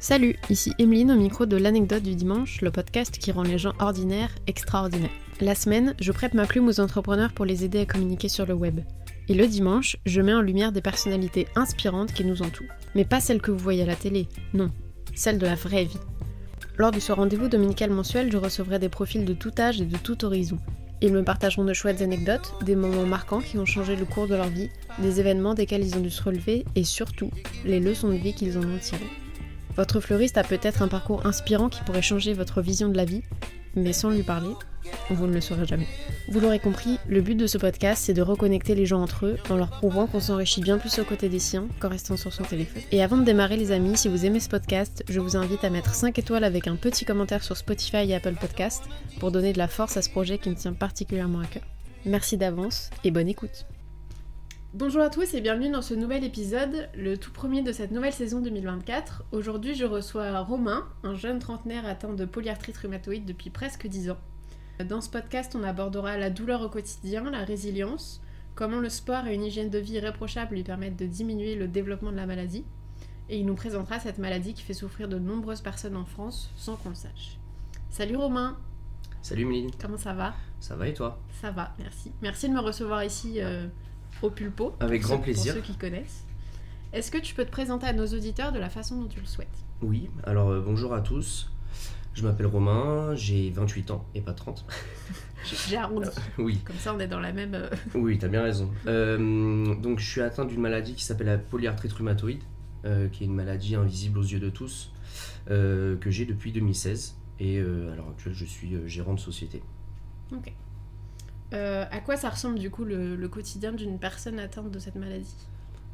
Salut, ici Emeline au micro de l'anecdote du dimanche, le podcast qui rend les gens ordinaires extraordinaires. La semaine, je prête ma plume aux entrepreneurs pour les aider à communiquer sur le web. Et le dimanche, je mets en lumière des personnalités inspirantes qui nous entourent. Mais pas celles que vous voyez à la télé, non, celles de la vraie vie. Lors de ce rendez-vous dominical mensuel, je recevrai des profils de tout âge et de tout horizon. Ils me partageront de chouettes anecdotes, des moments marquants qui ont changé le cours de leur vie, des événements desquels ils ont dû se relever et surtout les leçons de vie qu'ils en ont tirées. Votre fleuriste a peut-être un parcours inspirant qui pourrait changer votre vision de la vie, mais sans lui parler, vous ne le saurez jamais. Vous l'aurez compris, le but de ce podcast, c'est de reconnecter les gens entre eux en leur prouvant qu'on s'enrichit bien plus aux côtés des siens qu'en restant sur son téléphone. Et avant de démarrer les amis, si vous aimez ce podcast, je vous invite à mettre 5 étoiles avec un petit commentaire sur Spotify et Apple Podcast pour donner de la force à ce projet qui me tient particulièrement à cœur. Merci d'avance et bonne écoute. Bonjour à tous et bienvenue dans ce nouvel épisode, le tout premier de cette nouvelle saison 2024. Aujourd'hui, je reçois Romain, un jeune trentenaire atteint de polyarthrite rhumatoïde depuis presque 10 ans. Dans ce podcast, on abordera la douleur au quotidien, la résilience, comment le sport et une hygiène de vie irréprochable lui permettent de diminuer le développement de la maladie. Et il nous présentera cette maladie qui fait souffrir de nombreuses personnes en France sans qu'on le sache. Salut Romain Salut Méline, Comment ça va? Ça va et toi? Ça va, merci. Merci de me recevoir ici euh, au Pulpo. Avec grand ceux- plaisir. Pour ceux qui connaissent. Est-ce que tu peux te présenter à nos auditeurs de la façon dont tu le souhaites? Oui, alors euh, bonjour à tous. Je m'appelle Romain, j'ai 28 ans et pas 30. J'ai arrondi. oui, Comme ça, on est dans la même. euh, oui, t'as bien raison. Euh, donc je suis atteint d'une maladie qui s'appelle la polyarthrite rhumatoïde, euh, qui est une maladie invisible aux yeux de tous, euh, que j'ai depuis 2016. Et euh, à l'heure actuelle, je suis euh, gérant de société. Ok. Euh, à quoi ça ressemble du coup le, le quotidien d'une personne atteinte de cette maladie?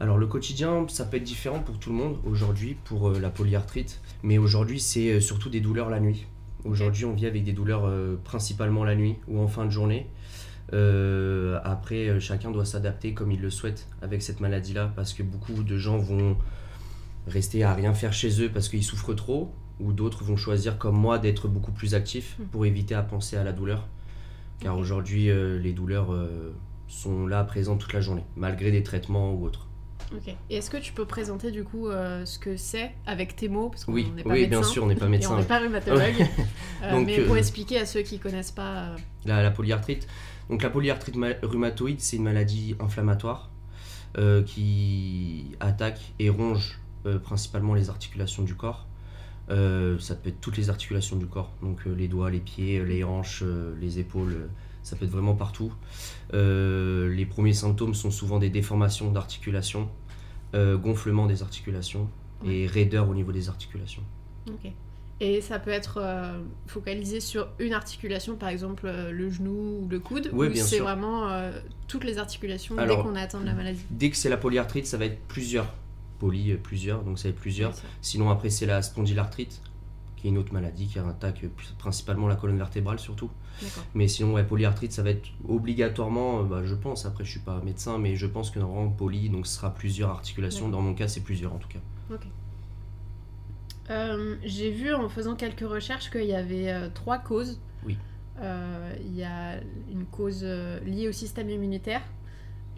Alors le quotidien, ça peut être différent pour tout le monde aujourd'hui, pour euh, la polyarthrite, mais aujourd'hui c'est euh, surtout des douleurs la nuit. Aujourd'hui on vit avec des douleurs principalement la nuit ou en fin de journée. Après chacun doit s'adapter comme il le souhaite avec cette maladie-là parce que beaucoup de gens vont rester à rien faire chez eux parce qu'ils souffrent trop ou d'autres vont choisir comme moi d'être beaucoup plus actifs Mm. pour éviter à penser à la douleur. Car aujourd'hui euh, les douleurs euh, sont là présentes toute la journée malgré des traitements ou autres. Ok. Et est-ce que tu peux présenter du coup euh, ce que c'est avec tes mots Parce Oui, pas oui médecin. bien sûr, on n'est pas Et on médecin. n'est pas rhumatologue. Donc, mais pour expliquer à ceux qui connaissent pas. La, la polyarthrite. Donc la polyarthrite ma- rhumatoïde, c'est une maladie inflammatoire qui attaque et ronge principalement les articulations du corps. Euh, ça peut être toutes les articulations du corps, donc euh, les doigts, les pieds, les hanches, euh, les épaules, ça peut être vraiment partout. Les premiers symptômes sont souvent des déformations d'articulations, gonflement des articulations et raideur au niveau des articulations. Ok. Et ça peut être focalisé sur une articulation, par exemple le genou ou le coude, Oui, ou c'est vraiment toutes les articulations Alors, dès qu'on a atteint de la maladie? Dès que c'est la polyarthrite, ça va être plusieurs. Poly, euh, plusieurs, donc ça être plusieurs. Sinon, après, c'est la spondylarthrite, qui est une autre maladie qui attaque principalement la colonne vertébrale, surtout. Mais sinon, ouais, polyarthrite, ça va être obligatoirement, euh, bah, je pense, après, je suis pas médecin, mais je pense que normalement, poly, donc ce sera plusieurs articulations. Dans mon cas, c'est plusieurs en tout cas. Euh, J'ai vu en faisant quelques recherches qu'il y avait euh, trois causes. Oui. Euh, Il y a une cause liée au système immunitaire,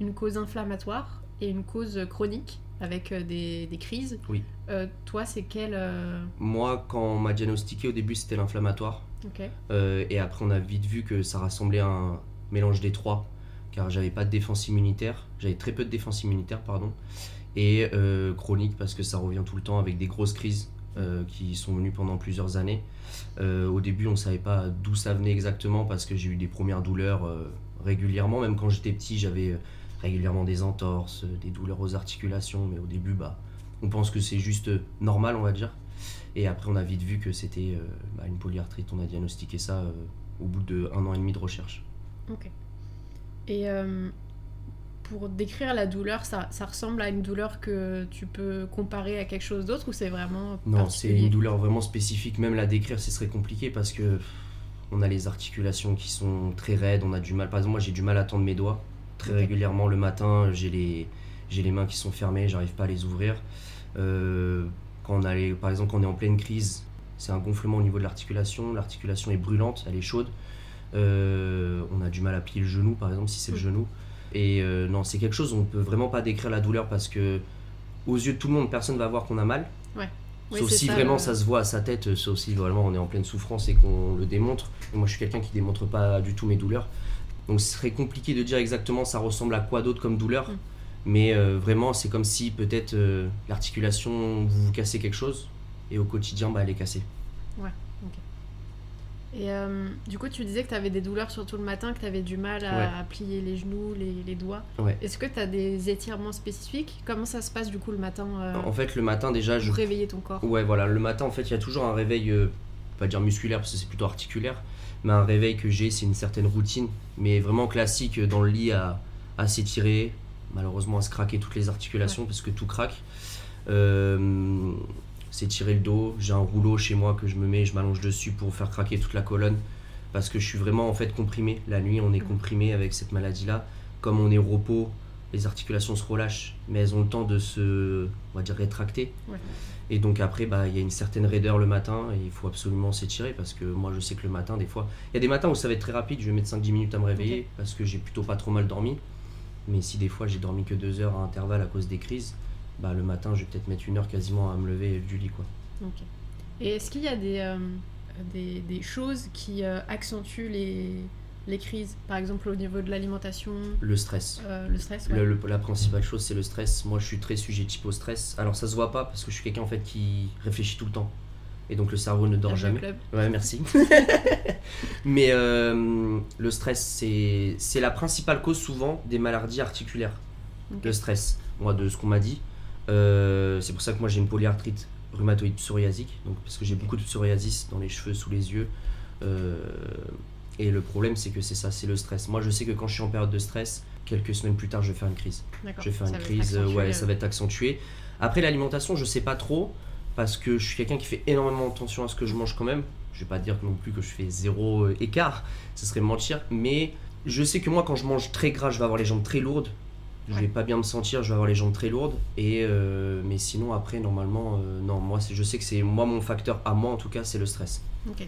une cause inflammatoire et une cause chronique avec euh, des, des crises. Oui. Euh, toi, c'est quelle euh, Moi, quand on m'a diagnostiqué, au début, c'était l'inflammatoire. Ok. Euh, et après, on a vite vu que ça rassemblait un mélange des trois, car j'avais pas de défense immunitaire, j'avais très peu de défense immunitaire, pardon, et chronique parce que ça revient tout le temps avec des grosses crises qui sont venues pendant plusieurs années. Au début, on savait pas d'où ça venait exactement parce que j'ai eu des premières douleurs régulièrement, même quand j'étais petit, j'avais régulièrement des entorses, des douleurs aux articulations, mais au début, bah, on pense que c'est juste euh, normal, on va dire. Et après, on a vite vu que c'était euh, bah, une polyarthrite. On a diagnostiqué ça euh, au bout de un an et demi de recherche. Ok. Et euh, pour décrire la douleur, ça, ça ressemble à une douleur que tu peux comparer à quelque chose d'autre ou c'est vraiment Non, c'est une douleur vraiment spécifique. Même la décrire, ce serait compliqué parce que on a les articulations qui sont très raides. On a du mal. Par exemple, moi, j'ai du mal à tendre mes doigts très régulièrement le matin. J'ai les j'ai les mains qui sont fermées. J'arrive pas à les ouvrir. Euh, quand on a les- par exemple, quand on est en pleine crise, c'est un gonflement au niveau de l'articulation. L'articulation est brûlante, elle est chaude. Euh, on a du mal à plier le genou, par exemple, si c'est le Mm. genou. Et euh, non, c'est quelque chose, on ne peut vraiment pas décrire la douleur parce que, aux yeux de tout le monde, personne va voir qu'on a mal. Ouais. Sauf si ça, vraiment le- ça se voit à sa tête, sauf si vraiment on est en pleine souffrance et qu'on le démontre. Et moi je suis quelqu'un qui démontre pas du tout mes douleurs. Donc ce serait compliqué de dire exactement ça ressemble à quoi d'autre comme douleur. Mm. Mais euh, vraiment c'est comme si peut-être euh, l'articulation, vous vous cassez quelque chose et au quotidien bah, elle est cassée. Et euh, du coup, tu disais que tu avais des douleurs surtout le matin, que tu avais du mal à, Ouais. à plier les genoux, les, les doigts. Ouais. Est-ce que tu as des étirements spécifiques? Comment ça se passe du coup le matin En fait le matin déjà je pour réveiller ton corps? Ouais, voilà, le matin, en fait, il y a toujours un réveil, pas dire musculaire parce que c'est plutôt articulaire, mais un réveil que j'ai, c'est une certaine routine, mais vraiment classique dans le lit à, à s'étirer, malheureusement à se craquer toutes les articulations parce que tout craque. Euh, s'étirer le dos, j'ai un rouleau chez moi que je me mets, je m'allonge dessus pour faire craquer toute la colonne parce que je suis vraiment en fait comprimé. La nuit, on est comprimé avec cette maladie-là. Comme on est au repos, les articulations se relâchent, mais elles ont le temps de se, on va dire, rétracter. Ouais. Et donc après, bah, il y a une certaine raideur le matin et il faut absolument s'étirer parce que moi je sais que le matin, des fois, il y a des matins où ça va être très rapide, je vais mettre 5-10 minutes à me réveiller parce que j'ai plutôt pas trop mal dormi. Mais si des fois j'ai dormi que 2 heures à intervalle à cause des crises, bah, le matin je vais peut-être mettre une heure quasiment à me lever du lit. Quoi. Et est-ce qu'il y a des, euh, des, des choses qui euh, accentuent les, les crises Par exemple au niveau de l'alimentation, Le stress. euh, le stress ouais. Le- le- la principale chose c'est le stress. Moi je suis très sujet type au stress. Alors ça se voit pas parce que je suis quelqu'un en fait qui réfléchit tout le temps. Et donc le cerveau ne dort jamais. Ouais, merci. Mais euh, le stress, c'est la principale cause souvent des maladies articulaires. Le stress, moi, de ce qu'on m'a dit. Euh, c'est pour ça que moi j'ai une polyarthrite rhumatoïde psoriasique, donc, parce que j'ai beaucoup de psoriasis dans les cheveux, sous les yeux. Euh, et le problème, c'est que c'est ça, c'est le stress. Moi, je sais que quand je suis en période de stress, quelques semaines plus tard, je vais faire une crise. Je vais faire une crise, accentuer, ouais, euh, ça va être accentué. Après l'alimentation, je sais pas trop parce que je suis quelqu'un qui fait énormément attention à ce que je mange quand même. Je vais pas dire non plus que je fais zéro euh, écart, ce serait mentir, mais je sais que moi quand je mange très gras, je vais avoir les jambes très lourdes. Je Ouais. vais pas bien me sentir, je vais avoir les jambes très lourdes et euh, mais sinon après normalement euh, non, moi je sais que c'est moi mon facteur à moi en tout cas, c'est le stress.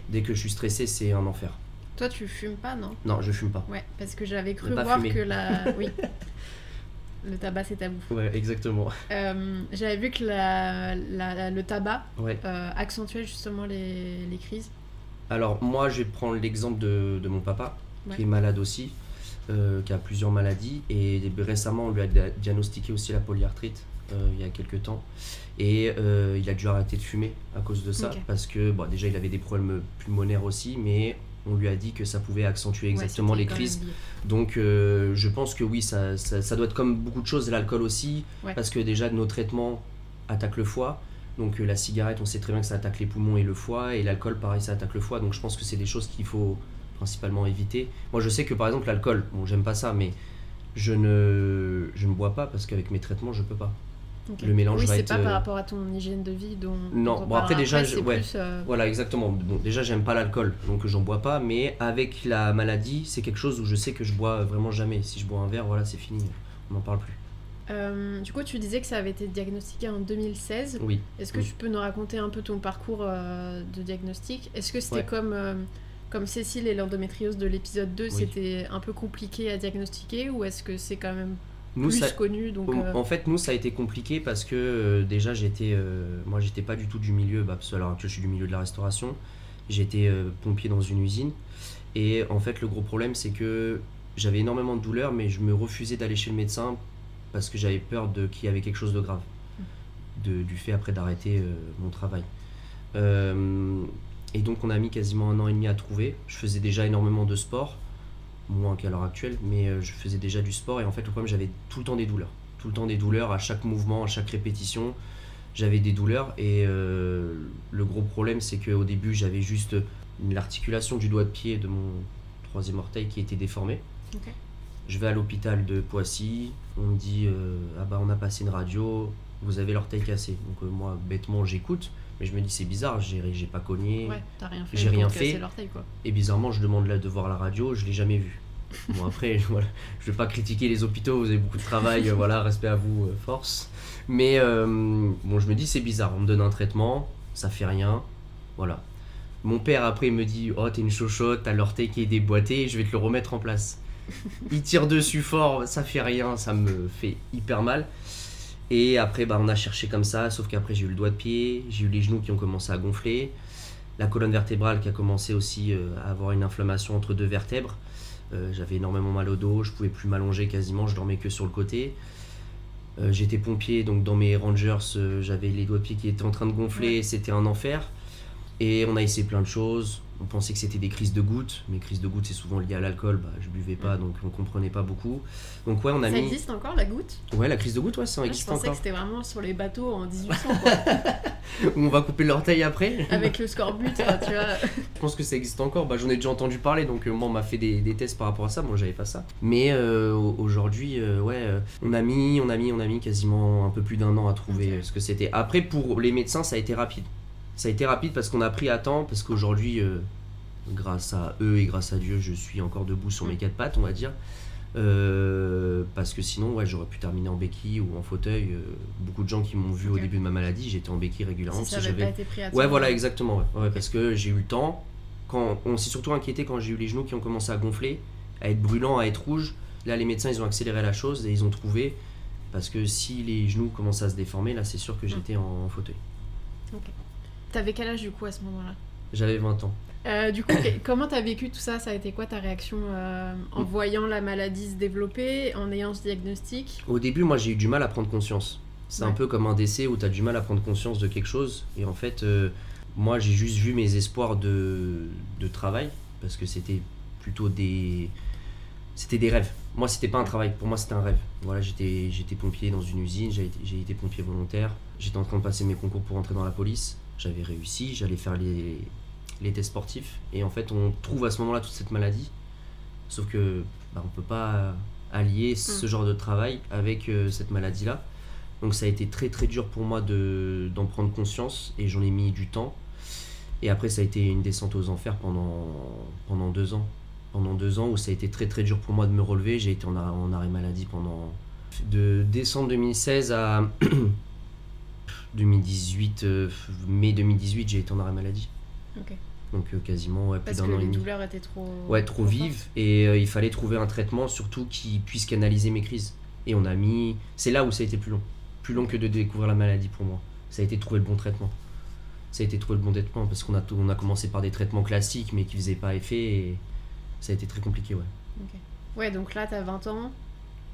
Dès que je suis stressé, c'est un enfer. Toi, tu fumes pas, non? Non, je fume pas. Ouais, parce que j'avais cru voir que la. Oui. Le tabac, c'est tabou. Ouais, exactement. Euh, j'avais vu que la, la- le tabac Ouais. euh, accentuait justement les, les crises. Alors moi je vais prendre l'exemple de, de mon papa Ouais. qui est malade aussi, euh, qui a plusieurs maladies et récemment on lui a dia- diagnostiqué aussi la polyarthrite euh, il y a quelques temps et euh, il a dû arrêter de fumer à cause de ça parce que bon, déjà il avait des problèmes pulmonaires aussi mais on lui a dit que ça pouvait accentuer exactement Ouais, les crises. Donc euh, je pense que oui, ça, ça, ça doit être comme beaucoup de choses, l'alcool aussi, Ouais. parce que déjà nos traitements attaquent le foie. Donc euh, la cigarette, on sait très bien que ça attaque les poumons et le foie, et l'alcool, pareil, ça attaque le foie. Donc je pense que c'est des choses qu'il faut principalement éviter. Moi je sais que par exemple l'alcool, bon j'aime pas ça, mais je ne, je ne bois pas parce qu'avec mes traitements je peux pas. Le mélange oui, va c'est pas euh, par rapport à ton hygiène de vie dont. Non, on bon, après, déjà, je- ouais. plus, euh, Voilà, exactement. Bon, déjà, j'aime pas l'alcool, donc j'en bois pas, mais avec la maladie, c'est quelque chose où je sais que je bois vraiment jamais. Si je bois un verre, voilà, c'est fini, on n'en parle plus. euh, du coup, tu disais que ça avait été diagnostiqué en 2016. Oui. Est-ce que Mm. tu peux nous raconter un peu ton parcours euh, de diagnostic? Est-ce que c'était Ouais. comme, euh, comme Cécile et l'endométriose de l'épisode 2, Oui. c'était un peu compliqué à diagnostiquer ou est-ce que c'est quand même Nous, plus ça, connu donc, en- euh, en fait, nous, ça a été compliqué parce que euh, déjà, j'étais, euh, moi, j'étais pas du tout du milieu, bah, parce que l'heure actuelle, je suis du milieu de la restauration. J'étais euh, pompier dans une usine. Et en fait, le gros problème, c'est que j'avais énormément de douleurs, mais je me refusais d'aller chez le médecin parce que j'avais peur de qu'il y avait quelque chose de grave, de, du fait après d'arrêter mon travail. Et donc, on a mis quasiment un an et demi à trouver. Je faisais déjà énormément de sport, moins qu'à l'heure actuelle, mais euh, je faisais déjà du sport. Et en fait, le problème, j'avais tout le temps des douleurs. Tout le temps des douleurs, à chaque mouvement, à chaque répétition, j'avais des douleurs. Et euh, le gros problème, c'est qu'au début, j'avais juste l'articulation du doigt de pied de mon troisième orteil qui était déformée. Je vais à l'hôpital de Poissy, on me dit euh, ah bah on a passé une radio, vous avez l'orteil cassé. Donc euh, moi bêtement j'écoute, mais je me dis c'est bizarre, j'ai j'ai pas cogné. ouais, t'as rien fait. j'ai rien fait. quoi. Et bizarrement je demande là de voir la radio, je l'ai jamais vue. Bon après voilà, je vais pas critiquer les hôpitaux, vous avez beaucoup de travail, voilà respect à vous, euh, force. Mais euh, bon je me dis c'est bizarre, on me donne un traitement, ça fait rien, voilà. Mon père après il me dit oh t'es une chochotte, t'as l'orteil qui est déboîté, je vais te le remettre en place. Il tire dessus fort, ça fait rien, ça me fait hyper mal. Et après, bah, on a cherché comme ça, sauf qu'après, j'ai eu le doigt de pied, j'ai eu les genoux qui ont commencé à gonfler, la colonne vertébrale qui a commencé aussi euh, à avoir une inflammation entre deux vertèbres. Euh, J'avais énormément mal au dos, je pouvais plus m'allonger quasiment, je dormais que sur le côté. Euh, J'étais pompier, donc dans mes Rangers, j'avais les doigts de pied qui étaient en train de gonfler, c'était un enfer. Et on a essayé plein de choses. On pensait que c'était des crises de gouttes. Mes crises de gouttes, c'est souvent lié à l'alcool. Bah, je buvais pas, donc on comprenait pas beaucoup. Donc ouais, on a Ça mis. existe encore la goutte? Ouais, la crise de goutte, ouais, ça Je existe pensais encore. que c'était vraiment sur les bateaux en 1800, quoi. Où on va couper l'orteil après. avec le scorbut, tu vois. Je pense que ça existe encore. Bah, j'en ai déjà entendu parler, donc euh, moi, on m'a fait des, des tests par rapport à ça. Moi, j'avais pas ça. Mais euh, au- aujourd'hui, euh, ouais, on a mis, on a mis, on a mis quasiment un peu plus d'un an à trouver ce que c'était. Après, pour les médecins, ça a été rapide. Ça a été rapide parce qu'on a pris à temps, parce qu'aujourd'hui, euh, grâce à eux et grâce à Dieu, je suis encore debout sur mes quatre pattes, on va dire. Euh, parce que sinon, ouais, j'aurais pu terminer en béquille ou en fauteuil. Euh, beaucoup de gens qui m'ont vu au début de ma maladie, j'étais en béquille régulièrement. Si ça parce que avait j'avais pas été pris à temps. Ouais, voilà, exactement. Ouais. Ouais, Parce que j'ai eu le temps. Quand on s'est surtout inquiété quand j'ai eu les genoux qui ont commencé à gonfler, à être brûlants, à être rouges. Là, les médecins, ils ont accéléré la chose et ils ont trouvé. Parce que si les genoux commençaient à se déformer, là, c'est sûr que j'étais en, en fauteuil. T'avais quel âge du coup à ce moment-là? J'avais 20 ans. Euh, du coup, comment t'as vécu tout ça? Ça a été quoi ta réaction euh, en voyant la maladie se développer, en ayant ce diagnostic? Au début, moi, j'ai eu du mal à prendre conscience. C'est un peu comme un décès où tu as du mal à prendre conscience de quelque chose. Et en fait, euh, moi, j'ai juste vu mes espoirs de, de travail. Parce que c'était plutôt des. C'était des rêves. Moi, c'était pas un travail. Pour moi, c'était un rêve. Voilà, j'étais j'étais pompier dans une usine. J'ai été, j'ai été pompier volontaire. J'étais en train de passer mes concours pour entrer dans la police. J'avais réussi. J'allais faire les, les tests sportifs. Et en fait, on trouve à ce moment-là toute cette maladie. Sauf que bah, on peut pas allier ce genre de travail avec euh, cette maladie-là. Donc ça a été très très dur pour moi de, d'en prendre conscience et j'en ai mis du temps. Et après ça a été une descente aux enfers pendant, pendant deux ans. Pendant deux ans où ça a été très très dur pour moi de me relever. J'ai été en en arrêt maladie pendant... De décembre 2016 à 2018, euh, mai 2018, j'ai été en arrêt maladie. Donc euh, quasiment ouais, plus Parce d'un que an et les demi. douleurs étaient trop. Ouais, trop fortes. vive et euh, il fallait trouver un traitement surtout qui puisse canaliser mes crises. Et on a mis. C'est là où ça a été plus long. Plus long que de découvrir la maladie pour moi. Ça a été de trouver le bon traitement. Ça a été de trouver le bon traitement parce qu'on a, tout- on a commencé par des traitements classiques mais qui faisaient pas effet et ça a été très compliqué, ouais. Ouais, donc là, t'as 20 ans.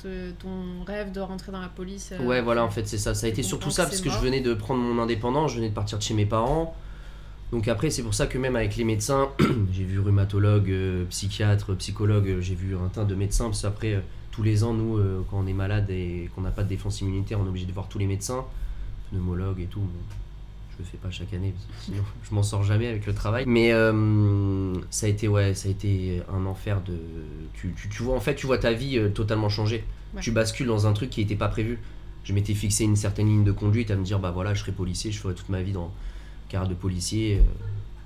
Te- ton rêve de rentrer dans la police. euh, Ouais, voilà, en fait, c'est ça. Ça a été surtout ça parce que je venais de prendre mon indépendance, je venais de partir de chez mes parents. Donc après, c'est pour ça que même avec les médecins, j'ai vu rhumatologue, euh, psychiatre, psychologue, euh, j'ai vu un tas de médecins. Parce qu'après, euh, tous les ans, nous, euh, quand on est malade et qu'on n'a pas de défense immunitaire, on est obligé de voir tous les médecins, pneumologue et tout. Bon, je le fais pas chaque année, parce que sinon je m'en sors jamais avec le travail. Mais euh, ça a été, ouais, ça a été un enfer de. Tu, tu, tu vois, en fait, tu vois ta vie euh, totalement changer. Ouais. Tu bascules dans un truc qui n'était pas prévu. Je m'étais fixé une certaine ligne de conduite à me dire, bah voilà, je serai policier, je ferai toute ma vie dans carrière de policier, euh,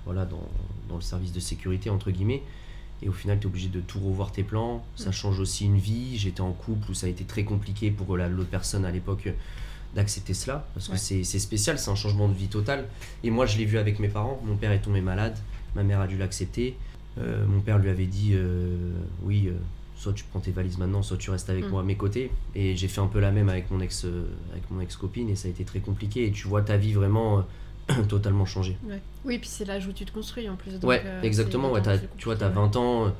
voilà, dans, dans le service de sécurité, entre guillemets. Et au final, tu es obligé de tout revoir tes plans. Ça change aussi une vie. J'étais en couple où ça a été très compliqué pour la- l'autre personne à l'époque d'accepter cela. Parce que Ouais. c'est c'est spécial, c'est un changement de vie total. Et moi, je l'ai vu avec mes parents. Mon père est tombé malade. Ma mère a dû l'accepter. Euh, mon père lui avait dit euh, Oui, euh, soit tu prends tes valises maintenant, soit tu restes avec Mm. moi à mes côtés. Et j'ai fait un peu la même avec mon ex, avec mon ex-copine. Et ça a été très compliqué. Et tu vois ta vie vraiment totalement. Ouais. Oui, puis c'est l'âge où tu te construis en plus. donc, Ouais, exactement. Ouais, tu vois, t'as ouais. 20 ans.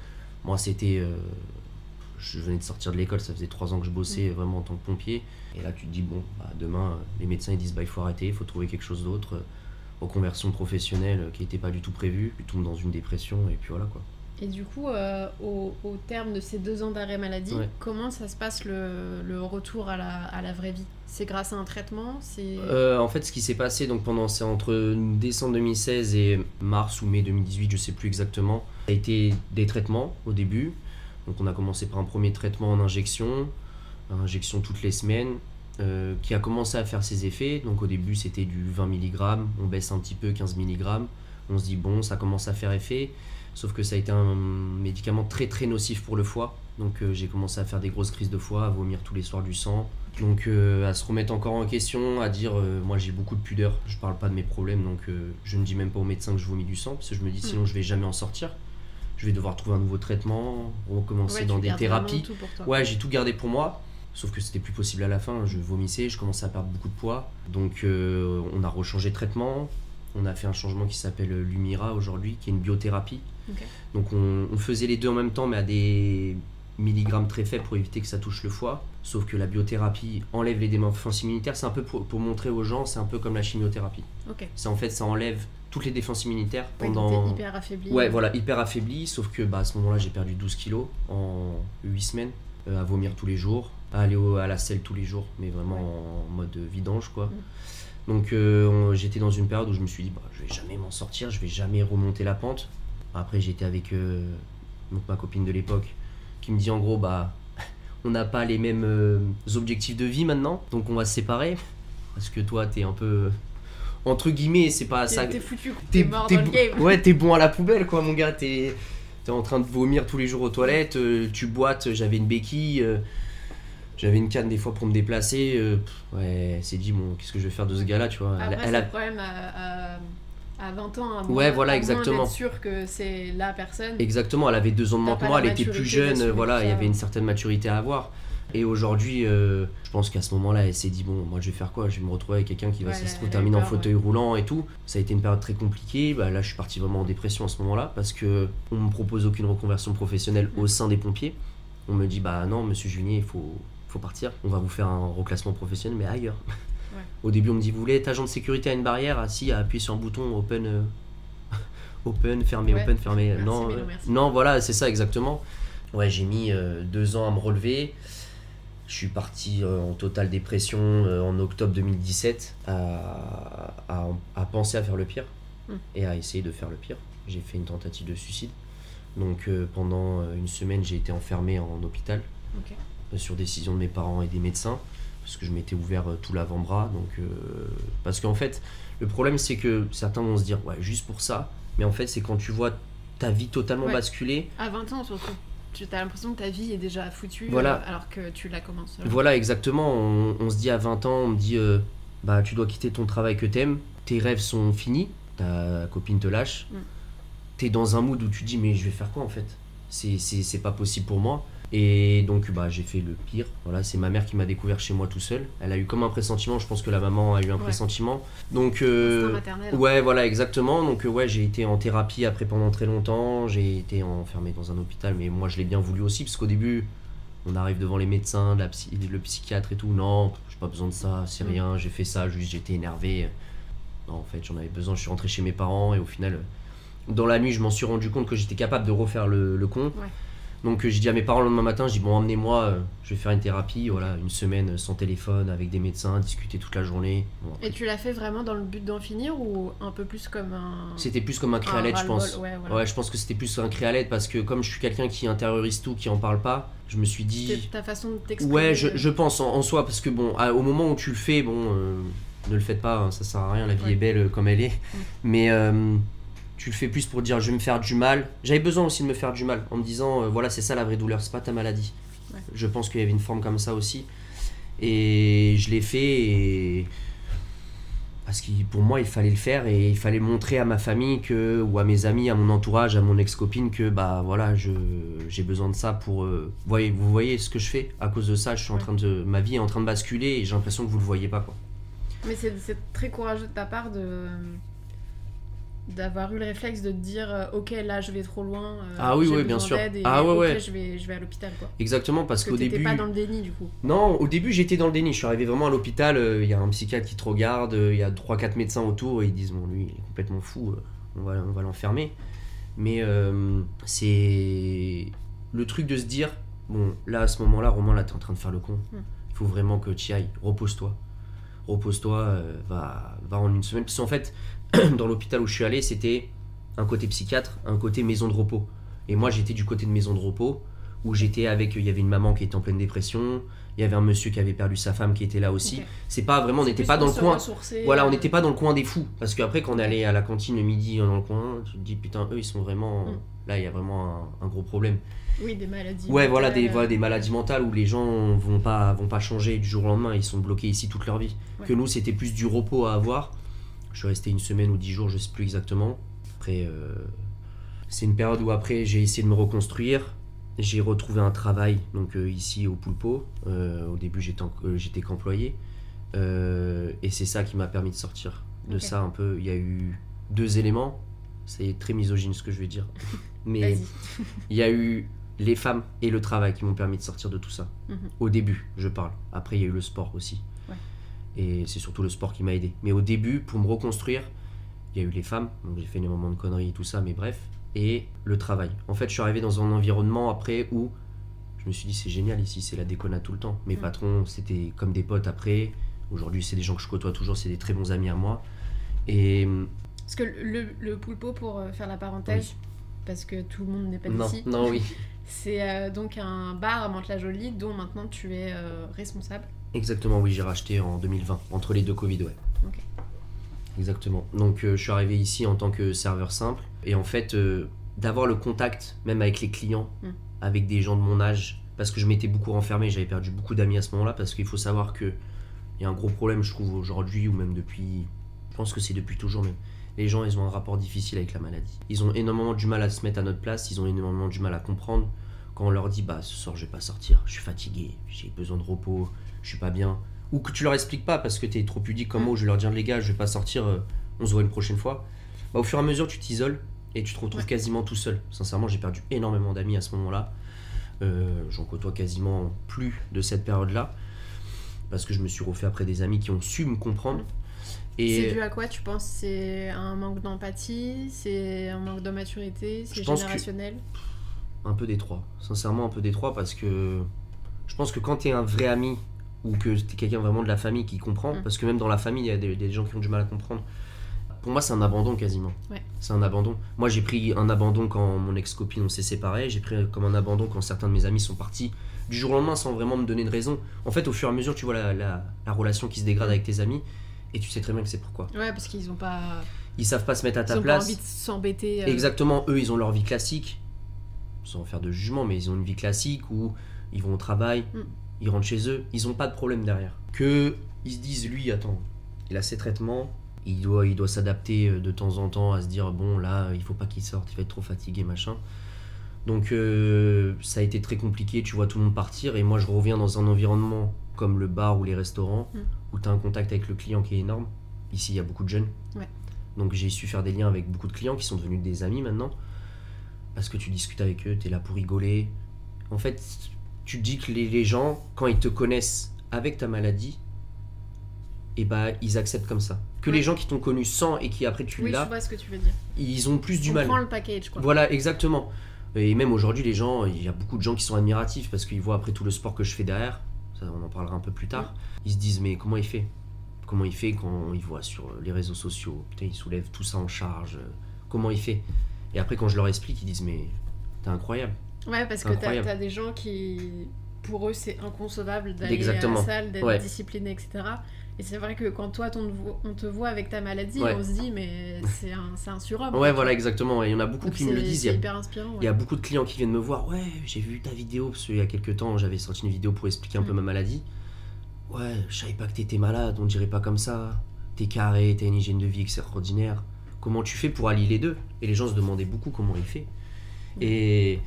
Moi, c'était. je venais de sortir de l'école, ça faisait 3 ans que je bossais vraiment en tant que pompier. Et là, tu te dis, bon, bah, demain, euh, les médecins ils disent, bah, il faut arrêter, il faut trouver quelque chose d'autre. euh, Reconversion professionnelle euh, qui n'était pas du tout prévue. Tu tombes dans une dépression, et puis voilà quoi. Et du coup, euh, au, au terme de ces deux ans d'arrêt maladie, Ouais. comment ça se passe le, le retour à la, à la vraie vie? C'est grâce à un traitement? C'est Euh, en fait, ce qui s'est passé donc pendant c'est entre décembre 2016 et mars ou mai 2018, je sais plus exactement. Ça a été des traitements au début. Donc on a commencé par un premier traitement en injection, injection toutes les semaines, euh, qui a commencé à faire ses effets. Donc au début c'était du 20 mg, on baisse un petit peu 15 mg. On se dit bon, ça commence à faire effet. Sauf que ça a été un médicament très très nocif pour le foie. Donc euh, j'ai commencé à faire des grosses crises de foie, à vomir tous les soirs du sang. Donc euh, à se remettre encore en question, à dire euh, moi j'ai beaucoup de pudeur, je parle pas de mes problèmes, donc je ne dis même pas au médecin que je vomis du sang, parce que je me dis sinon je vais jamais en sortir. Je vais devoir trouver un nouveau traitement, recommencer Ouais, dans des thérapies. vraiment tout pour toi. Ouais, j'ai tout gardé pour moi. Sauf que c'était plus possible à la fin. Je vomissais, je commençais à perdre beaucoup de poids. Donc euh, on a rechangé de traitement. On a fait un changement qui s'appelle Lumira aujourd'hui, qui est une biothérapie. Donc on, on faisait les deux en même temps, mais à des milligrammes très faibles pour éviter que ça touche le foie. Sauf que la biothérapie enlève les défenses immunitaires. C'est un peu pour, pour montrer aux gens, c'est un peu comme la chimiothérapie. C'est en fait, ça enlève toutes les défenses immunitaires Ouais, pendant. t'es hyper affaibli. Ouais, voilà, hyper affaibli, sauf que bah, à ce moment-là, j'ai perdu 12 kilos en 8 semaines, euh, à vomir tous les jours, aller au- à la selle tous les jours, mais vraiment en mode vidange, quoi. Mm. Donc euh, j'étais dans une période où je me suis dit, bah, je vais jamais m'en sortir, je vais jamais remonter la pente. Après, j'étais avec euh, donc, ma copine de l'époque, qui me dit en gros, bah, on n'a pas les mêmes euh, objectifs de vie maintenant, donc on va se séparer, parce que toi, t'es un peu... Entre guillemets, c'est pas ça. t'es foutu, t'es mort dans le game. Ouais, t'es bon à la poubelle, quoi, mon gars. T'es es en train de vomir tous les jours aux toilettes. euh, tu boites. J'avais une béquille. euh, J'avais une canne des fois pour me déplacer. euh, ouais, elle s'est dit, bon, qu'est-ce que je vais faire de ce gars-là, tu vois. Elle- Après, elle c'est a- le problème à, à, à 20 ans. À Ouais, moins- voilà, à moins exactement. sûr que c'est la personne. Exactement, elle avait deux ans de moins que moi, elle était plus jeune, voilà, il y avait une certaine maturité à avoir. Et aujourd'hui, euh, je pense qu'à ce moment-là, elle s'est dit bon, moi je vais faire quoi? Je vais me retrouver avec quelqu'un qui va se terminer en fauteuil roulant et tout. Ça a été une période très compliquée. Bah, là, je suis parti vraiment en dépression à ce moment-là parce que on me propose aucune reconversion professionnelle au sein des pompiers. On me dit bah non, monsieur Junier, il faut, faut partir. On va vous faire un reclassement professionnel, mais ailleurs. Ouais. Au début, on me dit vous voulez être agent de sécurité à une barrière? Assis à appuyer sur un bouton open. euh, Open, fermé, Ouais. open, fermé. Merci, non, euh, non, voilà, c'est ça exactement. Ouais, j'ai mis euh, deux ans à me relever. Je suis parti euh, en totale dépression en octobre 2017 à, à, à penser à faire le pire Hmm. et à essayer de faire le pire. J'ai fait une tentative de suicide. Donc pendant une semaine, j'ai été enfermé en hôpital. Euh, sur décision de mes parents et des médecins parce que je m'étais ouvert euh, tout l'avant-bras. Donc euh, parce qu'en fait, le problème c'est que certains vont se dire ouais juste pour ça, mais en fait c'est quand tu vois ta vie totalement Ouais. basculer. À 20 ans surtout. Tu as l'impression que ta vie est déjà foutue Voilà. euh, alors que tu la commences. Voilà, exactement. On, on se dit à 20 ans, on me dit euh, bah tu dois quitter ton travail que t'aimes, tes rêves sont finis, ta copine te lâche. Mm. T'es dans un mood où tu dis mais je vais faire quoi en fait? C'est pas possible pour moi. Et donc bah j'ai fait le pire. Voilà, c'est ma mère qui m'a découvert chez moi tout seul. Elle a eu comme un pressentiment. Je pense que la maman a eu un Ouais. pressentiment. Donc euh, maternel. Ouais, voilà, exactement. Donc, euh, ouais, j'ai été en thérapie après pendant très longtemps. J'ai été enfermé dans un hôpital, mais moi, je l'ai bien voulu aussi, parce qu'au début, on arrive devant les médecins, la psy- le psychiatre et tout. Non, j'ai pas besoin de ça, c'est Mm. rien, j'ai fait ça, juste j'étais énervé. Non, en fait, j'en avais besoin. Je suis rentré chez mes parents, et au final, dans la nuit, je m'en suis rendu compte que j'étais capable de refaire le, le con. Ouais. Donc, euh, j'ai dit à mes parents le lendemain matin, j'ai dit, bon, emmenez-moi, euh, je vais faire une thérapie, voilà, une semaine sans téléphone, avec des médecins, discuter toute la journée. Bon, Et tu l'as fait vraiment dans le but d'en finir ou un peu plus comme un. C'était plus comme un cri à un l'aide, je pense. Ouais, voilà. Ouais, je pense que c'était plus un cri à l'aide parce que comme je suis quelqu'un qui intériorise tout, qui en parle pas, je me suis dit. ta façon de t'exprimer. Ouais, je, je pense en, en soi parce que bon, à- au moment où tu le fais, bon, euh, ne le faites pas, hein, ça sert à rien, la vie Ouais. est belle euh, comme elle est. Mais euh, tu le fais plus pour dire je vais me faire du mal. J'avais besoin aussi de me faire du mal en me disant euh, voilà, c'est ça la vraie douleur, c'est pas ta maladie. Ouais. Je pense qu'il y avait une forme comme ça aussi. Et je l'ai fait et parce que pour moi il fallait le faire et il fallait montrer à ma famille que ou à mes amis à mon entourage à mon ex-copine que bah voilà je j'ai besoin de ça pour euh, voyez vous voyez ce que je fais? À cause de ça je suis en Ouais. train de ma vie est en train de basculer et j'ai l'impression que vous le voyez pas quoi Mais c'est c'est très courageux de ta part de d'avoir eu le réflexe de te dire euh, ok là je vais trop loin euh, Ah oui, oui, bien sûr. et Ah ouais, ouais. je vais je vais à l'hôpital quoi. Exactement parce qu'au début pas dans le déni du coup. Non au début j'étais dans le déni. Je suis arrivé vraiment à l'hôpital euh, il y a un psychiatre qui te regarde euh, il y a 3-4 médecins autour et ils disent bon lui il est complètement fou on va on va l'enfermer. Mais c'est le truc de se dire bon là à ce moment là Romain là t'es en train de faire le con. Hmm. il faut vraiment que tu ailles. Repose-toi. Repose-toi euh, va va en une semaine. Parce qu'en fait dans l'hôpital où je suis allé c'était un côté psychiatre un côté maison de repos et moi j'étais du côté de maison de repos où j'étais avec il y avait une maman qui était en pleine dépression il y avait un monsieur qui avait perdu sa femme qui était là aussi c'est pas vraiment on n'était pas dans le coin voilà, on euh, n'était pas dans le coin des fous. Parce qu'après, quand on allait à la cantine le midi dans le coin, tu te dis putain, eux ils sont vraiment. Mm. Là, il y a vraiment un, un gros problème. oui des maladies Ouais, voilà des, mentales, voilà, des maladies mentales où les gens vont pas, vont pas changer du jour au lendemain, ils sont bloqués ici toute leur vie. Ouais. Que nous, c'était plus du repos à avoir. Je suis resté une semaine ou dix jours, je sais plus exactement. Après, euh, c'est une période où après j'ai essayé de me reconstruire. j'ai retrouvé un travail donc euh, ici au Poulpo. Euh, au début, j'étais qu'employé. Et c'est ça qui m'a permis de sortir de ça un peu. Il y a eu deux éléments. C'est très misogyne ce que je vais dire. Mais il y a eu les femmes et le travail qui m'ont permis de sortir de tout ça. Mhm. Au début, je parle. Après, il y a eu le sport aussi. Et c'est surtout le sport qui m'a aidé. Mais au début, pour me reconstruire, il y a eu les femmes. Donc j'ai fait des moments de conneries et tout ça, mais bref. Et le travail. En fait, je suis arrivé dans un environnement après où je me suis dit, c'est génial ici, c'est la déconnade tout le temps. Mes Mhm. patrons, c'était comme des potes après. Aujourd'hui, c'est des gens que je côtoie toujours, c'est des très bons amis à moi. Et Parce que le, le pulpo, pour euh, faire la parenthèse, parce que tout le monde n'est pas non, d'ici, non, oui. c'est euh, donc un bar à Mantes-la-Jolie dont maintenant tu es euh, responsable. Exactement, oui, j'ai racheté en 2020, entre les deux Covid, ouais. Ok. Exactement. Donc euh, je suis arrivé ici en tant que serveur simple. Et en fait, euh, d'avoir le contact, même avec les clients, Mm. avec des gens de mon âge, parce que je m'étais beaucoup renfermé, j'avais perdu beaucoup d'amis à ce moment-là, parce qu'il faut savoir que il y a un gros problème, je trouve, aujourd'hui, ou même depuis. Je pense que c'est depuis toujours, mais les gens, ils ont un rapport difficile avec la maladie. Ils ont énormément du mal à se mettre à notre place, ils ont énormément du mal à comprendre quand on leur dit, bah ce soir, je vais pas sortir, je suis fatigué, j'ai besoin de repos, je suis pas bien. Ou que tu leur expliques pas parce que tu es trop pudique comme moi, où je vais leur dire, les gars, je vais pas sortir, euh, on se voit une prochaine fois. Bah, au fur et à mesure, tu t'isoles et tu te retrouves Ouais. quasiment tout seul. Sincèrement, j'ai perdu énormément d'amis à ce moment-là. Euh, J'en côtoie quasiment plus de cette période-là. Parce que je me suis refait après des amis qui ont su me comprendre. C'est dû à quoi tu penses? C'est un manque d'empathie? C'est un manque de maturité? C'est générationnel? un peu des trois. Sincèrement, un peu des trois parce que je pense que quand tu es un vrai ami ou que tu es quelqu'un vraiment de la famille qui comprend, Mm. parce que même dans la famille, il y a des, des gens qui ont du mal à comprendre. Pour moi, c'est un abandon quasiment. Ouais. C'est un abandon. Moi, j'ai pris un abandon quand mon ex-copine on s'est séparés. J'ai pris comme un abandon quand certains de mes amis sont partis du jour au lendemain sans vraiment me donner de raison. En fait, au fur et à mesure, tu vois la, la- la relation qui se dégrade avec tes amis et tu sais très bien que c'est pourquoi. Ouais, parce qu'ils ont pas, Ils savent pas se mettre à ils ta ont pas place. envie de s'embêter. euh, Exactement, eux ils ont leur vie classique, sans faire de jugement, mais ils ont une vie classique où ils vont au travail, Mm. Ils rentrent chez eux, ils ont pas de problème derrière. Que ils se disent, lui, attends, il a ses traitements, il doit, il doit s'adapter euh, de temps en temps à se dire, bon là, il faut pas qu'il sorte, il va être trop fatigué, machin. Donc euh, ça a été très compliqué, tu vois tout le monde partir, et moi je reviens dans un environnement comme le bar ou les restaurants, Mm. où tu as un contact avec le client qui est énorme. Ici, il y a beaucoup de jeunes. Ouais. Donc j'ai su faire des liens avec beaucoup de clients qui sont devenus des amis maintenant. Parce que tu discutes avec eux, tu es là pour rigoler. En fait, tu dis que les, les gens, quand ils te connaissent avec ta maladie, et bah ils acceptent comme ça. Que Ouais. les gens qui t'ont connu sans et qui après tu Oui, je l'as, vois ce que tu veux dire. ils ont plus du On mal. prend le package, quoi. Voilà, exactement. Et même aujourd'hui, les gens, il y a beaucoup de gens qui sont admiratifs parce qu'ils voient après tout le sport que je fais derrière. Ça, on en parlera un peu plus tard. Ils se disent, mais comment il fait? Comment il fait quand il voit sur les réseaux sociaux Putain, il soulève tout ça en charge. Comment il fait? Et après, quand je leur explique, ils disent, mais t'es incroyable. Ouais, parce que t'as as des gens qui, pour eux, c'est inconcevable d'aller à la salle, d'être Ouais. discipliné, etc. Et c'est vrai que quand toi, on te voit, on te voit avec ta maladie, Ouais. on se dit, mais c'est un, un surhomme. Ouais, voilà, exactement. Et il y en a beaucoup Donc qui me le disent. C'est hyper inspirant. Il y a ouais. beaucoup de clients qui viennent me voir. Ouais, j'ai vu ta vidéo parce qu'il y a quelques temps, j'avais sorti une vidéo pour expliquer un peu Mm. ma maladie. Ouais, je savais pas que t'étais malade, on dirait pas comme ça. T'es carré, t'as une hygiène de vie extraordinaire. Comment tu fais pour allier les deux? Et les gens se demandaient beaucoup comment il fait. Mm. Et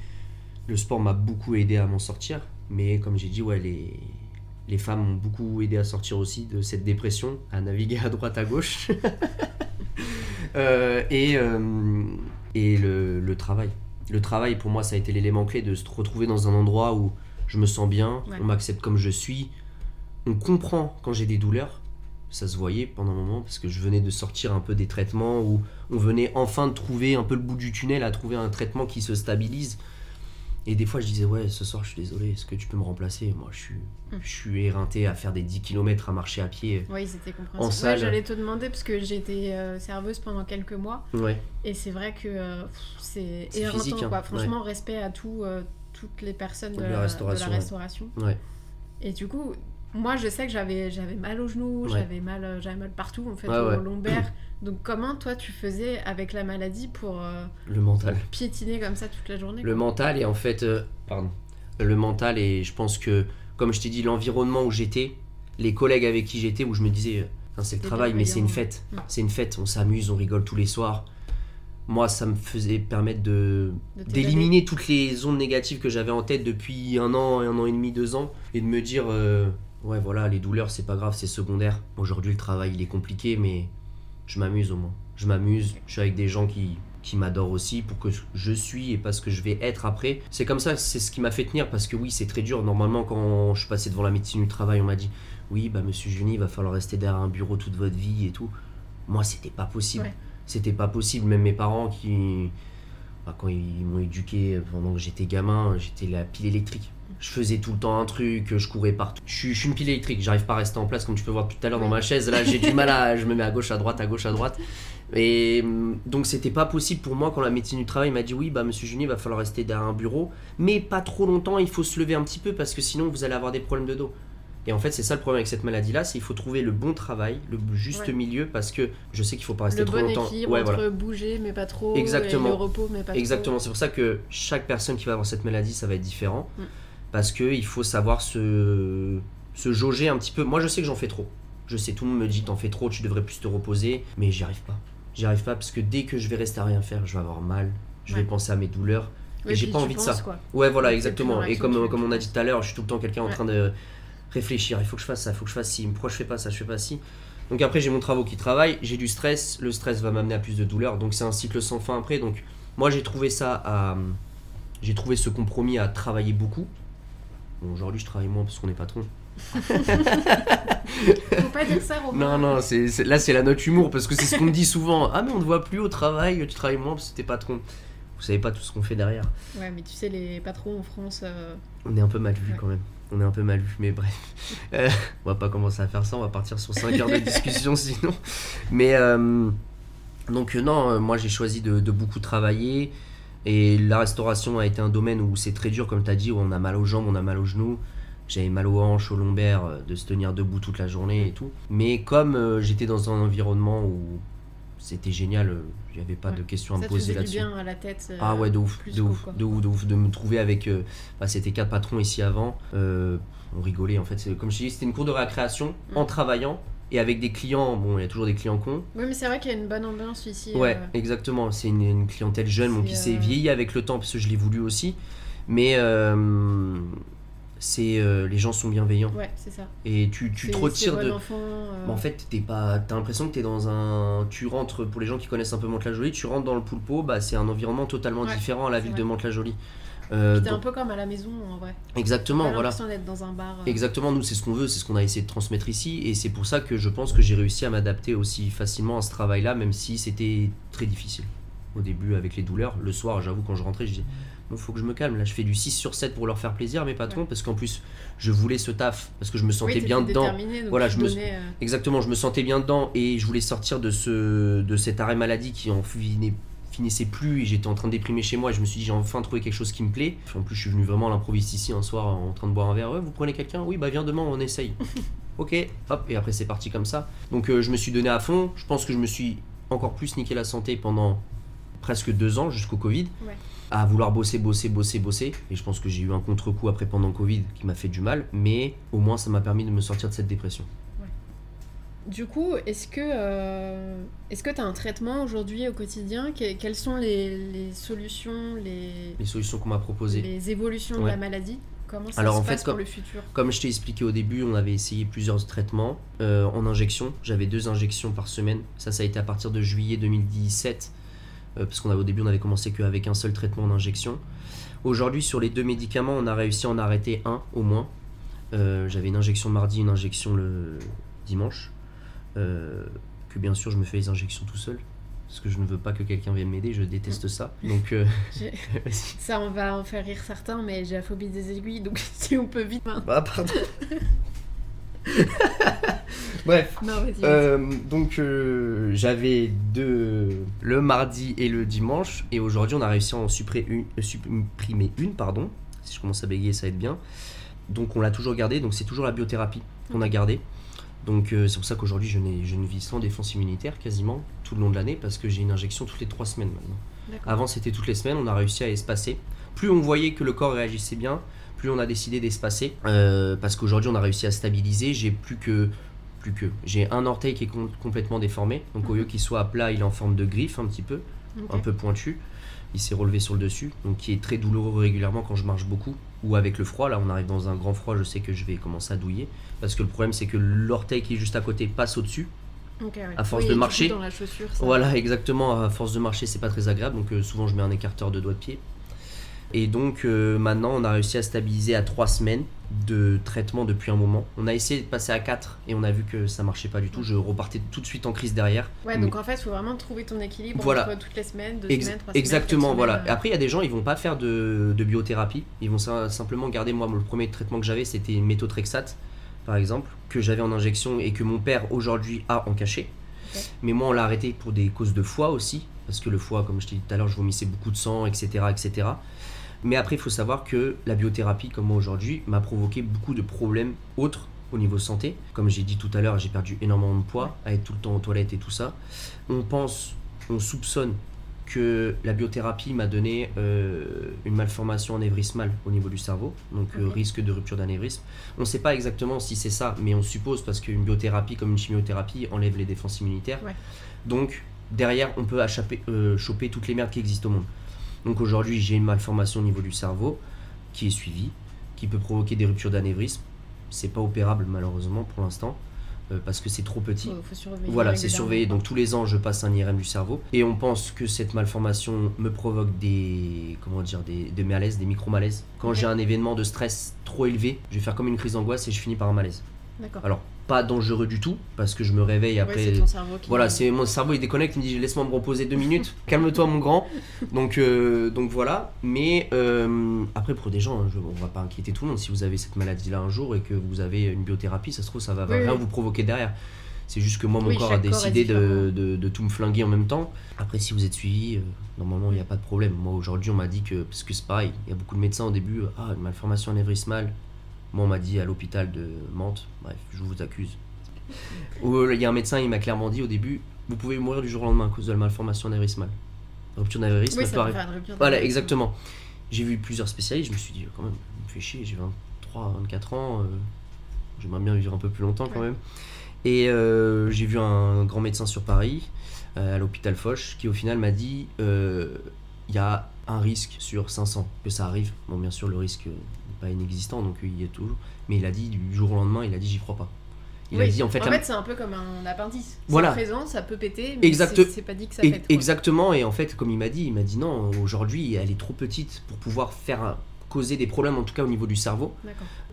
le sport m'a beaucoup aidé à m'en sortir. Mais comme j'ai dit, ouais, les, les femmes m'ont beaucoup aidé à sortir aussi de cette dépression, à naviguer à droite à gauche. Euh, et euh, et le, le travail. Le travail, pour moi, ça a été l'élément clé de se retrouver dans un endroit où je me sens bien, Ouais. on m'accepte comme je suis, on comprend quand j'ai des douleurs. Ça se voyait pendant un moment parce que je venais de sortir un peu des traitements où on venait enfin de trouver un peu le bout du tunnel, à trouver un traitement qui se stabilise. Et des fois, je disais, ouais, ce soir, je suis désolé, est-ce que tu peux me remplacer? Moi, je suis, Mm. je suis éreinté à faire des 10 km à marcher à pied. Oui, c'était compréhensible. En Ouais, salle. j'allais te demander parce que été euh, serveuse pendant quelques mois Ouais, et c'est vrai que euh, c'est éreintant physique, hein, quoi. Franchement, respect à tout, euh, toutes les personnes de, De la la, de restauration, la. Et du coup, moi je sais que j'avais j'avais mal aux genoux, Ouais. j'avais mal euh, j'avais mal partout en fait Ouais, au ouais. lombaire. Donc comment toi tu faisais avec la maladie pour euh, Le mental. piétiner comme ça toute la journée Le mental et en fait, euh, pardon, le mental et je pense que, comme je t'ai dit, l'environnement où j'étais, les collègues avec qui j'étais, où je me disais, c'est le travail, mais c'est une fête. C'est une fête, on s'amuse, on rigole tous les soirs. moi, ça me faisait permettre de De t'évader. d'éliminer toutes les ondes négatives que j'avais en tête depuis un an, un an et demi, deux ans, et de me dire, euh, ouais, voilà, les douleurs, c'est pas grave, c'est secondaire. Aujourd'hui, le travail, il est compliqué, mais je m'amuse au moins. Je m'amuse, je suis avec des gens qui, qui m'adorent aussi pour que je suis et pas ce que je vais être après. C'est comme ça, c'est ce qui m'a fait tenir, parce que oui, c'est très dur. Normalement, quand je passé devant la médecine du travail, on m'a dit, oui, bah, monsieur Juni, il va falloir rester derrière un bureau toute votre vie et tout. Moi, c'était pas possible. Ouais. C'était pas possible. Même mes parents qui, bah, quand ils m'ont éduqué pendant que j'étais gamin, j'étais la pile électrique. Je faisais tout le temps un truc, je courais partout. Je suis, je suis une pile électrique, j'arrive pas à rester en place comme tu peux voir tout à l'heure dans ma chaise. Là, j'ai du mal à. Je me mets à gauche, à droite, à gauche, à droite. Et hum, donc, c'était pas possible pour moi quand la médecine du travail m'a dit Oui, bah, monsieur Juni, il va falloir rester derrière un bureau, mais pas trop longtemps, il faut se lever un petit peu parce que sinon vous allez avoir des problèmes de dos. Et en fait, c'est ça le problème avec cette maladie-là, c'est qu'il faut trouver le bon travail, le juste Ouais. milieu, parce que je sais qu'il faut pas rester Le trop bon longtemps. équilibre Ouais, entre voilà. bouger mais pas trop, Exactement. et le repos mais pas Exactement, c'est pour ça que chaque personne qui va avoir cette maladie, ça va être différent. Mm. Parce qu'il faut savoir se, se jauger un petit peu. Moi, je sais que j'en fais trop. Je sais, tout le monde me dit, t'en fais trop, tu devrais plus te reposer. Mais j'y arrive pas. J'y arrive pas parce que dès que je vais rester à rien faire, je vais avoir mal. Je vais penser à mes douleurs. et j'ai pas envie de ça. quoi. Ouais, voilà, exactement. Et comme, comme on a dit tout à l'heure, je suis tout le temps quelqu'un en train de réfléchir. Il faut que je fasse ça, il faut que je fasse ci. Pourquoi je fais pas ça, je fais pas ci? Donc après, j'ai mon travail qui travaille, j'ai du stress. Le stress va m'amener à plus de douleur. Donc c'est un cycle sans fin après. Donc moi, j'ai trouvé ça à. J'ai trouvé ce compromis à travailler beaucoup. Bon, aujourd'hui, je travaille moins parce qu'on est patron. Faut pas dire ça. Non, non, c'est, c'est- là, c'est la note humour parce que c'est ce qu'on me dit souvent. Ah, mais on ne voit plus au travail, tu travailles moins parce que t'es patron. Vous savez pas tout ce qu'on fait derrière. Ouais, mais tu sais, les patrons en France. euh, On est un peu mal vu Ouais. quand même. On est un peu mal vu, mais bref. Euh, on va pas commencer à faire ça, on va partir sur 5 heures de discussion sinon. Mais euh, donc, non, moi j'ai choisi de, de beaucoup travailler. Et la restauration a été un domaine où c'est très dur, comme tu as dit, où on a mal aux jambes, on a mal aux genoux. J'avais mal aux hanches, aux lombaires, euh, de se tenir debout toute la journée et tout. Mais comme euh, j'étais dans un environnement où c'était génial, euh, il n'y avait pas Ouais. de questions à ça me poser là-dessus. bien à la tête. euh, Ah ouais, de ouf, de ouf, de ouf, de ouf, de me trouver avec. bah, c'était quatre patrons ici avant. on rigolait en fait. Comme je dis, c'était une cour de récréation Mm. en travaillant et avec des clients. Bon, il y a toujours des clients cons. Oui, mais c'est vrai qu'il y a une bonne ambiance ici. Ouais, euh, exactement. C'est une, une clientèle jeune, bon, qui s'est euh, vieillie avec le temps parce que je l'ai voulu aussi. Mais euh, c'est euh, les gens sont bienveillants Ouais, c'est ça. et tu, tu te retires de. enfant, Bah, en fait, t'es pas, t'as l'impression que t'es dans un, tu rentres pour les gens qui connaissent un peu Mantes-la-Jolie, tu rentres dans le Poulpeau, bah c'est un environnement totalement Ouais, différent à la ville vrai. de Mantes-la-Jolie. Euh, T'es un peu comme à la maison en vrai. exactement, voilà. d'être dans un bar. euh, Exactement, nous c'est ce qu'on veut, c'est ce qu'on a essayé de transmettre ici, et c'est pour ça que je pense que j'ai réussi à m'adapter aussi facilement à ce travail-là, même si c'était très difficile. Au début, avec les douleurs, le soir, j'avoue, quand je rentrais, je disais, bon, faut que je me calme, là je fais du 6 sur 7 pour leur faire plaisir, mes patrons, Ouais. parce qu'en plus, je voulais ce taf, parce que je me sentais bien dedans. Voilà, je me- donnais, euh, Exactement, je me sentais bien dedans et je voulais sortir de, ce, de cet arrêt maladie qui en finait- finissait plus et j'étais en train de déprimer chez moi et je me suis dit j'ai enfin trouvé quelque chose qui me plaît. En plus je suis venu vraiment à l'improviste ici un soir en train de boire un verre. Ouais, vous prenez quelqu'un? Oui, bah viens demain, on essaye. ok, hop, et après c'est parti comme ça. Donc euh, je me suis donné à fond. Je pense que je me suis encore plus niqué la santé pendant presque deux ans jusqu'au Covid. Ouais. À vouloir bosser, bosser, bosser, bosser. Et je pense que j'ai eu un contre-coup après pendant le Covid qui m'a fait du mal. Mais au moins ça m'a permis de me sortir de cette dépression. Du coup, est-ce que euh, est-ce que tu as un traitement aujourd'hui au quotidien? Que- Quelles sont les, les solutions, les, Les solutions qu'on m'a proposées. les évolutions de la maladie? Comment ça Alors, se en fait, passe pour comme- le futur? Comme je t'ai expliqué au début, on avait essayé plusieurs traitements euh, en injection. J'avais deux injections par semaine. Ça, ça a été à partir de juillet 2017. euh, parce qu'au début, on avait commencé qu'avec un seul traitement en injection. Aujourd'hui, sur les deux médicaments, on a réussi à en arrêter un au moins. Euh, J'avais une injection mardi, une injection le dimanche. Euh, que bien sûr, je me fais les injections tout seul. Parce que je ne veux pas que quelqu'un vienne m'aider, je déteste ça. Donc, euh. Ça, on va en faire rire certains, mais j'ai la phobie des aiguilles, donc si on peut vite. Bah, pardon. Bref. Non. Euh, donc euh, j'avais deux le mardi et le dimanche et aujourd'hui on a réussi à en suppré- une- supprimer une pardon si je commence à bégayer ça va être bien donc on l'a toujours gardé donc c'est toujours la biothérapie qu'on a gardée donc euh, c'est pour ça qu'aujourd'hui je, je ne vis sans défense immunitaire quasiment tout le long de l'année parce que j'ai une injection toutes les trois semaines maintenant. Avant c'était toutes les semaines on a réussi à espacer. Plus on voyait que le corps réagissait bien plus on a décidé d'espacer euh, parce qu'aujourd'hui on a réussi à stabiliser. J'ai plus que plus que. J'ai un orteil qui est com- complètement déformé, donc au lieu qu'il soit à plat, il est en forme de griffe un petit peu, un peu pointu. Il s'est relevé sur le dessus, donc qui est très douloureux régulièrement quand je marche beaucoup ou avec le froid. Là, on arrive dans un grand froid, je sais que je vais commencer à douiller parce que le problème c'est que l'orteil qui est juste à côté passe au-dessus. Ok, ouais. à force Oui, de marcher. dans la chaussure, ça- Voilà, exactement. À force de marcher, c'est pas très agréable, donc euh, souvent je mets un écarteur de doigts de pied. Et donc euh, maintenant, on a réussi à stabiliser à 3 semaines de traitement depuis un moment. On a essayé de passer à 4 et on a vu que ça marchait pas du tout. Je repartais tout de suite en crise derrière. Ouais, donc en fait, il faut vraiment trouver ton équilibre Voilà. entre toutes les semaines, deux Ex- semaines, trois semaines. exactement, voilà. semaines, Après, il y a des gens, ils vont pas faire de, de biothérapie. Ils vont sim- simplement garder. Moi, le premier traitement que j'avais, c'était une méthotrexate, par exemple, que j'avais en injection et que mon père aujourd'hui a en cachet. Mais moi, on l'a arrêté pour des causes de foie aussi, parce que le foie, comme je t'ai dit tout à l'heure, je vomissais beaucoup de sang, etc., etc. Mais après, il faut savoir que la biothérapie, comme moi aujourd'hui, m'a provoqué beaucoup de problèmes autres au niveau santé. Comme j'ai dit tout à l'heure, j'ai perdu énormément de poids, à être tout le temps aux toilettes et tout ça. On pense, on soupçonne que la biothérapie m'a donné euh, une malformation anévrismale au niveau du cerveau, donc euh, risque de rupture d'anévrisme. On ne sait pas exactement si c'est ça, mais on suppose parce qu'une biothérapie comme une chimiothérapie enlève les défenses immunitaires. Ouais. Donc derrière, on peut achaper- euh, choper toutes les merdes qui existent au monde. Donc aujourd'hui, j'ai une malformation au niveau du cerveau qui est suivie, qui peut provoquer des ruptures d'anévrisme. C'est pas opérable malheureusement pour l'instant parce que c'est trop petit. Faut, faut surveiller. Voilà, c'est surveillé. Donc tous les ans, je passe un IRM du cerveau. Et on pense que cette malformation me provoque des, comment dire, des, des malaises, des micro-malaises. Quand Ok. j'ai un événement de stress trop élevé, je vais faire comme une crise d'angoisse et je finis par un malaise. D'accord. Alors, pas dangereux du tout, parce que je me réveille après. ton cerveau qui. Voilà, c'est mon cerveau il déconnecte, il me dit laisse-moi me reposer deux minutes, calme-toi mon grand. Donc, euh, donc voilà. Mais euh, après pour des gens, hein, je, on va pas inquiéter tout le monde. Si vous avez cette maladie-là un jour et que vous avez une biothérapie, ça se trouve ça va Oui, rien oui. vous provoquer derrière. C'est juste que moi mon Oui, corps a corps décidé de, de- de tout me flinguer en même temps. Après si vous êtes suivi, euh, normalement il n'y a pas de problème. Moi aujourd'hui on m'a dit que, parce que c'est pareil, il y a beaucoup de médecins au début, ah une malformation anévrismale. Moi on m'a dit à l'hôpital de Mantes, bref, je vous accuse. Il y a un médecin, il m'a clairement dit au début, vous pouvez mourir du jour au lendemain à cause de la malformation anévrismale. Rupture d'anévrisme, Oui, ça peut peut arriver. faire une rupture. Voilà, exactement. J'ai vu plusieurs spécialistes, je me suis dit, quand même, il me fait chier, j'ai 23, 24 ans, euh, j'aimerais bien vivre un peu plus longtemps quand Ouais. même. Et euh, j'ai vu un grand médecin sur Paris, euh, à l'hôpital Foch, qui au final m'a dit, il y a un risque sur 500 que ça arrive. Bon, bien sûr, le risque pas inexistant, donc il y est toujours. Mais il a dit, du jour au lendemain, il a dit, j'y crois pas. Il a dit, en fait, en la- fait, c'est un peu comme un appendice. Voilà. C'est présent, ça peut péter, mais Exact- c'est- c'est pas dit que ça pète. quoi. Exactement, et en fait, comme il m'a dit, il m'a dit non, aujourd'hui, elle est trop petite pour pouvoir faire causer des problèmes, en tout cas au niveau du cerveau.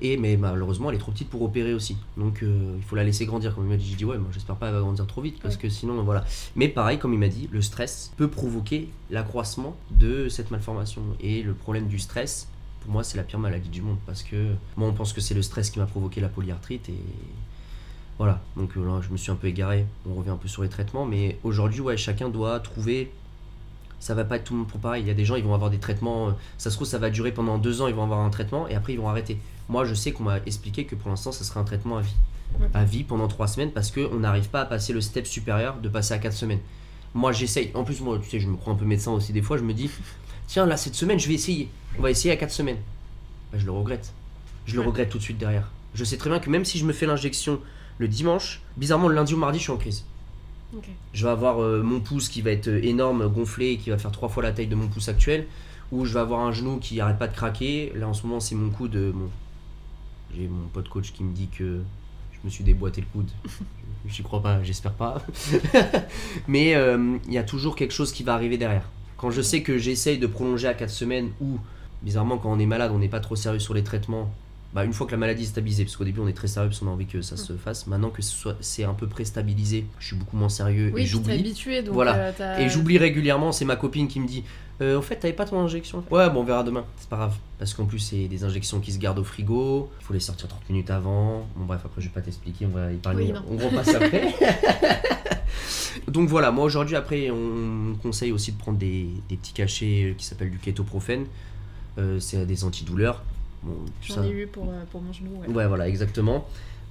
Et mais malheureusement, elle est trop petite pour opérer aussi. Donc euh, il faut la laisser grandir. Comme il m'a dit, j'ai dit ouais, moi j'espère pas qu'elle va grandir trop vite parce Ouais. que sinon voilà. Mais pareil, comme il m'a dit, le stress peut provoquer l'accroissement de cette malformation. Et le problème du stress, pour moi, c'est la pire maladie du monde parce que moi on pense que c'est le stress qui m'a provoqué la polyarthrite et voilà. Donc euh, là, je me suis un peu égaré. On revient un peu sur les traitements, mais aujourd'hui, ouais, chacun doit trouver. Ça va pas être tout le monde pour pareil. Il y a des gens, ils vont avoir des traitements. euh, Ça se trouve, ça va durer pendant deux ans, ils vont avoir un traitement et après ils vont arrêter. Moi, je sais qu'on m'a expliqué que pour l'instant, ça serait un traitement à vie. À vie pendant trois semaines parce qu'on n'arrive pas à passer le step supérieur de passer à quatre semaines. Moi, j'essaye. En plus, moi, tu sais, je me crois un peu médecin aussi des fois. Je me dis, tiens, là, cette semaine, je vais essayer. On va essayer à quatre semaines. Bah, je le regrette. Je le regrette tout de suite derrière. Je sais très bien que même si je me fais l'injection le dimanche, bizarrement, le lundi ou mardi, je suis en crise. Je vais avoir euh, mon pouce qui va être euh, énorme, gonflé, qui va faire trois fois la taille de mon pouce actuel, ou je vais avoir un genou qui arrête pas de craquer. Là en ce moment c'est mon coude. euh, bon, J'ai mon pote coach qui me dit que je me suis déboîté le coude. J'y crois pas, j'espère pas. Mais euh, il y a toujours quelque chose qui va arriver derrière. Quand je sais que j'essaye de prolonger à 4 semaines, ou bizarrement quand on est malade, on n'est pas trop sérieux sur les traitements, bah, une fois que la maladie est stabilisée, parce qu'au début on est très sérieux parce qu'on a envie que ça se fasse, maintenant que c'est un peu près stabilisé, je suis beaucoup moins sérieux Oui, et j'oublie. habitué, donc. Voilà. euh, Et j'oublie régulièrement, c'est ma copine qui me dit Euh, Au fait, t'avais pas ton injection Ouais, bon, on verra demain, c'est pas grave. Parce qu'en plus, c'est des injections qui se gardent au frigo, il faut les sortir 30 minutes avant. Bon, bref, après, je vais pas t'expliquer, on va y parler, Oui, on repasse après. Donc voilà, moi aujourd'hui, après, on conseille aussi de prendre des, des petits cachets qui s'appellent du kétoprophène. Euh, c'est des antidouleurs. Bon, J'en ai eu pour, euh, pour mon genou. ouais. Ouais, voilà, exactement.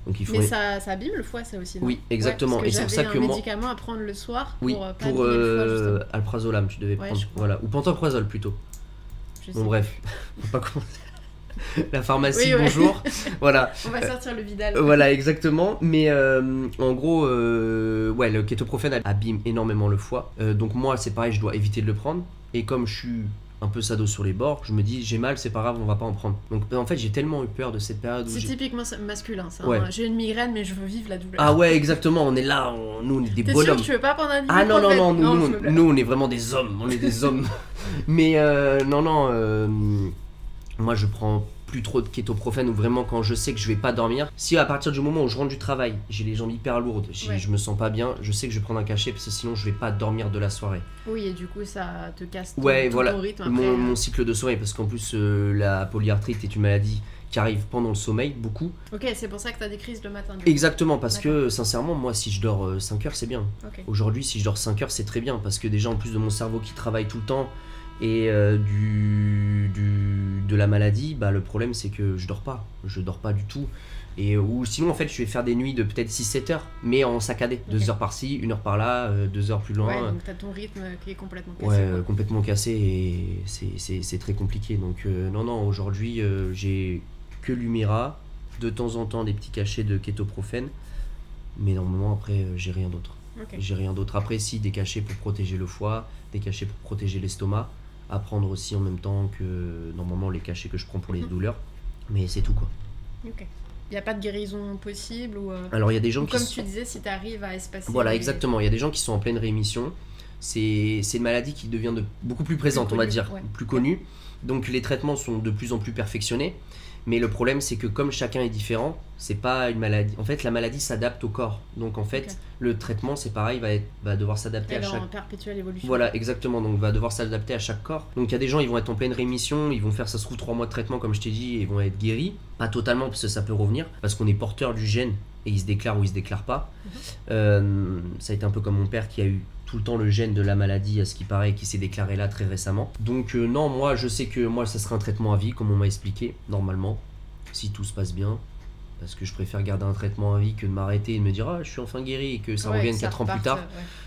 Donc il faut. Mais ça, ça abîme le foie, ça aussi. non? Oui, exactement. Ouais, Et c'est pour ça que un moi- médicament à prendre le soir Oui, pour, euh, pas pour foie, euh, alprazolam, tu devais Ouais, prendre. Voilà, ou pantoprazole plutôt. Je Bon, sais. bref, faut pas commencer. la pharmacie, Oui, bonjour. voilà. On va sortir le Vidal. Euh, Voilà, exactement. Mais euh, en gros, ouais, le kétoprophène abîme énormément le foie. Donc moi, c'est pareil, je dois éviter de le prendre. Et comme je suis un peu sado sur les bords, je me dis, j'ai mal, c'est pas grave, on va pas en prendre. Donc en fait, j'ai tellement eu peur de cette période où C'est typiquement masculin, ça. Ouais. hein. J'ai une migraine, mais je veux vivre la douleur. Ah ouais, exactement, on est là, on- nous on est des sûr bonhommes. que tu veux pas prendre un Ah non, non, non, nous, on est vraiment des hommes, on est des hommes. Mais euh, non, non, euh, moi je prends plus trop de kétoprophène ou vraiment quand je sais que je vais pas dormir. Si à partir du moment où je rentre du travail, j'ai les jambes hyper lourdes, Ouais. je me sens pas bien, je sais que je vais prendre un cachet parce que sinon je vais pas dormir de la soirée. Oui, et du coup, ça te casse ton, Ouais, voilà, rythme après. Mon, euh, mon cycle de sommeil, parce qu'en plus euh, la polyarthrite est une maladie qui arrive pendant le sommeil, beaucoup. Ok, c'est pour ça que t'as des crises le matin. Exactement, parce que sincèrement, moi si je dors 5 heures, c'est bien. Aujourd'hui, si je dors 5 heures, c'est très bien parce que déjà, en plus de mon cerveau qui travaille tout le temps et euh, du, du- de la maladie, bah, le problème c'est que je dors pas. Je dors pas du tout. Et, ou sinon, en fait, je vais faire des nuits de peut-être 6-7 heures, mais en saccadé. 2 Ok. heures par-ci, 1 heure par là, 2 heures plus loin. Ouais, donc t'as ton rythme qui est complètement cassé. Ouais, quoi. euh, complètement cassé et c'est- très compliqué. Donc, euh, non, non, aujourd'hui, euh, j'ai que l'Humira, de temps en temps des petits cachets de kétoprophène, mais normalement, après, euh, j'ai rien d'autre. J'ai rien d'autre. Après, si, des cachets pour protéger le foie, des cachets pour protéger l'estomac, à prendre aussi en même temps que normalement les cachets que je prends pour les Mhm. douleurs. Mais c'est tout quoi. Ok. Il n'y a pas de guérison possible ou. euh, Alors, il y a des gens ou qui. comme sont- tu disais, si t'arrives à espacer. Voilà, les- exactement. Il y a des gens qui sont en pleine rémission. C'est une maladie qui devient de beaucoup plus présente, on va dire, ouais. plus connue. Donc les traitements sont de plus en plus perfectionnés. Mais le problème, c'est que comme chacun est différent, c'est pas une maladie. En fait, la maladie s'adapte au corps. Donc en fait, le traitement, c'est pareil, va, être, va devoir s'adapter à chaque. en perpétuelle évolution. Voilà, exactement. Donc, va devoir s'adapter à chaque corps. Donc, il y a des gens, ils vont être en pleine rémission, ils vont faire, ça se trouve, 3 mois de traitement, comme je t'ai dit, et ils vont être guéris. Pas totalement, parce que ça peut revenir, parce qu'on est porteur du gène, et il se déclare ou il se déclare pas. Mhm. Euh, ça a été un peu comme mon père qui a eu tout le temps le gène de la maladie, à ce qui paraît, et qui s'est déclaré là très récemment. Donc, euh, non, moi, je sais que moi, ça sera un traitement à vie, comme on m'a expliqué, normalement, si tout se passe bien. Parce que je préfère garder un traitement à vie que de m'arrêter et de me dire ah je suis enfin guéri et que ça Ouais, revienne que ça 4 ans plus tard. ouais.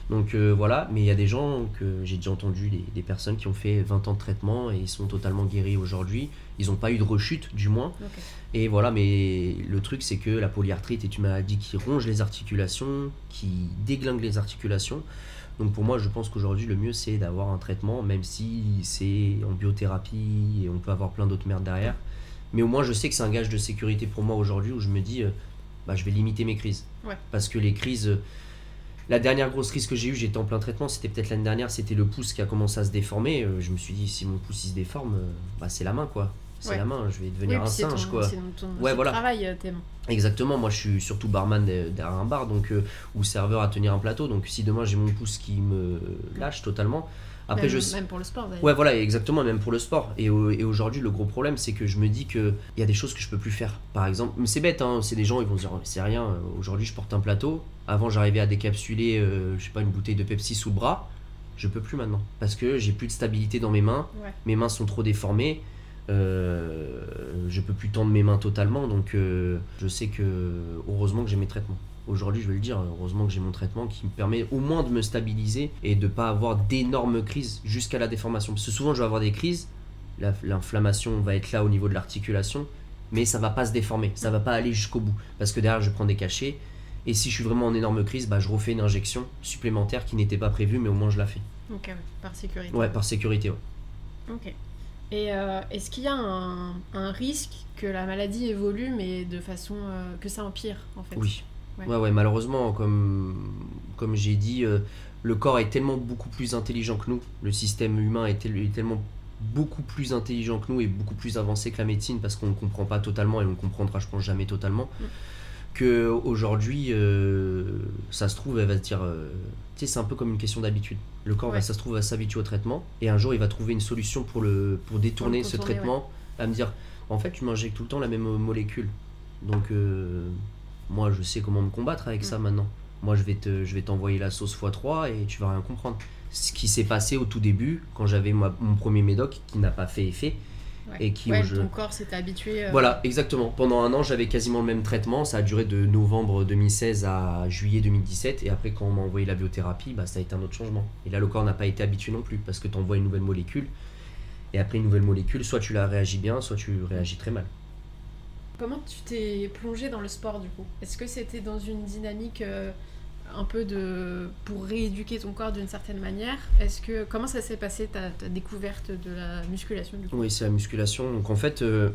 Donc euh, voilà, mais il y a des gens que j'ai déjà entendu, des, des personnes qui ont fait 20 ans de traitement et ils sont totalement guéris aujourd'hui. Ils n'ont pas eu de rechute du moins. Et voilà, mais le truc c'est que la polyarthrite est une maladie qui ronge les articulations, qui déglingue les articulations. Donc pour moi, je pense qu'aujourd'hui le mieux c'est d'avoir un traitement, même si c'est en biothérapie et on peut avoir plein d'autres merdes derrière. Mais au moins je sais que c'est un gage de sécurité pour moi aujourd'hui où je me dis, euh, bah, je vais limiter mes crises. Ouais. Parce que les crises... euh, la dernière grosse crise que j'ai eue, j'étais en plein traitement, c'était peut-être l'année dernière, c'était le pouce qui a commencé à se déformer. Euh, je me suis dit, si mon pouce il se déforme, bah, c'est la main quoi. C'est Ouais. la main, je vais Oui, devenir un singe ton, quoi. c'est ton, Ouais, voilà. travail, tes mains. Exactement, moi je suis surtout barman de- derrière un bar donc ou serveur à tenir un plateau. Donc si demain j'ai mon pouce qui me lâche totalement, après même, je même pour le sport d'ailleurs. Ouais, voilà, exactement, même pour le sport. Et, au- et aujourd'hui, le gros problème, c'est que je me dis qu'il y a des choses que je peux plus faire. Par exemple, mais c'est bête, hein, c'est des gens, ils vont se dire, c'est rien, euh, aujourd'hui je porte un plateau. Avant, j'arrivais à décapsuler, euh, je sais pas, une bouteille de Pepsi sous le bras. Je peux plus maintenant. Parce que j'ai plus de stabilité dans mes mains, Ouais. mes mains sont trop déformées. euh, je peux plus tendre mes mains totalement, donc euh, je sais que heureusement que j'ai mes traitements. Aujourd'hui, je vais le dire, heureusement que j'ai mon traitement qui me permet au moins de me stabiliser et de pas avoir d'énormes crises jusqu'à la déformation. Parce que souvent, je vais avoir des crises, la- l'inflammation va être là au niveau de l'articulation, mais ça va pas se déformer, ça va pas aller jusqu'au bout. Parce que derrière, je prends des cachets, et si je suis vraiment en énorme crise, bah, je refais une injection supplémentaire qui n'était pas prévue, mais au moins je la fais. Ok, par sécurité. Ouais, par sécurité, ouais. Ok. Et euh, est-ce qu'il y a un, un risque que la maladie évolue, mais de façon euh, que ça empire en fait? Oui. Ouais. Ouais, ouais, malheureusement, comme, comme j'ai dit, euh, le corps est tellement beaucoup plus intelligent que nous. Le système humain est, tel- est tellement beaucoup plus intelligent que nous et beaucoup plus avancé que la médecine parce qu'on ne comprend pas totalement et on ne comprendra, je pense, jamais totalement. Mm. Que aujourd'hui, euh, ça se trouve, elle va se dire. euh, tu sais, c'est un peu comme une question d'habitude. Le corps, va, ça se trouve, va s'habituer au traitement et un jour, il va trouver une solution pour, le, pour détourner ce contourner, traitement. À me dire, en fait, tu m'injectes tout le temps la même molécule. Donc, euh, moi, je sais comment me combattre avec Mm. ça maintenant. Moi, je vais te, je vais t'envoyer la sauce x3 et tu vas rien comprendre. Ce qui s'est passé au tout début, quand j'avais mon premier médoc qui n'a pas fait effet. Ouais. Et qui, Ouais, je- ton corps s'était habitué. euh, Voilà, exactement. Pendant un an, j'avais quasiment le même traitement. Ça a duré de novembre 2016 à juillet 2017. Et après, quand on m'a envoyé la biothérapie, bah, ça a été un autre changement. Et là, le corps n'a pas été habitué non plus parce que tu envoies une nouvelle molécule. Et après, une nouvelle molécule, soit tu la réagis bien, soit tu réagis très mal. Comment tu t'es plongé dans le sport du coup? Est-ce que c'était dans une dynamique euh, un peu de pour rééduquer ton corps d'une certaine manière? Est-ce que comment ça s'est passé ta, ta découverte de la musculation du coup? Oui, c'est la musculation. Donc en fait, euh,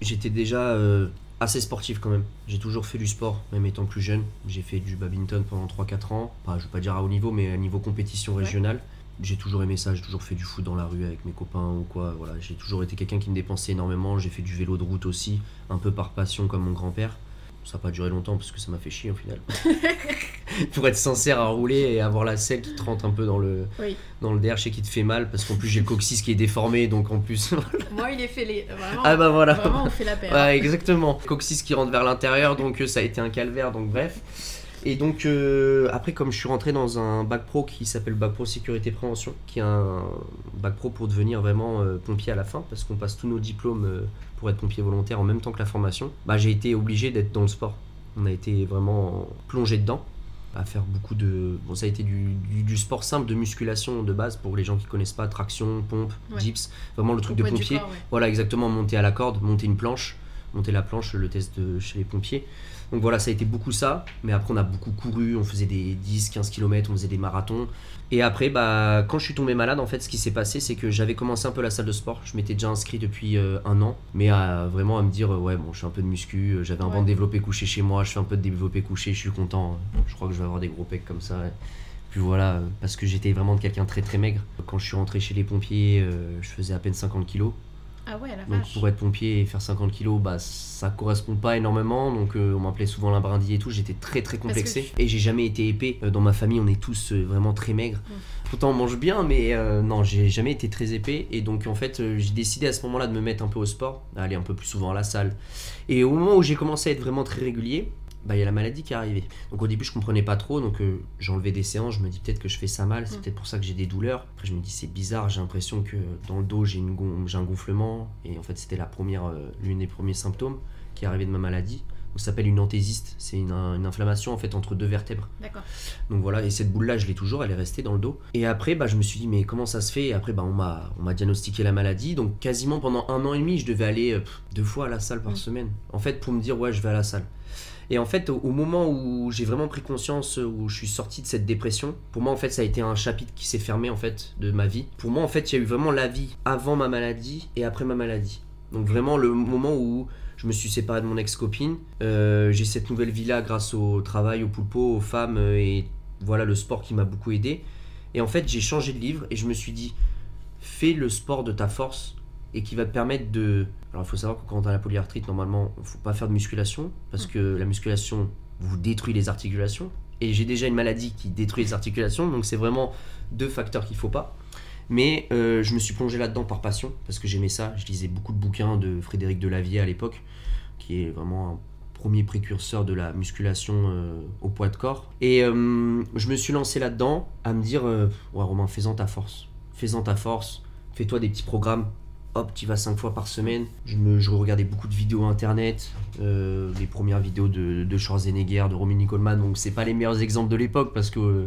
j'étais déjà euh, assez sportif quand même. J'ai toujours fait du sport, même étant plus jeune. J'ai fait du badminton pendant 3-4 ans. Je veux pas dire à haut niveau, mais à niveau compétition Ouais. régionale. J'ai toujours aimé ça, j'ai toujours fait du foot dans la rue avec mes copains ou quoi. Voilà, j'ai toujours été quelqu'un qui me dépensait énormément. J'ai fait du vélo de route aussi, un peu par passion comme mon grand-père. Ça n'a pas duré longtemps parce que ça m'a fait chier au final. Pour être sincère à rouler et avoir la selle qui te rentre un peu dans le, Oui. dans le derche et qui te fait mal parce qu'en plus j'ai le coccyx qui est déformé donc en plus. Moi, il est fêlé. Vraiment, ah bah voilà. vraiment on fait la paire. Ouais, exactement. Coccyx qui rentre vers l'intérieur, donc euh, ça a été un calvaire, donc bref. Et donc euh, après, comme je suis rentré dans un bac pro qui s'appelle bac pro sécurité prévention, qui est un bac pro pour devenir vraiment euh, pompier à la fin, parce qu'on passe tous nos diplômes euh, pour être pompier volontaire en même temps que la formation, bah, j'ai été obligé d'être dans le sport. On a été vraiment plongé dedans, à faire beaucoup de... Bon, ça a été du, du- du sport simple, de musculation de base, pour les gens qui connaissent pas, traction, pompe, Ouais. dips, vraiment le truc Au de pompier. corps, ouais. Voilà, exactement, monter à la corde, monter une planche, monter la planche, le test de chez les pompiers. Donc voilà, ça a été beaucoup ça, mais après on a beaucoup couru, on faisait des 10, 15 km, on faisait des marathons. Et après, bah, quand je suis tombé malade, en fait, ce qui s'est passé, c'est que j'avais commencé un peu la salle de sport. Je m'étais déjà inscrit depuis euh, un an, mais à, vraiment à me dire, euh, ouais, bon, je fais un peu de muscu, euh, j'avais un Ouais. banc de développé couché chez moi, je fais un peu de développé couché, je suis content. Je crois que je vais avoir des gros pecs comme ça. ouais. Puis voilà, parce que j'étais vraiment quelqu'un de très très maigre. Quand je suis rentré chez les pompiers, euh, je faisais à peine 50 kilos. Ah ouais, la Donc vache. pour être pompier et faire 50 kilos, bah ça correspond pas énormément. Donc euh, on m'appelait souvent la brindille et tout. J'étais très très complexé. Et j'ai jamais été épais. Euh, Dans ma famille, on est tous euh, vraiment très maigres. Pourtant on mange bien, mais euh, non, j'ai jamais été très épais. Et donc en fait, j'ai décidé à ce moment-là de me mettre un peu au sport, à aller un peu plus souvent à la salle. Et au moment où j'ai commencé à être vraiment très régulier, bah il y a la maladie qui est arrivée. Donc au début je comprenais pas trop, donc euh, enlevé des séances, je me dis peut-être que je fais ça mal, c'est Mm. peut-être pour ça que j'ai des douleurs. Après je me dis c'est bizarre, j'ai l'impression que dans le dos j'ai gon- un gonflement et en fait c'était la première euh, l'une des premiers symptômes qui est arrivé de ma maladie. Ça s'appelle une anthésiste, c'est une, une inflammation en fait entre deux vertèbres. D'accord. Donc voilà, et cette boule-là, je l'ai toujours, elle est restée dans le dos. Et après, bah, je me suis dit, mais comment ça se fait? Et après, bah, on m'a on diagnostiqué la maladie. Donc quasiment pendant un an et demi, je devais aller euh, deux fois à la salle par Mm. semaine. En fait, pour me dire, ouais, je vais à la salle. Et en fait, au, moment où j'ai vraiment pris conscience, euh, où je suis sorti de cette dépression, pour moi, en fait, ça a été un chapitre qui s'est fermé, en fait, de ma vie. Pour moi, en fait, il y a eu vraiment la vie avant ma maladie et après ma maladie. Donc vraiment le moment où je me suis séparé de mon ex-copine, euh, j'ai cette nouvelle vie-là grâce au travail, au poulpeau, aux femmes euh, et voilà le sport qui m'a beaucoup aidé. Et en fait, j'ai changé de livre et je me suis dit, fais le sport de ta force et qui va te permettre de... Alors il faut savoir que quand on a la polyarthrite, normalement, il faut pas faire de musculation parce que la musculation vous détruit les articulations. Et j'ai déjà une maladie qui détruit les articulations, donc c'est vraiment deux facteurs qu'il faut pas. Mais euh, je me suis plongé là-dedans par passion parce que j'aimais ça. Je lisais beaucoup de bouquins de Frédéric Delavier à l'époque, qui est vraiment un premier précurseur de la musculation euh, au poids de corps. Et euh, je me suis lancé là-dedans à me dire Ouais, Romain, fais-en ta force. Fais-en ta force. Fais-toi des petits programmes. Hop, tu vas cinq fois par semaine. Je, me, je regardais beaucoup de vidéos internet, euh, les premières vidéos de, de Schwarzenegger, de Romini Coleman. Donc, c'est pas les meilleurs exemples de l'époque parce que. euh,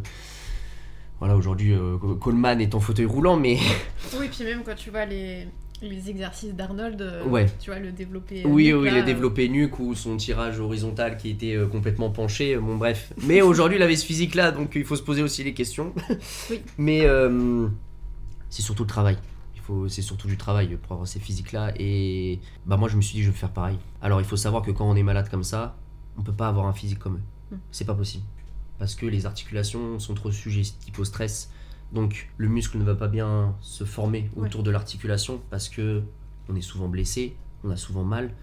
voilà, aujourd'hui, euh, Coleman est en fauteuil roulant, mais Oui, puis même quand tu vois les, les exercices d'Arnold, euh, Ouais. tu vois le développer. euh, Oui, oui, là, euh, développé nuque ou son tirage horizontal qui était complètement penché. Bon, bref. Mais aujourd'hui, il avait ce physique-là, donc il faut se poser aussi les questions. Oui. Mais c'est surtout le travail. Faut, c'est surtout du travail pour avoir ces physiques-là. Et bah moi, je me suis dit, je vais faire pareil. Alors, il faut savoir que quand on est malade comme ça, on peut pas avoir un physique comme eux. Mm. C'est pas possible. Parce que les articulations sont trop sujettes au stress. Donc, le muscle ne va pas bien se former Ouais. autour de l'articulation parce que on est souvent blessé, on a souvent mal.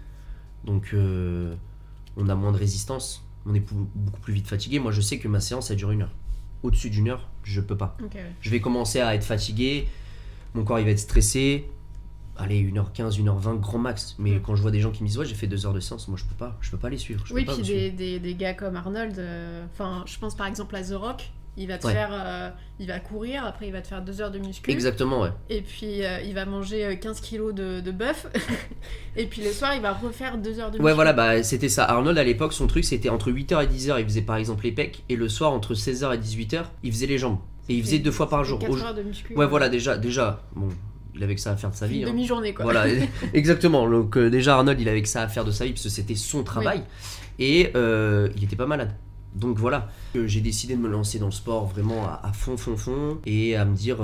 Donc, euh, on a moins de résistance. On est beaucoup plus vite fatigué. Moi, je sais que ma séance, elle dure une heure. Au-dessus d'une heure, je peux pas. Je vais commencer à être fatigué, mon corps il va être stressé. Allez, 1h15, 1h20, grand max. Mais Mm. quand je vois des gens qui me disent Ouais, j'ai fait deux heures de séance, moi je peux pas, je peux pas les suivre. Je Oui, peux pas puis suivre. des, des, des gars comme Arnold, euh, enfin, je pense par exemple à The Rock, il va te Ouais. faire, euh, il va courir, après il va te faire deux heures de muscu, Exactement, ouais. et puis euh, il va manger euh, 15 kilos de, de bœuf, et puis le soir il va refaire deux heures de muscu. Ouais, voilà, bah c'était ça. Arnold à l'époque, son truc c'était entre 8h et 10h, il faisait par exemple les pecs, et le soir entre 16h et 18h, il faisait les jambes. Et il faisait deux fois par jour. 4 Au- heures de muscu. Ouais, voilà, déjà, déjà, bon, il avait que ça à faire de sa vie. Une hein. demi-journée quoi. Voilà, exactement. Donc euh, déjà Arnold, il avait que ça à faire de sa vie parce que c'était son travail et euh, il était pas malade. Donc voilà, Euh, j'ai décidé de me lancer dans le sport vraiment à, à fond, fond, fond et à me dire,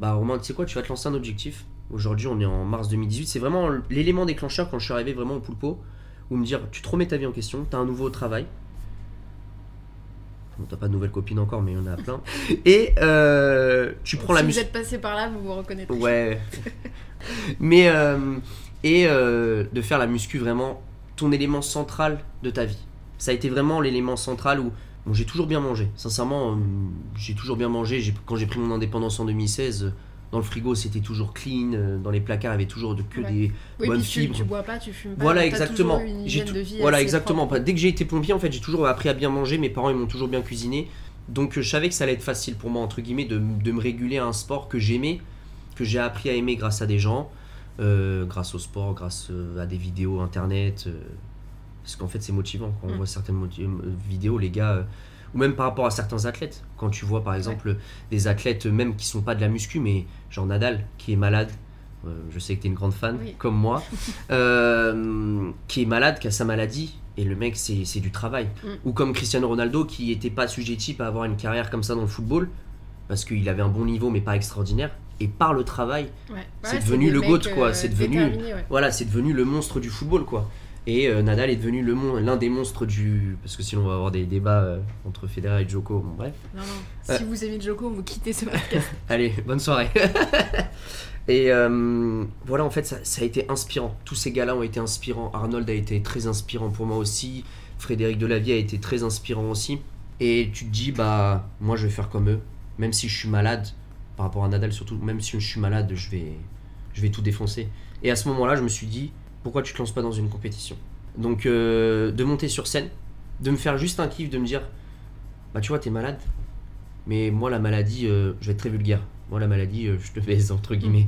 bah Romain, tu sais quoi, tu vas te lancer un objectif. Aujourd'hui, on est en mars 2018. C'est vraiment l'élément déclencheur quand je suis arrivé vraiment au Poulpo où me dire, tu te remets ta vie en question, tu as un nouveau travail. Bon, t'as pas de nouvelle copine encore, mais il y en a plein. Et euh, tu prends la si musique. vous êtes passé par là, vous vous reconnaîtrez. Ouais. Mais euh, et euh, de faire la muscu vraiment ton élément central de ta vie. Ça a été vraiment l'élément central où bon, j'ai toujours bien mangé. Sincèrement, euh, j'ai toujours bien mangé. Quand j'ai pris mon indépendance en 2016, euh, dans le frigo c'était toujours clean. euh, Dans les placards il y avait toujours de, que Ouais. des Oui, bonnes puis tu, fibres. tu bois pas, tu fumes pas. Voilà exactement. J'ai voilà exactement. propre. Dès que j'ai été pompier en fait j'ai toujours appris à bien manger. Mes parents ils m'ont toujours bien cuisiné. Donc euh, je savais que ça allait être facile pour moi entre guillemets de, de me réguler à un sport que j'aimais, que j'ai appris à aimer grâce à des gens, euh, grâce au sport, grâce à des vidéos internet. euh, parce qu'en fait c'est motivant quand on Mm. voit certaines vidéos les gars. euh, ou même par rapport à certains athlètes. Quand tu vois par exemple des athlètes même qui sont pas de la muscu, mais genre Nadal qui est malade, euh, je sais que tu es une grande fan, Oui. comme moi, euh, qui est malade, qui a sa maladie, et le mec c'est c'est du travail. Mm. Ou comme Cristiano Ronaldo qui était pas sujet à avoir une carrière comme ça dans le football, parce qu'il avait un bon niveau mais pas extraordinaire, et par le travail, Ouais. C'est Ouais, devenu le GOAT, quoi, euh, c'est devenu- ouais. voilà, c'est devenu le monstre du football quoi. Et euh, Nadal est devenu l'un des monstres du. Parce que sinon on va avoir des débats euh, entre Federer et Djoko. Bon, bref. Non, non. Euh. Si vous aimez Joko, vous quittez ce podcast. Allez, bonne soirée. et voilà, en fait, ça, ça a été inspirant. Tous ces gars-là ont été inspirants. Arnold a été très inspirant pour moi aussi. Frédéric Delavie a été très inspirant aussi. Et tu te dis, bah, moi je vais faire comme eux. Même si je suis malade, par rapport à Nadal surtout, même si je suis malade, je vais, je vais tout défoncer. Et à ce moment-là, je me suis dit, pourquoi tu te lances pas dans une compétition Donc, euh, de monter sur scène, de me faire juste un kiff, de me dire, bah, tu vois, t'es malade. Mais moi, la maladie, euh, je vais être très vulgaire. Moi, la maladie, euh, je te baise, entre guillemets.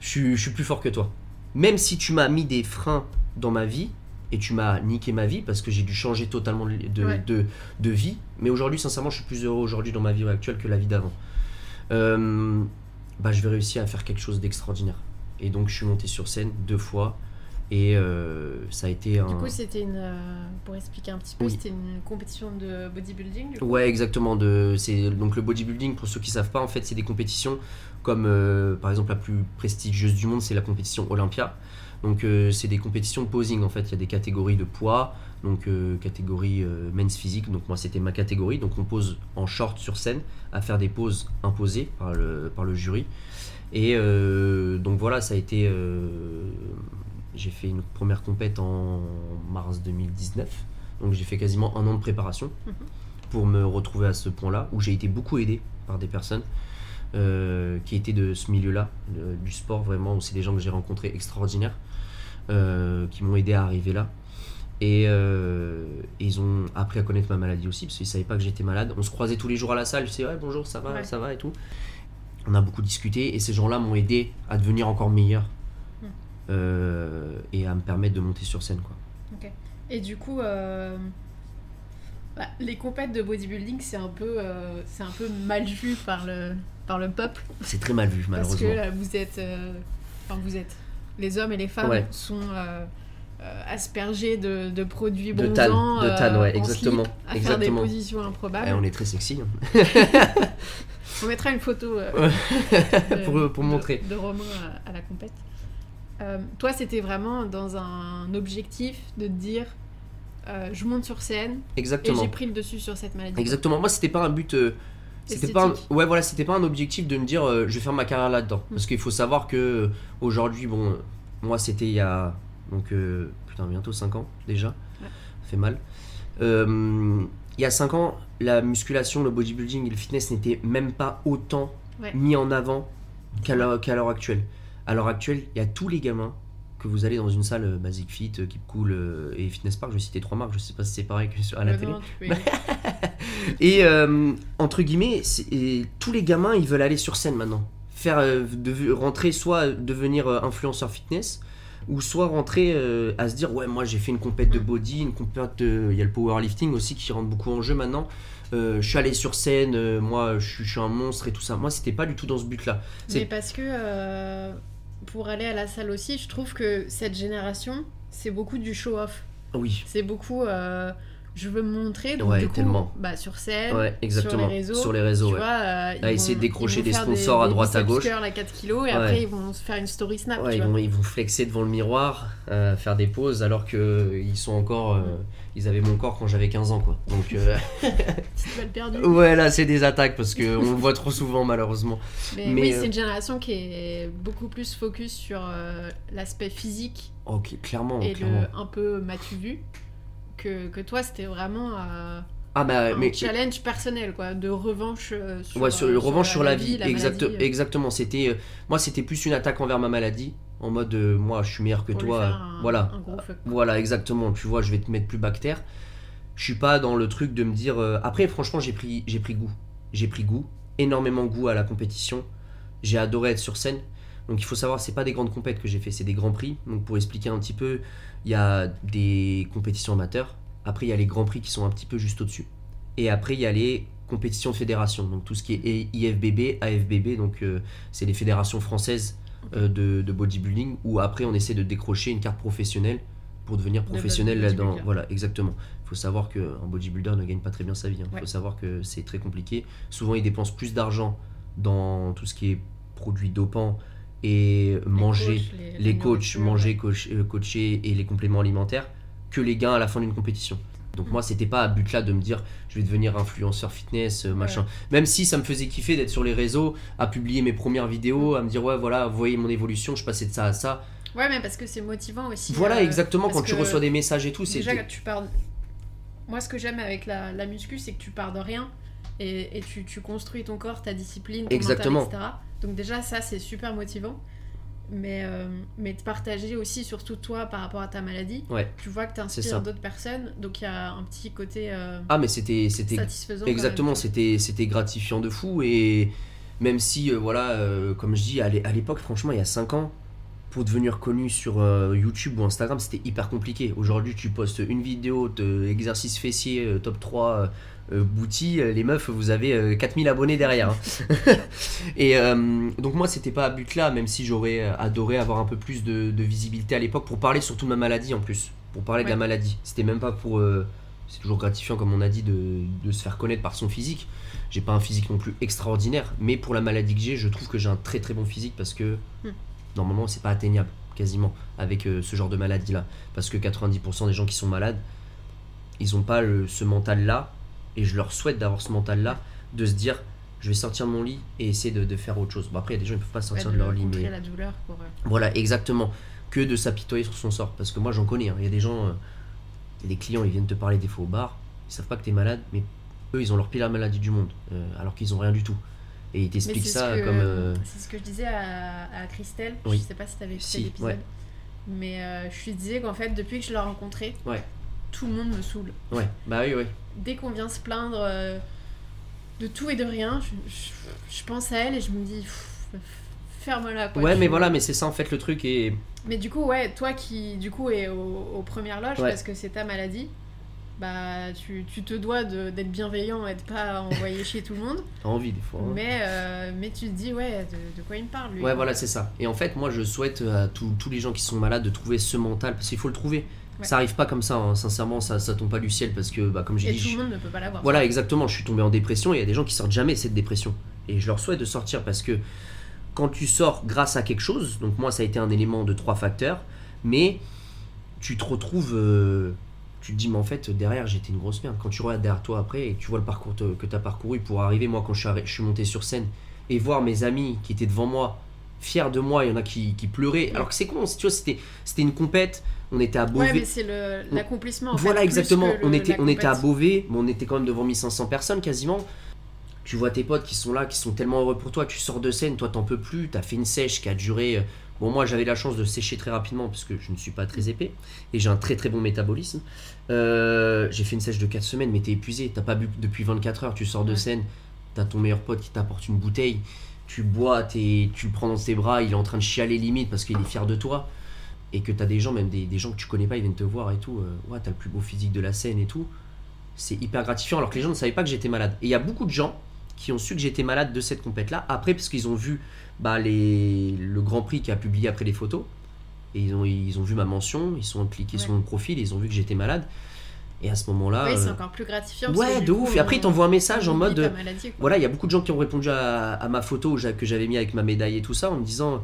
Je, suis- je suis plus fort que toi. Même si tu m'as mis des freins dans ma vie, et tu m'as niqué ma vie, parce que j'ai dû changer totalement de, de, Ouais. de, de vie. Mais aujourd'hui, sincèrement, je suis plus heureux aujourd'hui dans ma vie actuelle que la vie d'avant. Euh, bah, je vais réussir à faire quelque chose d'extraordinaire. Et donc, je suis monté sur scène deux fois. Et euh, ça a été un... Du coup, c'était une. euh, pour expliquer un petit peu, Oui. c'était une compétition de bodybuilding. du coup Ouais, exactement. De, c'est donc le bodybuilding. Pour ceux qui savent pas, en fait, c'est des compétitions comme euh, par exemple la plus prestigieuse du monde, c'est la compétition Olympia. Donc c'est des compétitions de posing. En fait, il y a des catégories de poids. Donc catégorie men's physique. Donc moi, c'était ma catégorie. Donc on pose en short sur scène à faire des poses imposées par le par le jury. Et donc voilà, ça a été. J'ai fait une première compète en mars 2019. Donc j'ai fait quasiment un an de préparation pour me retrouver à ce point-là, où j'ai été beaucoup aidé par des personnes euh, qui étaient de ce milieu-là, du sport vraiment, où c'est des gens que j'ai rencontrés extraordinaires, euh, qui m'ont aidé à arriver là. Et euh, ils ont appris à connaître ma maladie aussi, parce qu'ils ne savaient pas que j'étais malade. On se croisait tous les jours à la salle, je sais, ouais, bonjour, ça va, Ouais. ça va et tout. On a beaucoup discuté, et ces gens-là m'ont aidé à devenir encore meilleur. Euh, et à me permettre de monter sur scène quoi. Et du coup, euh, bah, les compètes de bodybuilding, c'est un peu, euh, c'est un peu mal vu par le, par le peuple. C'est très mal vu Parce malheureusement. que euh, vous êtes, euh, enfin vous êtes, les hommes et les femmes Ouais. sont euh, euh, aspergés de, de produits De bronzants, tan, de tan, euh, ouais, en exactement, slip, à exactement. faire des positions improbables. Eh, on est très sexy. hein. On mettra une photo euh, de- pour, pour de- montrer. de Romain à, à la compète. Euh, toi, c'était vraiment dans un objectif de te dire, euh, je monte sur scène et Exactement. j'ai pris le dessus sur cette maladie. Exactement. Moi, c'était pas un but. euh, c'était pas un, ouais voilà c'était pas un objectif de me dire je vais faire ma carrière là-dedans Mm. parce qu'il faut savoir que aujourd'hui bon moi c'était il y a donc putain bientôt 5 ans déjà Ouais. ça fait mal il y a 5 ans la musculation le bodybuilding et le fitness n'étaient même pas autant Ouais. mis en avant qu'à l'heure qu'à l'heure actuelle à l'heure actuelle il y a tous les gamins que vous allez dans une salle euh, Basic Fit, euh, Keep Cool euh, et Fitness Park, je vais citer trois marques, je sais pas si c'est pareil que à la télé. non, tu peux- Et euh, entre guillemets, et tous les gamins, ils veulent aller sur scène maintenant. Faire euh, de- rentrer soit devenir euh, influenceur fitness ou soit rentrer à se dire ouais moi j'ai fait une compète de body, une compète de il y a le powerlifting aussi qui rentre beaucoup en jeu maintenant. Euh, je suis allé sur scène, euh, moi je suis, je suis un monstre et tout ça. Moi c'était pas du tout dans ce but là. C'est- Mais parce que euh, pour aller à la salle aussi, je trouve que cette génération, c'est beaucoup du show-off. Oui. C'est beaucoup. euh, je veux me montrer, donc Ouais, du coup, tellement. bah, sur scène, Ouais, exactement. sur les réseaux. Sur les réseaux, tu ouais. vois, euh, ils À essayer vont- de décrocher des faire sponsors à droite, à gauche. curls à 4 kilos et après ils vont se faire une story snap. Tu ils, vois. vont, ils vont flexer devant le miroir, euh, faire des poses, alors que euh, ils sont encore. euh, ils avaient mon corps quand j'avais 15 ans, quoi. Donc, Petite ouais, là, c'est des attaques parce qu'on le voit trop souvent, malheureusement. Mais, Mais, oui, c'est une génération qui est beaucoup plus focus sur l'aspect physique Ok, clairement. et clairement. le un peu m'as-tu vu que, que toi c'était vraiment euh, Ah, bah, un mais. challenge personnel quoi, de revanche euh, sur, Ouais, sur le revanche sur la vie, la exact- maladie, euh, exactement. C'était, moi, c'était plus une attaque envers ma maladie, en mode, euh, moi, je suis meilleur que pour toi. un- voilà, un voilà, exactement. Tu vois, je vais te mettre plus bactère. Je suis pas dans le truc de me dire. euh, Après, franchement, j'ai pris, j'ai pris goût. J'ai pris goût, énormément goût à la compétition. J'ai adoré être sur scène. Donc il faut savoir, c'est pas des grandes compètes que j'ai fait, c'est des grands prix. Donc pour expliquer un petit peu, il y a des compétitions amateurs. Après, il y a les grands prix qui sont un petit peu juste au-dessus. Et après, il y a les compétitions de fédération. Donc tout ce qui est IFBB, AFBB, donc euh, c'est les fédérations françaises euh, de, de bodybuilding, où après on essaie de décrocher une carte professionnelle pour devenir professionnel là-dedans. Voilà, exactement. Il faut savoir qu'un bodybuilder ne gagne pas très bien sa vie. Il Ouais. faut savoir que c'est très compliqué. Souvent, il dépense plus d'argent dans tout ce qui est produits dopants et Les manger, coachs, les, coachs, manger, coach, euh, coacher et les compléments alimentaires que les gains à la fin d'une compétition. Donc Mm. moi c'était pas à but là de me dire je vais devenir influenceur fitness euh, machin. Même si ça me faisait kiffer d'être sur les réseaux, à publier mes premières vidéos, à me dire ouais voilà vous voyez mon évolution, je passais de ça à ça. Ouais, mais parce que c'est motivant aussi. voilà euh, exactement quand tu reçois des messages et tout c'est Déjà, tu pars. Moi, ce que j'aime avec la, la muscu, c'est que tu pars de rien et, et tu, tu construis ton corps, ta discipline, ton Exactement. mental, etc. Donc, déjà, ça, c'est super motivant. Mais, euh, mais de partager aussi, surtout toi, par rapport à ta maladie, Ouais. tu vois que tu inspires d'autres personnes. Donc, il y a un petit côté euh, ah mais c'était c'était satisfaisant. Exactement, c'était c'était gratifiant de fou et même si euh, voilà comme je dis à l'époque franchement il y a 5 ans pour devenir connu sur euh, YouTube ou Instagram c'était hyper compliqué. Aujourd'hui tu postes une vidéo de exercice fessier euh, top 3 euh, euh, bouti, les meufs vous avez euh, 4000 abonnés derrière. hein. et donc moi c'était pas à but là même si j'aurais adoré avoir un peu plus de, de visibilité à l'époque pour parler surtout de ma maladie en plus. Pour parler de la maladie. C'était même pas pour... c'est toujours gratifiant, comme on a dit, de, de se faire connaître par son physique. J'ai pas un physique non plus extraordinaire, mais pour la maladie que j'ai, je trouve que j'ai un très très bon physique parce que Hmm. Normalement c'est pas atteignable quasiment avec euh, ce genre de maladie là. Parce que 90% des gens qui sont malades, ils ont pas le- ce mental là, et je leur souhaite d'avoir ce mental là, de se dire je vais sortir de mon lit et essayer de, de faire autre chose. Bon, après, il y a des gens qui peuvent pas Ouais, sortir de de leur lit, mais. la douleur pour. euh, Voilà, exactement. Que de s'apitoyer sur son sort. Parce que moi, j'en connais. hein. Il y a des gens, euh, y a des clients, ils viennent te parler des fois au bar. Ils savent pas que tu es malade, mais eux, ils ont leur pire maladie du monde. euh, alors qu'ils ont rien du tout. Et t'expliquent c'est ça que- comme. euh, C'est ce que je disais à, à Christelle. Oui. Je sais pas si t'avais écouté Si, l'épisode. ouais. Mais euh, je lui disais qu'en fait, depuis que je l'ai rencontré, Ouais. tout le monde me saoule. Ouais, bah oui, oui. Dès qu'on vient se plaindre euh, de tout et de rien, je, je- je pense à elle et je me dis, ferme-la. quoi. Ouais, mais voilà, mais c'est ça en fait le truc. Et Mais du coup, ouais, toi qui du coup est au, aux premières loges Ouais. parce que c'est ta maladie, bah tu, tu te dois d'être bienveillant et de pas envoyer chez tout le monde. t'as envie des fois. hein. Mais, euh, mais tu te dis, ouais, de, de quoi il me parle lui Ouais, voilà, c'est ça. Et en fait, moi, je souhaite à tous tous les gens qui sont malades de trouver ce mental, parce qu'il faut le trouver. Ouais. Ça arrive pas comme ça, hein. sincèrement, ça, ça tombe pas du ciel, parce que, bah, comme j'ai dit, tout je- le monde ne peut pas l'avoir. Voilà, exactement. Je suis tombé en dépression et il y a des gens qui sortent jamais cette dépression. Et je leur souhaite de sortir parce que quand tu sors grâce à quelque chose, donc moi ça a été un élément de trois facteurs, mais tu te retrouves, euh, tu te dis mais en fait derrière j'étais une grosse merde. Quand tu regardes derrière toi après et tu vois le parcours te- que tu as parcouru pour arriver, moi quand je suis, arri- je suis monté sur scène et voir mes amis qui étaient devant moi, fiers de moi, il y en a qui, qui pleuraient. Alors que c'est con, tu vois, c'était c'était une compète, on était à Beauvais. Ouais, mais c'est l'accomplissement. Voilà, exactement. le- on, était, on était à. Beauvais, mais on était quand même devant 1500 personnes quasiment. Tu vois tes potes qui sont là, qui sont tellement heureux pour toi. Tu sors de scène, toi t'en peux plus. T'as fait une sèche qui a duré. euh, Bon, moi j'avais la chance de sécher très rapidement parce que je ne suis pas très épais et j'ai un très très bon métabolisme. Euh, j'ai fait une sèche de 4 semaines, mais t'es épuisé. T'as pas bu depuis 24 heures. Tu sors de scène, t'as ton meilleur pote qui t'apporte une bouteille. Tu bois, t'es- tu le prends dans tes bras. Il est en train de chialer limite parce qu'il est fier de toi et que t'as des gens, même des, des gens que tu connais pas, ils viennent te voir et tout, euh, ouais, t'as le plus beau physique de la scène et tout, c'est hyper gratifiant alors que les gens ne savaient pas que j'étais malade. Et il y a beaucoup de gens qui ont su que j'étais malade de cette compète-là. Après, parce qu'ils ont vu bah, les, le Grand Prix qui a publié après les photos. Et ils ont, ils ont vu ma mention, ils sont cliqués sur mon profil, ils ont vu que j'étais malade. Et à ce moment-là. Ouais, c'est euh, encore plus gratifiant. ouais, parce que, de ouf. coup, Et après, ils t'envoient un message en mode. maladie. Voilà, il y a beaucoup de gens qui ont répondu à, à ma photo que j'avais mis avec ma médaille et tout ça en me disant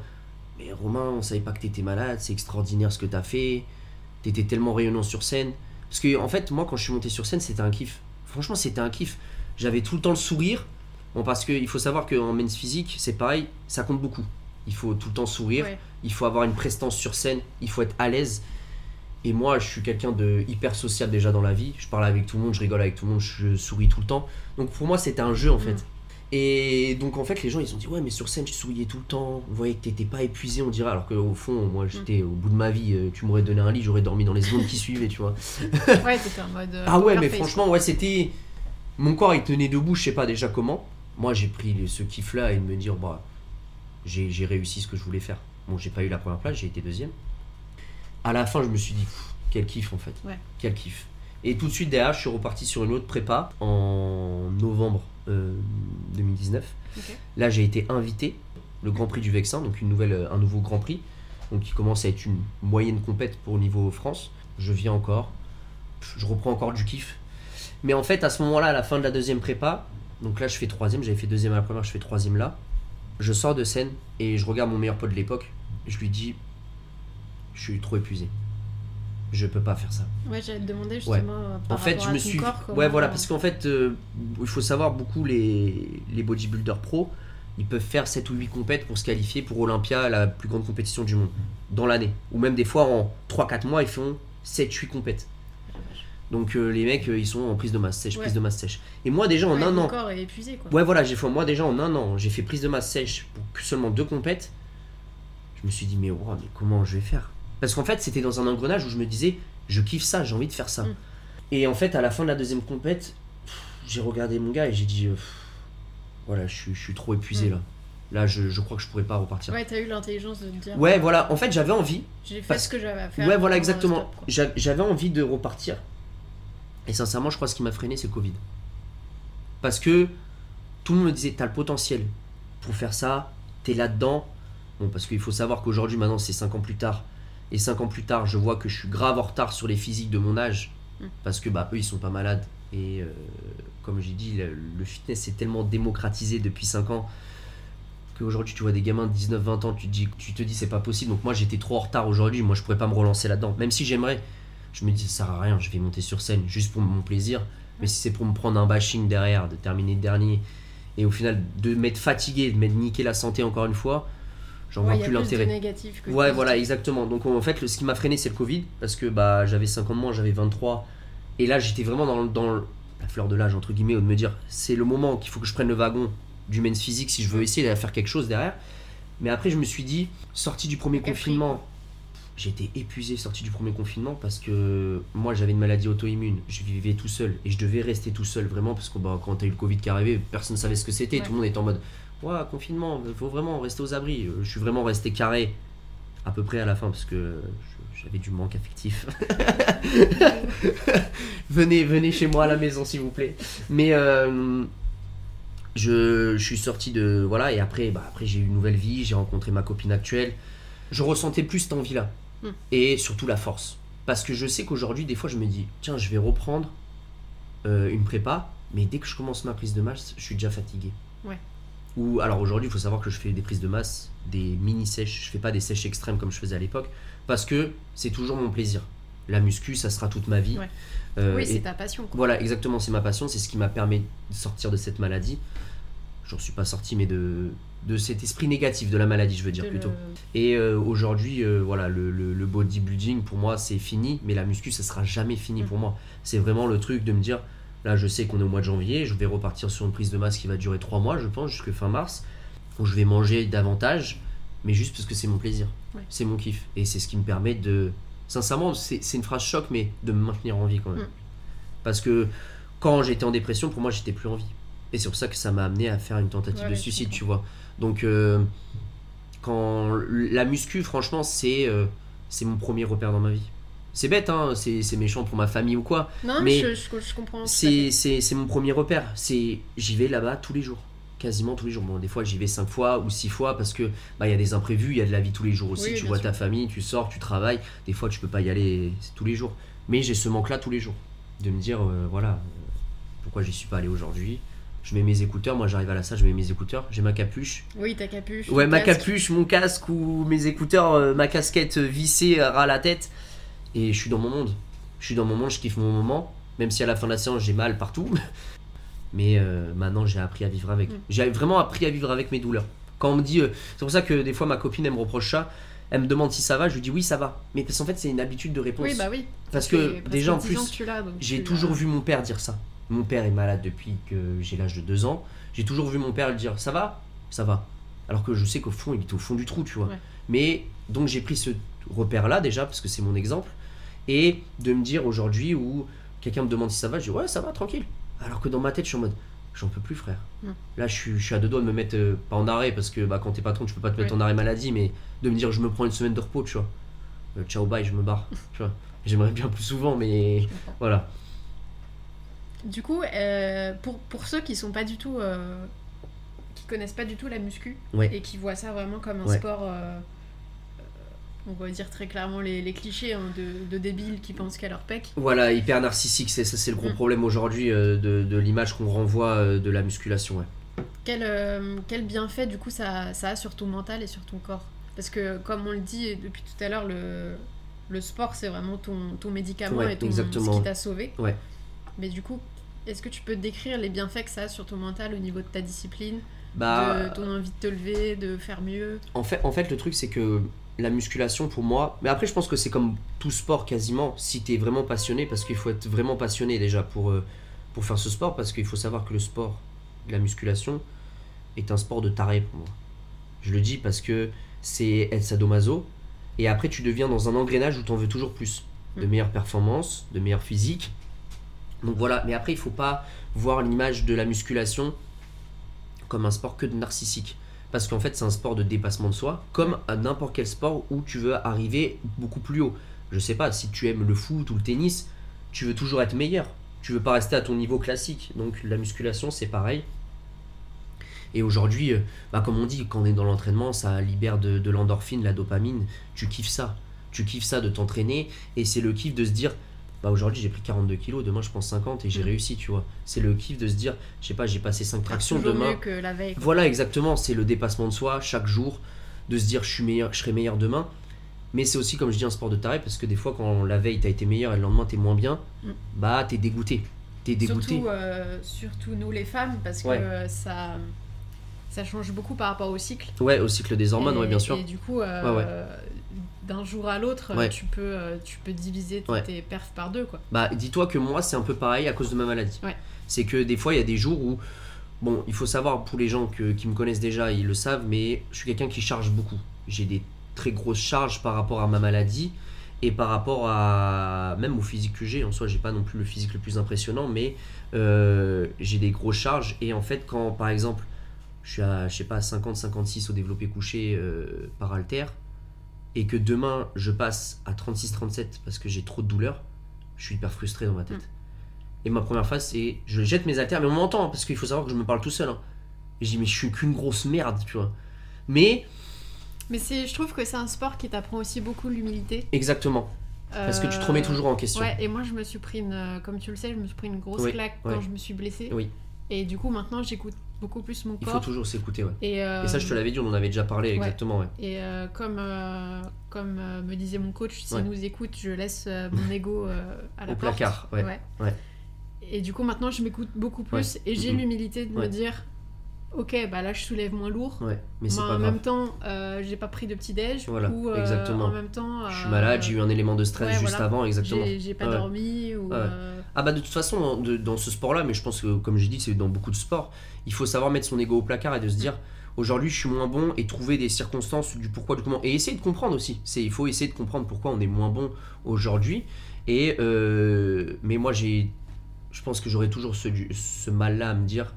Mais Romain, on savait pas que t'étais malade, c'est extraordinaire ce que t'as fait, t'étais tellement rayonnant sur scène. Parce que, en fait, moi, quand je suis monté sur scène, c'était un kiff. Franchement, c'était un kiff. J'avais tout le temps le sourire. Bon, parce qu'il faut savoir qu'en men's physique, c'est pareil, ça compte beaucoup. Il faut tout le temps sourire, Ouais. il faut avoir une prestance sur scène, il faut être à l'aise. Et moi, je suis quelqu'un de hyper social déjà dans la vie. Je parle avec tout le monde, je rigole avec tout le monde, je souris tout le temps. Donc pour moi, c'était un jeu en fait. Mm. Et donc en fait, les gens ils ont dit ouais, mais sur scène, tu souriais tout le temps. On voyait que t'étais pas épuisé, on dirait. Alors qu'au fond, moi, j'étais au bout de ma vie. euh, Tu m'aurais donné un lit, j'aurais dormi dans les secondes qui suivaient, tu vois. Ouais, t'étais en mode. euh, Ah ouais, mais face, franchement, ouais, c'était. Mon corps, il tenait debout, je sais pas déjà comment. Moi, j'ai pris ce kiff-là et de me dire, bah, j'ai réussi ce que je voulais faire. Bon, j'ai pas eu la première place, j'ai été deuxième. À la fin, je me suis dit, quel kiff en fait. Ouais. Quel kiff. Et tout de suite derrière, je suis reparti sur une autre prépa en novembre euh, 2019. Ok. Là, j'ai été invité, le Grand Prix du Vexin, donc une nouvelle, euh, un nouveau Grand Prix, donc qui commence à être une moyenne compète pour le niveau France. Je viens encore, je reprends encore du kiff. Mais en fait, à ce moment-là, à la fin de la deuxième prépa, donc là, je fais troisième, j'avais fait deuxième à la première, je fais troisième là. Je sors de scène et je regarde mon meilleur pote de l'époque. Je lui dis, je suis trop épuisé. Je peux pas faire ça. Ouais, j'allais te demander justement. euh, En fait, je à me suis. corps, ouais, voilà, parce qu'en fait, euh, il faut savoir, beaucoup les, les bodybuilders pro, ils peuvent faire 7 ou 8 compètes pour se qualifier pour Olympia, la plus grande compétition du monde, dans l'année. Ou même des fois, en 3-4 mois, ils font 7-8 compètes. Donc euh, les mecs, euh, ils sont en prise de masse sèche, Ouais. prise de masse sèche. Et moi, déjà, en Ouais, un an. corps est épuisé, quoi. Ouais, voilà, j'ai fait moi déjà en un an, j'ai fait prise de masse sèche pour que seulement deux compètes. Je me suis dit, mais, wow, mais comment je vais faire? Parce qu'en fait, c'était dans un engrenage où je me disais, je kiffe ça, j'ai envie de faire ça. Mm. Et en fait, à la fin de la deuxième compète, j'ai regardé mon gars et j'ai dit, euh, pff, voilà, je suis, je suis trop épuisé Mm. là. Là, je, je crois que je pourrais pas repartir. Ouais, t'as eu l'intelligence de te dire. Ouais, voilà, en fait, j'avais envie, J'ai fait Parce- ce que j'avais à faire. Ouais, voilà, exactement. J'avais envie de repartir. Et sincèrement, je crois que ce qui m'a freiné, c'est le Covid. Parce que tout le monde me disait, t'as le potentiel pour faire ça, t'es là-dedans. Bon, parce qu'il faut savoir qu'aujourd'hui, maintenant, c'est 5 ans plus tard. Et 5 ans plus tard, je vois que je suis grave en retard sur les physiques de mon âge. Mm. Parce que, bah, eux, ils sont pas malades. Et euh, comme j'ai dit, le, le fitness est tellement démocratisé depuis 5 ans qu'aujourd'hui, tu vois des gamins de 19-20 ans, tu te dis, tu te dis c'est pas possible. Donc moi, j'étais trop en retard aujourd'hui. Moi, je pourrais pas me relancer là-dedans. Même si j'aimerais, je me dis, ça sert à rien. Je vais monter sur scène juste pour mon plaisir. Mais si c'est pour me prendre un bashing derrière, de terminer dernier, et au final de m'être fatigué, de m'être niqué la santé encore une fois, j'en vois plus l'intérêt. négatif que Ouais, voilà, exactement. Donc en fait, le, ce qui m'a freiné, c'est le Covid, parce que bah, j'avais 50 ans, j'avais 23, et là j'étais vraiment dans, dans la fleur de l'âge, entre guillemets, où de me dire, c'est le moment qu'il faut que je prenne le wagon du men's physique si je veux essayer de faire quelque chose derrière. Mais après, je me suis dit, sorti du premier Capri, confinement, j'étais épuisé sorti du premier confinement parce que moi j'avais une maladie auto-immune, je vivais tout seul et je devais rester tout seul vraiment parce que bah, quand t'as eu le Covid qui arrivait, personne ne savait ce que c'était, Ouais. tout le monde était en mode ouais confinement, il faut vraiment rester aux abris. Euh, Je suis vraiment resté carré à peu près à la fin parce que j'avais du manque affectif. venez, venez chez moi à la maison s'il vous plaît. Mais euh, je, je suis sorti de voilà et après bah, après j'ai eu une nouvelle vie, j'ai rencontré ma copine actuelle. Je ressentais plus cette envie Hmm. et surtout la force parce que je sais qu'aujourd'hui des fois je me dis tiens je vais reprendre euh, une prépa mais dès que je commence ma prise de masse je suis déjà fatigué. Ouais. Ou alors aujourd'hui il faut savoir que je fais des prises de masse, des mini sèches, je fais pas des sèches extrêmes comme je faisais à l'époque parce que c'est toujours mon plaisir. La muscu ça sera toute ma vie. Ouais. Euh, Oui, c'est ta passion. Quoi. voilà, exactement, c'est ma passion, c'est ce qui m'a permis de sortir de cette maladie. J'en suis pas sorti, mais de, de cet esprit négatif de la maladie, je veux dire plutôt. Et euh, aujourd'hui, euh, voilà, le, le- le bodybuilding, pour moi, c'est fini, mais la muscu, ça sera jamais fini Mm. pour moi. C'est vraiment le truc de me dire, là, je sais qu'on est au mois de janvier, je vais repartir sur une prise de masse qui va durer 3 mois, je pense, jusque fin mars, où je vais manger davantage, mais juste parce que c'est mon plaisir. Ouais. C'est mon kiff. Et c'est ce qui me permet de. Sincèrement, c'est c'est une phrase choc, mais de me maintenir en vie quand même. Mm. Parce que quand j'étais en dépression, pour moi, j'étais plus en vie. Et c'est pour ça que ça m'a amené à faire une tentative Ouais, de suicide, tu vois. Donc, euh, quand la muscu, franchement, c'est euh, c'est mon premier repère dans ma vie. C'est bête, hein, c'est méchant pour ma famille ou quoi. Non, Mais je, je- je comprends. C'est fait. c'est- c'est mon premier repère. C'est J'y vais là-bas tous les jours. Quasiment tous les jours. Bon, des fois, j'y vais cinq fois ou six fois parce que bah, il y a des imprévus, il y a de la vie tous les jours aussi. Oui, tu vois sûr. ta famille, tu sors, tu travailles. Des fois, tu peux pas y aller tous les jours. Mais j'ai ce manque-là tous les jours. De me dire, euh, voilà, pourquoi j'y suis pas allé aujourd'hui. Je mets mes écouteurs, moi j'arrive à la salle, je mets mes écouteurs, j'ai ma capuche. Oui, ta capuche. Ouais, ma casque. capuche, mon casque ou mes écouteurs, euh, ma casquette euh, vissée euh, à la tête. Et je suis dans mon monde. Je suis dans mon monde, je kiffe mon moment. Même si à la fin de la séance j'ai mal partout. Mais euh, maintenant j'ai appris à vivre avec. Mm. J'ai vraiment appris à vivre avec mes douleurs. Quand on me dit. euh, c'est pour ça que des fois ma copine elle me reproche ça. Elle me demande si ça va, je lui dis oui ça va. Mais parce qu'en fait c'est une habitude de réponse. Oui, bah oui. parce que déjà en 10 plus. J'ai toujours vu mon père dire ça. Mon père est malade depuis que j'ai l'âge de 2 ans. J'ai toujours vu mon père le dire Ça va? Ça va. Alors que je sais qu'au fond, il était au fond du trou, tu vois. Ouais. Mais donc j'ai pris ce repère-là déjà, parce que c'est mon exemple. Et de me dire aujourd'hui où quelqu'un me demande si ça va, je dis Ouais, ça va, tranquille. Alors que dans ma tête, je suis en mode J'en peux plus, frère. Là, je suis, je suis à deux doigts de me mettre, euh, pas en arrêt, parce que bah, quand t'es patron, tu peux pas te mettre Ouais. en arrêt maladie, mais de me dire Je me prends une semaine de repos, tu vois. Euh, ciao, bye, je me barre. tu vois. J'aimerais bien plus souvent, mais voilà. Du coup, euh, pour, pour ceux qui sont pas du tout. euh, qui connaissent pas du tout la muscu Ouais. et qui voient ça vraiment comme un Ouais. sport. euh, on va dire très clairement les, les clichés hein, de, de débiles qui pensent qu'à leur pec. Voilà, hyper narcissique, c'est ça, c'est le gros Mm. problème aujourd'hui de, de l'image qu'on renvoie de la musculation. Ouais. Quel, quel bienfait du coup ça, ça a sur ton mental et sur ton corps? Parce que comme on le dit depuis tout à l'heure, le, le sport c'est vraiment ton, ton médicament et ton, ce qui t'a sauvé. Ouais. Mais du coup, est-ce que tu peux décrire les bienfaits que ça a sur ton mental au niveau de ta discipline, Bah, de ton envie de te lever, de faire mieux? En, fait, en fait, le truc, c'est que la musculation, pour moi, mais après, je pense que c'est comme tout sport quasiment, si t'es vraiment passionné, parce qu'il faut être vraiment passionné déjà pour, euh, pour faire ce sport, parce qu'il faut savoir que le sport, la musculation, est un sport de taré pour moi. Je le dis parce que c'est être sadomaso, et après, tu deviens dans un engrenage où t'en veux toujours plus. De Mm. meilleures performances, de meilleures physiques. Donc voilà, mais après, il faut pas voir l'image de la musculation comme un sport que de narcissique. Parce qu'en fait, c'est un sport de dépassement de soi, comme n'importe quel sport où tu veux arriver beaucoup plus haut. Je sais pas, si tu aimes le foot ou le tennis, tu veux toujours être meilleur. Tu veux pas rester à ton niveau classique. Donc la musculation, c'est pareil. Et aujourd'hui, euh, bah, comme on dit, quand on est dans l'entraînement, ça libère de l'endorphine, la dopamine. Tu kiffes ça. Tu kiffes ça de t'entraîner. Et c'est le kiff de se dire, bah aujourd'hui j'ai pris 42 kilos, demain je pense 50 et j'ai Mm. réussi, tu vois. C'est le kiff de se dire, je sais pas, j'ai passé 5 tractions, demain. mieux que la veille. Voilà, exactement, c'est le dépassement de soi chaque jour, de se dire je suis meilleur, je serai meilleur demain. Mais c'est aussi, comme je dis, un sport de taré parce que des fois, quand la veille t'as été meilleur et le lendemain t'es moins bien, Mm. bah t'es dégoûté. T'es dégoûté. Surtout, euh, surtout nous les femmes, parce que Ouais. ça, ça change beaucoup par rapport au cycle. Ouais, au cycle des hormones, et, ouais, bien sûr. Et du coup, euh, Ouais, d'un jour à l'autre, Ouais. tu, peux, euh, tu peux diviser tes, Ouais. tes perfs par deux. Quoi. Bah, dis-toi que moi, c'est un peu pareil à cause de ma maladie. Ouais. C'est que des fois, il y a des jours où, bon, il faut savoir pour les gens que- qui me connaissent déjà, ils le savent, mais je suis quelqu'un qui charge beaucoup. J'ai des très grosses charges par rapport à ma maladie et par rapport à même au physique que j'ai. En soi, j'ai pas non plus le physique le plus impressionnant, mais euh, j'ai des grosses charges. Et en fait, quand par exemple, je suis à, je sais pas, 50-56 au développé couché euh, par halter, et que demain je passe à 36-37 parce que j'ai trop de douleur, je suis hyper frustré dans ma tête. Et ma première phase, c'est je jette mes haltères, mais on m'entend, hein, parce qu'il faut savoir que je me parle tout seul. hein. Et je dis, mais je suis qu'une grosse merde, tu vois. Mais, Mais je trouve que c'est un sport qui t'apprend aussi beaucoup l'humilité. exactement, parce que tu te remets toujours en question. Euh, Ouais, et moi je me suis pris une, euh, comme tu le sais, je me suis pris une grosse Oui, claque ouais. quand je me suis blessée. Oui. Et du coup maintenant j'écoute beaucoup plus mon Il faut corps. toujours s'écouter, ouais. Et, euh, Et ça, je te l'avais dit, on en avait déjà parlé, ouais. exactement, ouais. Et euh, comme, euh, comme me disait mon coach, s'il Ouais. nous écoute, je laisse mon ego à la Au porte. placard, ouais. Ouais. Et du coup, maintenant, je m'écoute beaucoup plus et j'ai l'humilité de me dire Ok, bah là, je soulève moins lourd. Ouais, mais c'est Mais pas en grave. même temps, euh, j'ai pas pris de petit déj. Voilà, ou euh, exactement. en même temps, Je suis euh, malade, j'ai eu un élément de stress ouais, juste voilà. avant, exactement. j'ai pas Ouais. dormi. Ou, euh, Ah bah de toute façon, dans, de- dans ce sport-là, mais je pense que comme j'ai dit, c'est dans beaucoup de sports, il faut savoir mettre son ego au placard et de se dire, aujourd'hui je suis moins bon et trouver des circonstances du pourquoi, du comment. Et essayer de comprendre aussi. C'est, il faut essayer de comprendre pourquoi on est moins bon aujourd'hui. Et euh, mais moi j'ai, je pense que j'aurais toujours ce, ce mal-là à me dire,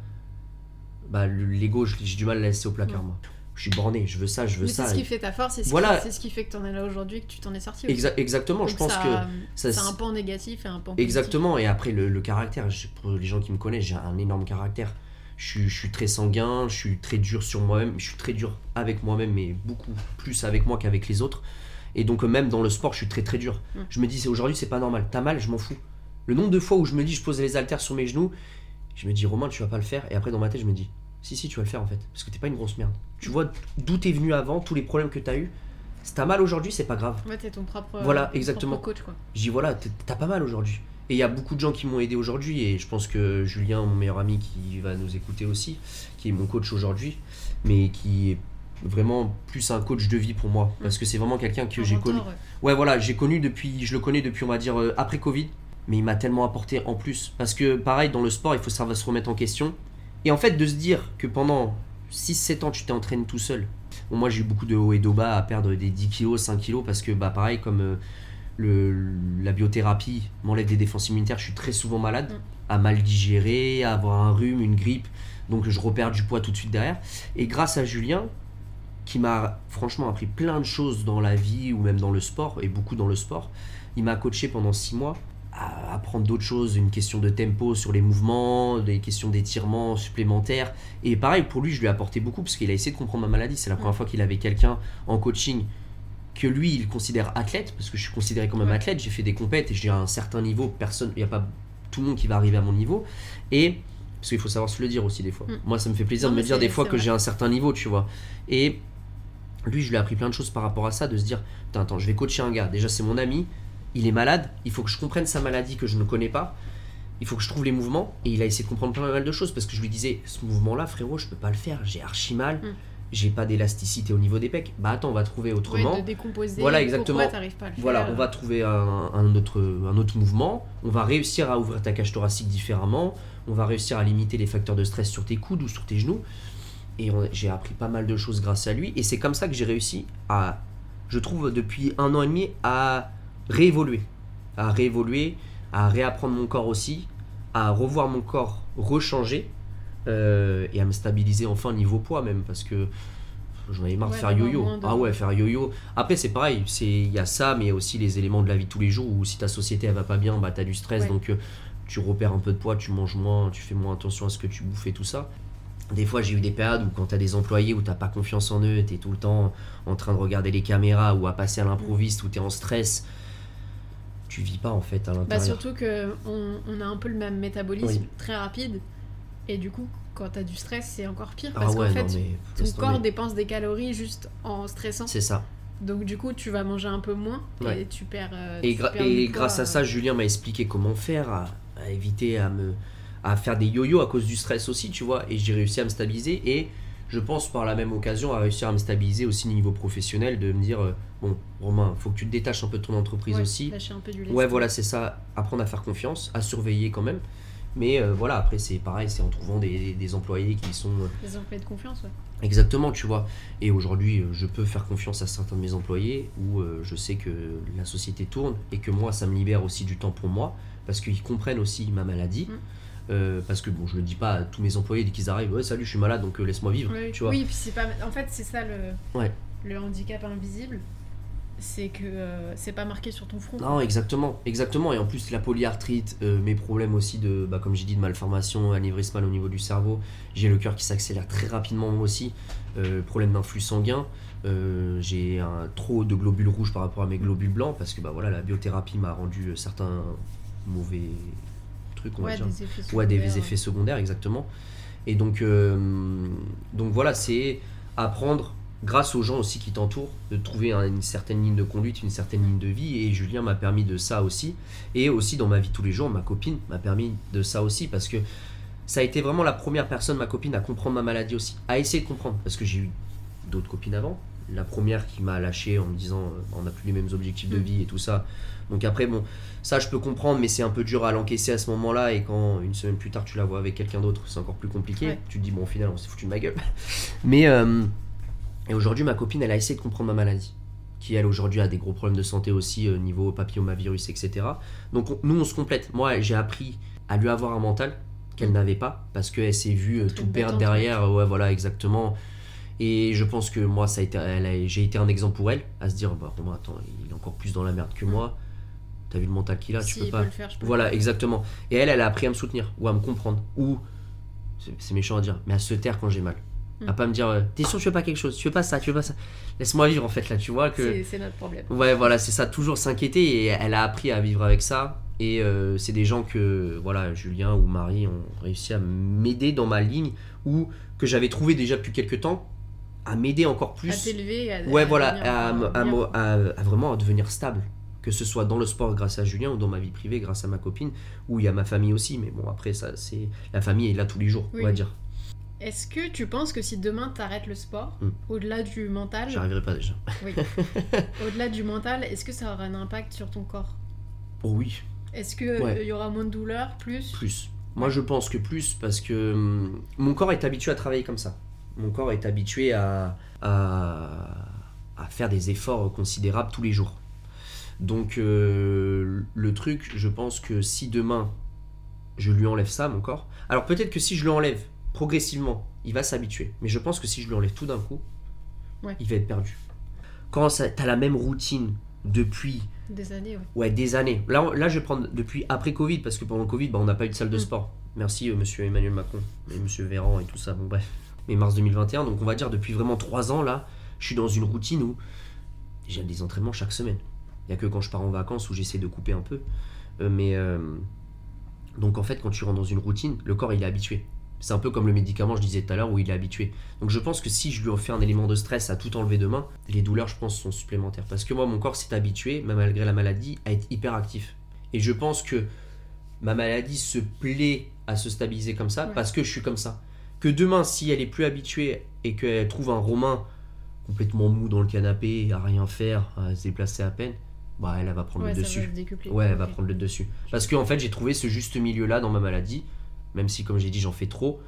bah le- l'ego, j'ai du mal à laisser au placard Mm. moi. je suis borné, je veux ça, je veux Mais ça. c'est ce qui fait ta force, c'est ce, Voilà. qui- c'est ce qui fait que t'en es là aujourd'hui, que tu t'en es sorti. Exa- exactement, je pense ça- que ça- C'est un pan négatif et un pan positif. Exactement, et après le, le caractère, je- pour les gens qui me connaissent, j'ai un énorme caractère. Je suis, je suis très sanguin, je suis très dur sur moi-même, je suis très dur avec moi-même, mais beaucoup plus avec moi qu'avec les autres. Et donc, euh, même dans le sport, je suis très très dur. Mm. Je me dis, c'est aujourd'hui, c'est pas normal. T'as mal, je m'en fous. Le nombre de fois où je me dis, je pose les haltères sur mes genoux, je me dis, Romain, tu vas pas le faire. Et après, dans ma tête, je me dis, si, si, tu vas le faire en fait. Parce que t'es pas une grosse merde. Tu vois d'où t'es venu avant, tous les problèmes que t'as eu. Si t'as mal aujourd'hui, c'est pas grave. Ouais, t'es ton propre, Voilà, ton exactement. propre coach, dis voilà, t'as pas mal aujourd'hui. Et il y a beaucoup de gens qui m'ont aidé aujourd'hui, et je pense que Julien, mon meilleur ami, qui va nous écouter aussi, qui est mon coach aujourd'hui, mais qui est vraiment plus un coach de vie pour moi, parce que c'est vraiment quelqu'un que j'ai connu. ouais. Ouais, voilà, j'ai connu depuis, je le connais depuis, on va dire, euh, après Covid, mais il m'a tellement apporté en plus. Parce que, pareil, dans le sport, il faut savoir se remettre en question. Et en fait, de se dire que pendant 6-7 ans, tu t'es entraîné tout seul. Bon, moi, j'ai eu beaucoup de hauts et de bas à perdre des 10 kilos, 5 kilos, parce que, bah, pareil, comme euh, le, la biothérapie m'enlève des défenses immunitaires, je suis très souvent malade, Mm. à mal digérer, à avoir un rhume, une grippe. Donc, je repère du poids tout de suite derrière. Et grâce à Julien, qui m'a franchement appris plein de choses dans la vie ou même dans le sport, et beaucoup dans le sport. Il m'a coaché pendant six mois à apprendre d'autres choses, une question de tempo sur les mouvements, des questions d'étirement supplémentaires. Et pareil, pour lui, je lui ai apporté beaucoup parce qu'il a essayé de comprendre ma maladie. C'est la première fois qu'il avait quelqu'un en coaching que lui, il considère athlète, parce que je suis considéré comme un athlète, j'ai fait des compètes et j'ai un certain niveau, personne, il n'y a pas tout le monde qui va arriver à mon niveau. Et parce qu'il faut savoir se le dire aussi des fois. Mm. Moi, ça me fait plaisir Non, de me dire des fois que j'ai un certain niveau, tu vois. Et lui, je lui ai appris plein de choses par rapport à ça, de se dire, attends, je vais coacher un gars. Déjà, c'est mon ami, il est malade, il faut que je comprenne sa maladie que je ne connais pas. Il faut que je trouve les mouvements. Et il a essayé de comprendre plein mal de choses parce que je lui disais, ce mouvement-là, frérot, je peux pas le faire, j'ai archi mal, Mm. j'ai pas d'élasticité au niveau des pecs. Bah attends, on va trouver autrement. Ouais, de décomposer. Voilà, exactement. Pas à le Voilà, faire on va trouver un, un autre, un autre mouvement, on va réussir à ouvrir ta cage thoracique différemment, on va réussir à limiter les facteurs de stress sur tes coudes ou sur tes genoux. Et j'ai appris pas mal de choses grâce à lui. Et c'est comme ça que j'ai réussi à, je trouve, depuis un an et demi, à réévoluer. À réévoluer, à réapprendre mon corps aussi, à revoir mon corps rechanger euh, et à me stabiliser enfin niveau poids même. Parce que j'en avais marre de faire yo-yo. de- Ah ouais, faire yo-yo. Après, c'est pareil, il y a ça, mais il y a aussi les éléments de la vie de tous les jours où si ta société elle va pas bien, bah t'as du stress, Ouais. donc euh, tu repères un peu de poids, tu manges moins, tu fais moins attention à ce que tu bouffes et tout ça. Des fois, j'ai eu des périodes où quand t'as des employés où t'as pas confiance en eux, t'es tout le temps en train de regarder les caméras ou à passer à l'improviste, où t'es en stress. Tu vis pas en fait à Bah surtout que on, on a un peu le même métabolisme Oui. très rapide et du coup quand t'as du stress c'est encore pire ah parce ouais, qu'en fait mais ton laisse corps tomber. dépense des calories juste en stressant C'est ça. donc du coup tu vas manger un peu moins et tu perds euh, Et, tu gra- perds et du grâce à ça, euh, Julien m'a expliqué comment faire, à, à éviter à me à faire des yo-yo à cause du stress aussi, tu vois. Et j'ai réussi à me stabiliser et je pense par la même occasion à réussir à me stabiliser aussi au niveau professionnel, de me dire euh, bon Romain, faut que tu te détaches un peu de ton entreprise ouais, aussi. lâcher un peu du. Ouais, voilà, c'est ça. Apprendre à faire confiance, à surveiller quand même. Mais euh, voilà, après c'est pareil, c'est en trouvant des, des employés qui sont euh, les employés de confiance ouais. Exactement, tu vois. Et aujourd'hui, je peux faire confiance à certains de mes employés où euh, je sais que la société tourne et que moi, ça me libère aussi du temps pour moi parce qu'ils comprennent aussi ma maladie. Mm. Euh, parce que bon, je le dis pas à tous mes employés dès qu'ils arrivent, ouais, salut, je suis malade donc euh, laisse-moi vivre, Oui, tu vois. oui, puis c'est pas en fait c'est ça le Ouais. le handicap invisible c'est que euh, c'est pas marqué sur ton front Non, exactement, exactement. Et en plus, la polyarthrite, mes problèmes aussi de, bah, comme j'ai dit, de malformation, anévrismal au niveau du cerveau. J'ai le cœur qui s'accélère très rapidement moi aussi. Problème d'influx sanguin. Euh, j'ai un trop de globules rouges par rapport à mes globules blancs parce que bah voilà, la biothérapie m'a rendu certains mauvais trucs, on va ouais, dire. des effets Ouais, des secondaires. effets secondaires, exactement. Et donc, euh, donc voilà, c'est apprendre, grâce aux gens aussi qui t'entourent, de trouver un- une certaine ligne de conduite, une certaine ligne de vie. Et Julien m'a permis de ça aussi. Et aussi dans ma vie tous les jours, ma copine m'a permis de ça aussi parce que ça a été vraiment la première personne, ma copine, à comprendre ma maladie aussi, à essayer de comprendre. Parce que j'ai eu d'autres copines avant. La première qui m'a lâché en me disant euh, on n'a plus les mêmes objectifs de Mm. vie et tout ça. Donc après, bon, ça je peux comprendre, mais c'est un peu dur à l'encaisser à ce moment-là. Et quand une semaine plus tard tu la vois avec quelqu'un d'autre, c'est encore plus compliqué. Ouais. Tu te dis, bon, au final, on s'est foutu de ma gueule. Mais euh, et aujourd'hui, ma copine, elle a essayé de comprendre ma maladie. Qui elle aujourd'hui a des gros problèmes de santé aussi, euh, niveau papillomavirus, etc. Donc on- nous, on se complète. Moi, j'ai appris à lui avoir un mental qu'elle n'avait pas parce qu'elle s'est vue euh, tout perdre derrière. Ouais, voilà, exactement. Et je pense que moi, ça a été, j'ai été un exemple pour elle, à se dire, bah Romain, attends, il est encore plus dans la merde que moi. T'as vu le mental qu'il a, tu peux il pas. peut le faire, je peux Voilà, le faire. exactement. Et elle, elle a appris à me soutenir ou à me comprendre. Ou, c'est méchant à dire, mais à se taire quand j'ai mal. Mm. À pas me dire, euh, t'es sûr, tu veux pas quelque chose, tu veux pas ça, tu veux pas ça? Laisse-moi vivre en fait, là, tu vois que. C'est- notre problème. Ouais, voilà, c'est ça, toujours s'inquiéter et elle a appris à vivre avec ça. Et euh, c'est des gens que, voilà, Julien ou Marie ont réussi à m'aider dans ma ligne ou que j'avais trouvé déjà depuis quelques temps, à m'aider encore À plus. t'élever, à, Ouais, à voilà, à, à me- à- à vraiment devenir stable. Que ce soit dans le sport grâce à Julien ou dans ma vie privée grâce à ma copine, ou il y a ma famille aussi. Mais bon, après, ça, c'est la famille est là tous les jours, Oui, on va dire. Est-ce que tu penses que si demain t'arrêtes le sport, Mm. au-delà du mental, J'arriverai pas déjà. oui, au-delà du mental, est-ce que ça aura un impact sur ton corps? Oh oui, Est-ce que Ouais. il y aura moins de douleur, plus? Plus. Moi, je pense que plus parce que hum, mon corps est habitué à travailler comme ça. Mon corps est habitué à, à, à faire des efforts considérables tous les jours. Donc, euh, le truc, je pense que si demain je lui enlève ça, mon corps, alors peut-être que si je lui enlève progressivement, il va s'habituer. Mais je pense que si je lui enlève tout d'un coup, Ouais. il va être perdu. Quand tu as la même routine depuis Des années, ouais. Ouais, des années. Là, là, je vais prendre depuis après Covid, parce que pendant le Covid, bah, on n'a pas eu de salle de Mm. sport. Merci, euh, monsieur Emmanuel Macron, et monsieur Véran et tout ça. Bon, bref. Mais mars 2021, donc on va dire depuis vraiment trois ans, là, je suis dans une routine où j'ai des entraînements chaque semaine. Il n'y a que quand je pars en vacances où j'essaie de couper un peu. Euh, mais. euh, donc en fait, quand tu rentres dans une routine, le corps, il est habitué. C'est un peu comme le médicament, je disais tout à l'heure, où il est habitué. Donc je pense que si je lui refais un élément de stress à tout enlever demain, les douleurs, je pense, sont supplémentaires. Parce que moi, mon corps s'est habitué, même malgré la maladie, à être hyper actif. Et je pense que ma maladie se plaît à se stabiliser comme ça Ouais. parce que je suis comme ça. Que demain, si elle est plus habituée et qu'elle trouve un Romain complètement mou dans le canapé, à rien faire, à se déplacer à peine, bah elle, elle va prendre Ouais, le dessus. décupler. Ouais, elle va prendre le dessus. Parce qu'en fait, j'ai trouvé ce juste milieu-là dans ma maladie, même si, comme j'ai dit, j'en fais trop.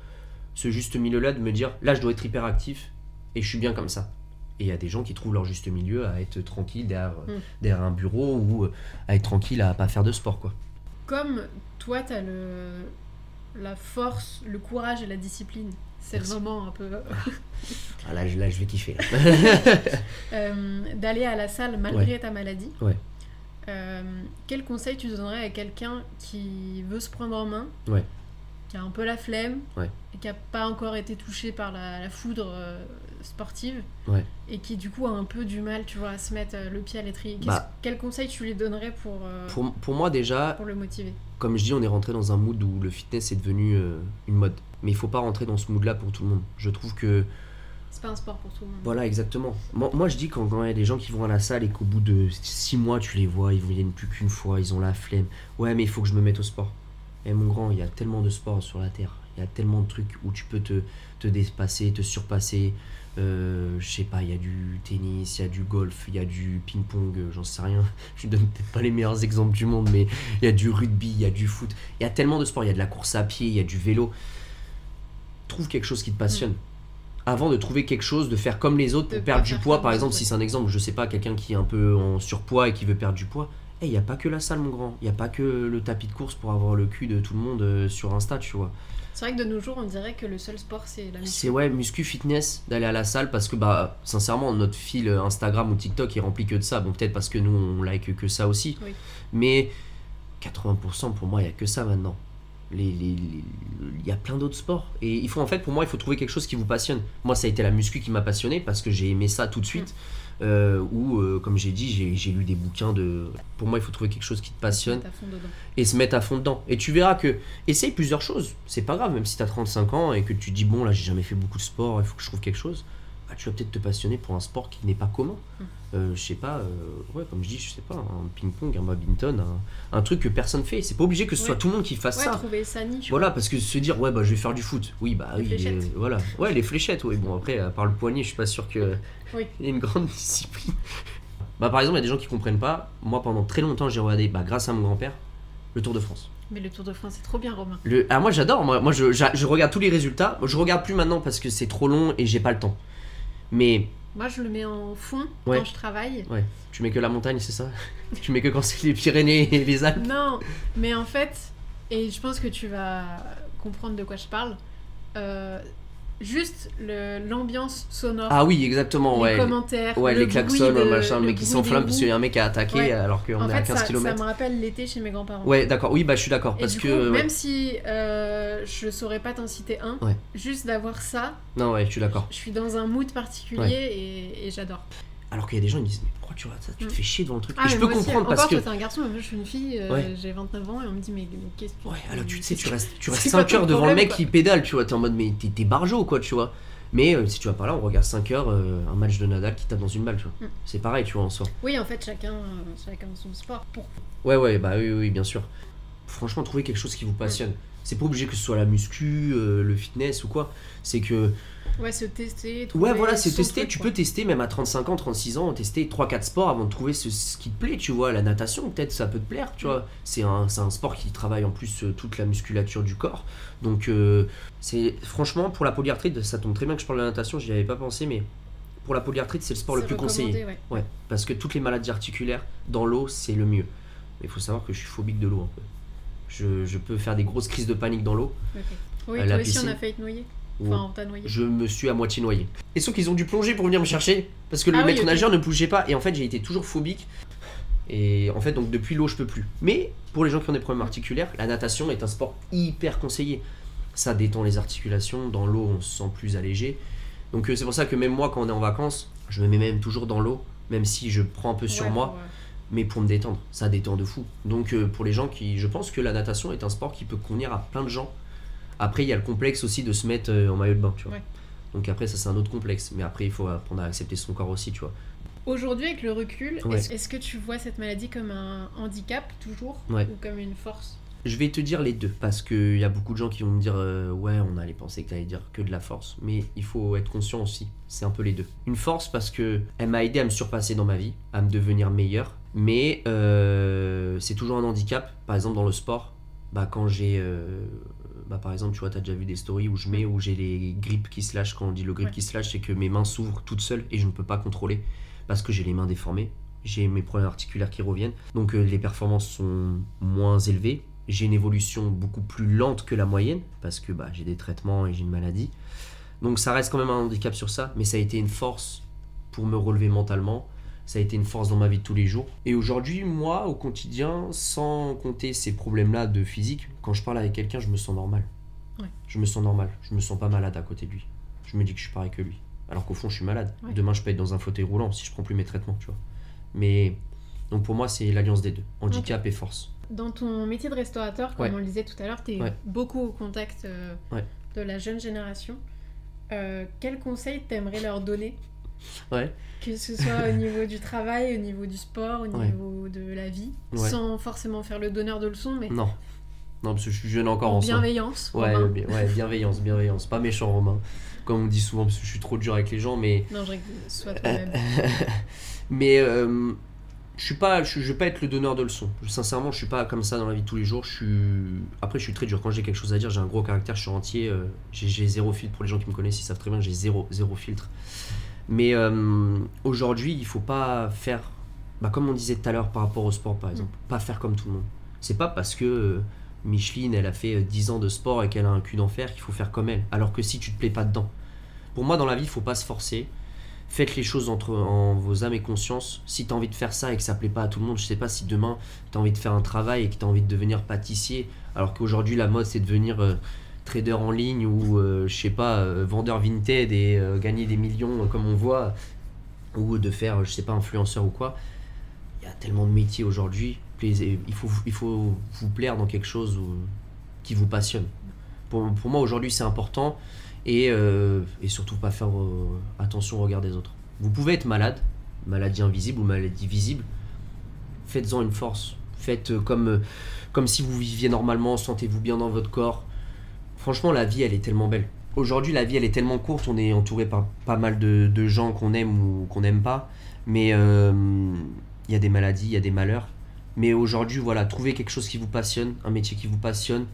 Ce juste milieu-là de me dire, là, je dois être hyper actif et je suis bien comme ça. Et il y a des gens qui trouvent leur juste milieu à être tranquille derrière, Mm. derrière un bureau ou euh, à être tranquille à pas faire de sport, quoi. Comme toi, t'as le la force, le courage et la discipline. C'est Merci. vraiment un peu Ah, là, je- là, je vais kiffer. euh, d'aller à la salle malgré ta maladie. Ouais. Euh, quel conseil tu donnerais à quelqu'un qui veut se prendre en main, Ouais. qui a un peu la flemme, Ouais. et qui a pas encore été touché par la, la foudre euh, sportive, Ouais. et qui du coup a un peu du mal, tu vois, à se mettre euh, le pied à l'étrier? Bah. Quel conseil tu lui donnerais pour, euh, pour... pour, pour moi, déjà, le motiver? Comme je dis, on est rentré dans un mood où le fitness est devenu euh, une mode. Mais il faut pas rentrer dans ce mood-là pour tout le monde. Je trouve que C'est pas un sport pour tout le monde. Voilà, exactement. Moi, moi, je dis quand il y a des gens qui vont à la salle et qu'au bout de 6 mois, tu les vois, ils viennent plus qu'une fois, ils ont la flemme. Ouais, mais il faut que je me mette au sport. Et mon grand, il y a tellement de sports sur la terre. Il y a tellement de trucs où tu peux te, te dépasser, te surpasser. Euh, je sais pas, il y a du tennis, il y a du golf, il y a du ping-pong, euh, j'en sais rien. Je donne peut-être pas les meilleurs exemples du monde, mais il y a du rugby, il y a du foot. Il y a tellement de sports. Il y a de la course à pied, il y a du vélo. Trouve quelque chose qui te passionne. Avant de trouver quelque chose, de faire comme les autres pour perdre du poids, par exemple, si c'est un exemple, je sais pas, quelqu'un qui est un peu en surpoids et qui veut perdre du poids, il n'y a pas que la salle, mon grand. Il n'y a pas que le tapis de course pour avoir le cul de tout le monde euh, sur Insta, tu vois. C'est vrai que de nos jours, on dirait que le seul sport, c'est la muscu. C'est ouais, muscu fitness, d'aller à la salle parce que, bah, sincèrement, notre fil euh, Instagram ou TikTok est rempli que de ça. Bon, peut-être parce que nous, on like que ça aussi. Oui. Mais 80% pour moi, il n'y a que ça maintenant. Les- les- les- Il y a plein d'autres sports. Et il faut, en fait, pour moi, il faut trouver quelque chose qui vous passionne. Moi, ça a été la muscu qui m'a passionné parce que j'ai aimé ça tout de suite. Euh, ou, euh, comme j'ai dit, j'ai lu des bouquins de. Pour moi, il faut trouver quelque chose qui te passionne et se mettre à fond dedans. Et tu verras que essaye plusieurs choses. C'est pas grave, même si tu as 35 ans et que tu dis bon là j'ai jamais fait beaucoup de sport, il faut que je trouve quelque chose. Bah, tu vas peut-être te passionner pour un sport qui n'est pas commun. Mm. Euh, je sais pas, euh, ouais, comme je dis, je sais pas, un ping-pong, un badminton, un, un truc que personne fait. C'est pas obligé que ce Ouais. soit tout le monde qui fasse Ouais, ça. trouver sa niche. Voilà, parce que se dire ouais bah je vais faire du foot. Oui bah Les oui, fléchettes. euh, voilà. Ouais les fléchettes. Oui bon après à part le poignet, je suis pas sûr que Oui. il y ait une grande discipline. Bah par exemple il y a des gens qui comprennent pas. Moi pendant très longtemps j'ai regardé, bah grâce à mon grand-père, le Tour de France. Mais le Tour de France, c'est trop bien, Romain. Le... Ah, moi j'adore, moi, moi je, j'a- je regarde tous les résultats. Je regarde plus maintenant parce que c'est trop long et j'ai pas le temps. Mais Moi, je le mets en fond Ouais. quand je travaille. tu mets que la montagne, c'est ça? Tu mets que quand c'est les Pyrénées et les Alpes? Non, mais en fait, et je pense que tu vas comprendre de quoi je parle, euh, juste l'ambiance sonore, Ah oui, exactement, les ouais. commentaires, Ouais, le les klaxons, de- machin, le mec qui bruit s'enflamme des parce qu'il y a un mec à attaquer Ouais. alors qu'on est à fait, 15 ça, ça km. me rappelle l'été chez mes grands-parents. Ouais, d'accord, oui, bah je suis d'accord. Parce du que. coup, même si euh, je saurais pas t'en citer un, juste d'avoir ça, Non, ouais, je suis d'accord. je suis dans un mood particulier et, et j'adore. Alors qu'il y a des gens qui disent, mais pourquoi tu regardes ça? Tu te Mm. fais chier devant le truc. Ah, Et je peux aussi, comprendre parce encore, que. toi, t'es un garçon, moi je suis une fille, euh, Ouais. j'ai 29 ans et on me dit, mais, mais qu'est-ce que Ouais, alors tu sais, tu restes, tu restes quoi 5 ton heures devant le mec quoi qui pédale, tu vois, t'es en mode, mais t'es t'es barjo, quoi, tu vois. Mais euh, si tu vas pas là, on regarde 5 heures euh, un match de Nadal qui tape dans une balle, tu vois. Mm. C'est pareil, tu vois, en soi. Oui, en fait, chacun, chacun son sport. Pour... Ouais, ouais, bah oui, oui, bien sûr. Franchement, trouver quelque chose qui vous passionne. C'est pas obligé que ce soit la muscu, euh, le fitness ou quoi. C'est que, Ouais, se tester. ouais, voilà, c'est tester. truc, Tu quoi. peux tester, même à 35 ans, 36 ans, tester 3-4 sports avant de trouver ce, ce qui te plaît, tu vois. La natation, peut-être, ça peut te plaire, tu vois. C'est un, un sport qui travaille en plus euh, toute la musculature du corps. Donc, euh, c'est franchement, pour la polyarthrite, ça tombe très bien que je parle de la natation, j'y avais pas pensé, mais pour la polyarthrite, c'est le sport le plus conseillé. ouais. Ouais, parce que toutes les maladies articulaires, dans l'eau, c'est le mieux. Mais il faut savoir que je suis phobique de l'eau un peu. Je, je peux faire des grosses crises de panique dans l'eau. Oui, toi la aussi, on a failli te noyer. Enfin, on t'a noyé. Je me suis à moitié noyé. Et sauf qu'ils ont dû plonger pour venir me chercher. Parce que le Ah maître nageur ne bougeait pas. Et en fait, j'ai été toujours phobique. Et en fait, donc depuis l'eau, je peux plus. Mais pour les gens qui ont des problèmes articulaires, la natation est un sport hyper conseillé. Ça détend les articulations. Dans l'eau, on se sent plus allégé. Donc euh, c'est pour ça que même moi, quand on est en vacances, je me mets même toujours dans l'eau. Même si je prends un peu sur Ouais, moi. Mais pour me détendre. Ça détend de fou. Donc euh, pour les gens qui, je pense que la natation est un sport qui peut convenir à plein de gens. Après, il y a le complexe aussi de se mettre euh, en maillot de bain, tu vois. Ouais. Donc après, ça c'est un autre complexe. Mais après, il faut apprendre à accepter son corps aussi, tu vois. Aujourd'hui, avec le recul, Ouais. est-ce que tu vois cette maladie comme un handicap, toujours? Ouais. Ou comme une force? Je vais te dire les deux, parce qu'il y a beaucoup de gens qui vont me dire euh, Ouais, on allait penser que tu allais dire que de la force. Mais il faut être conscient aussi, c'est un peu les deux. Une force parce que elle m'a aidé à me surpasser dans ma vie, à me devenir meilleur. Mais euh, c'est toujours un handicap, par exemple dans le sport. Bah, quand j'ai. euh, bah, par exemple, tu vois, tu as déjà vu des stories où je mets, où j'ai les grippes qui se lâchent. Quand on dit le grip Ouais. qui se lâche, c'est que mes mains s'ouvrent toutes seules et je ne peux pas contrôler parce que j'ai les mains déformées. J'ai mes problèmes articulaires qui reviennent. Donc euh, les performances sont moins élevées. J'ai une évolution beaucoup plus lente que la moyenne parce que bah, j'ai des traitements et j'ai une maladie. Donc ça reste quand même un handicap sur ça, mais ça a été une force pour me relever mentalement. Ça a été une force dans ma vie de tous les jours. Et aujourd'hui, moi, au quotidien, sans compter ces problèmes-là de physique, quand je parle avec quelqu'un, je me sens normal. Ouais. Je me sens normal. Je me sens pas malade à côté de lui. Je me dis que je suis pareil que lui. Alors qu'au fond, je suis malade. Ouais. Demain, je peux être dans un fauteuil roulant si je prends plus mes traitements, tu vois. Mais donc pour moi, c'est l'alliance des deux handicap et force. Dans ton métier de restaurateur, comme Ouais. on le disait tout à l'heure, tu es beaucoup au contact euh, de la jeune génération. Euh, quel conseil t'aimerais leur donner Ouais. Que ce soit au niveau du travail, au niveau du sport, au Ouais. niveau de la vie, Ouais. sans forcément faire le donneur de leçons, mais Non. Non, parce que je suis jeune encore en bienveillance. Ouais, Romain. bi- ouais, bienveillance, bienveillance. Pas méchant, Romain. Comme on dit souvent, parce que je suis trop dur avec les gens, mais. Non, je sois toi-même. mais euh, je suis pas, je, je vais pas être le donneur de leçons. Sincèrement, je suis pas comme ça dans la vie de tous les jours. Je suis. Après, je suis très dur. Quand j'ai quelque chose à dire, j'ai un gros caractère, je suis entier. euh, j'ai, zéro filtre. Pour les gens qui me connaissent, ils savent très bien que j'ai zéro, zéro filtre. Mais euh, aujourd'hui, il faut pas faire. Bah, comme on disait tout à l'heure par rapport au sport, par exemple, pas faire comme tout le monde. C'est pas parce que euh, Micheline, elle a fait euh, 10 ans de sport et qu'elle a un cul d'enfer qu'il faut faire comme elle. Alors que si tu te plais pas dedans. Pour moi, dans la vie, il faut pas se forcer. Faites les choses entre en vos âmes et conscience. Si tu as envie de faire ça et que ça plaît pas à tout le monde, je sais pas si demain tu as envie de faire un travail et que tu as envie de devenir pâtissier, alors qu'aujourd'hui la mode c'est de devenir euh, trader en ligne ou euh, je sais pas euh, vendeur vinted et euh, gagner des millions comme on voit ou de faire je sais pas influenceur ou quoi. Il y a tellement de métiers aujourd'hui. Il faut, il faut vous plaire dans quelque chose qui vous passionne. Pour, pour moi aujourd'hui c'est important et, et surtout pas faire attention au regard des autres. Vous pouvez être malade, maladie invisible ou maladie visible, faites-en une force. Faites comme, comme si vous viviez normalement, sentez-vous bien dans votre corps. Franchement, la vie, elle est tellement belle. Aujourd'hui, la vie, elle est tellement courte, on est entouré par pas mal de, de gens qu'on aime ou qu'on n'aime pas, mais euh, il y a des maladies, il y a des malheurs. Mais aujourd'hui, voilà, trouvez quelque chose qui vous passionne, un métier qui vous passionne,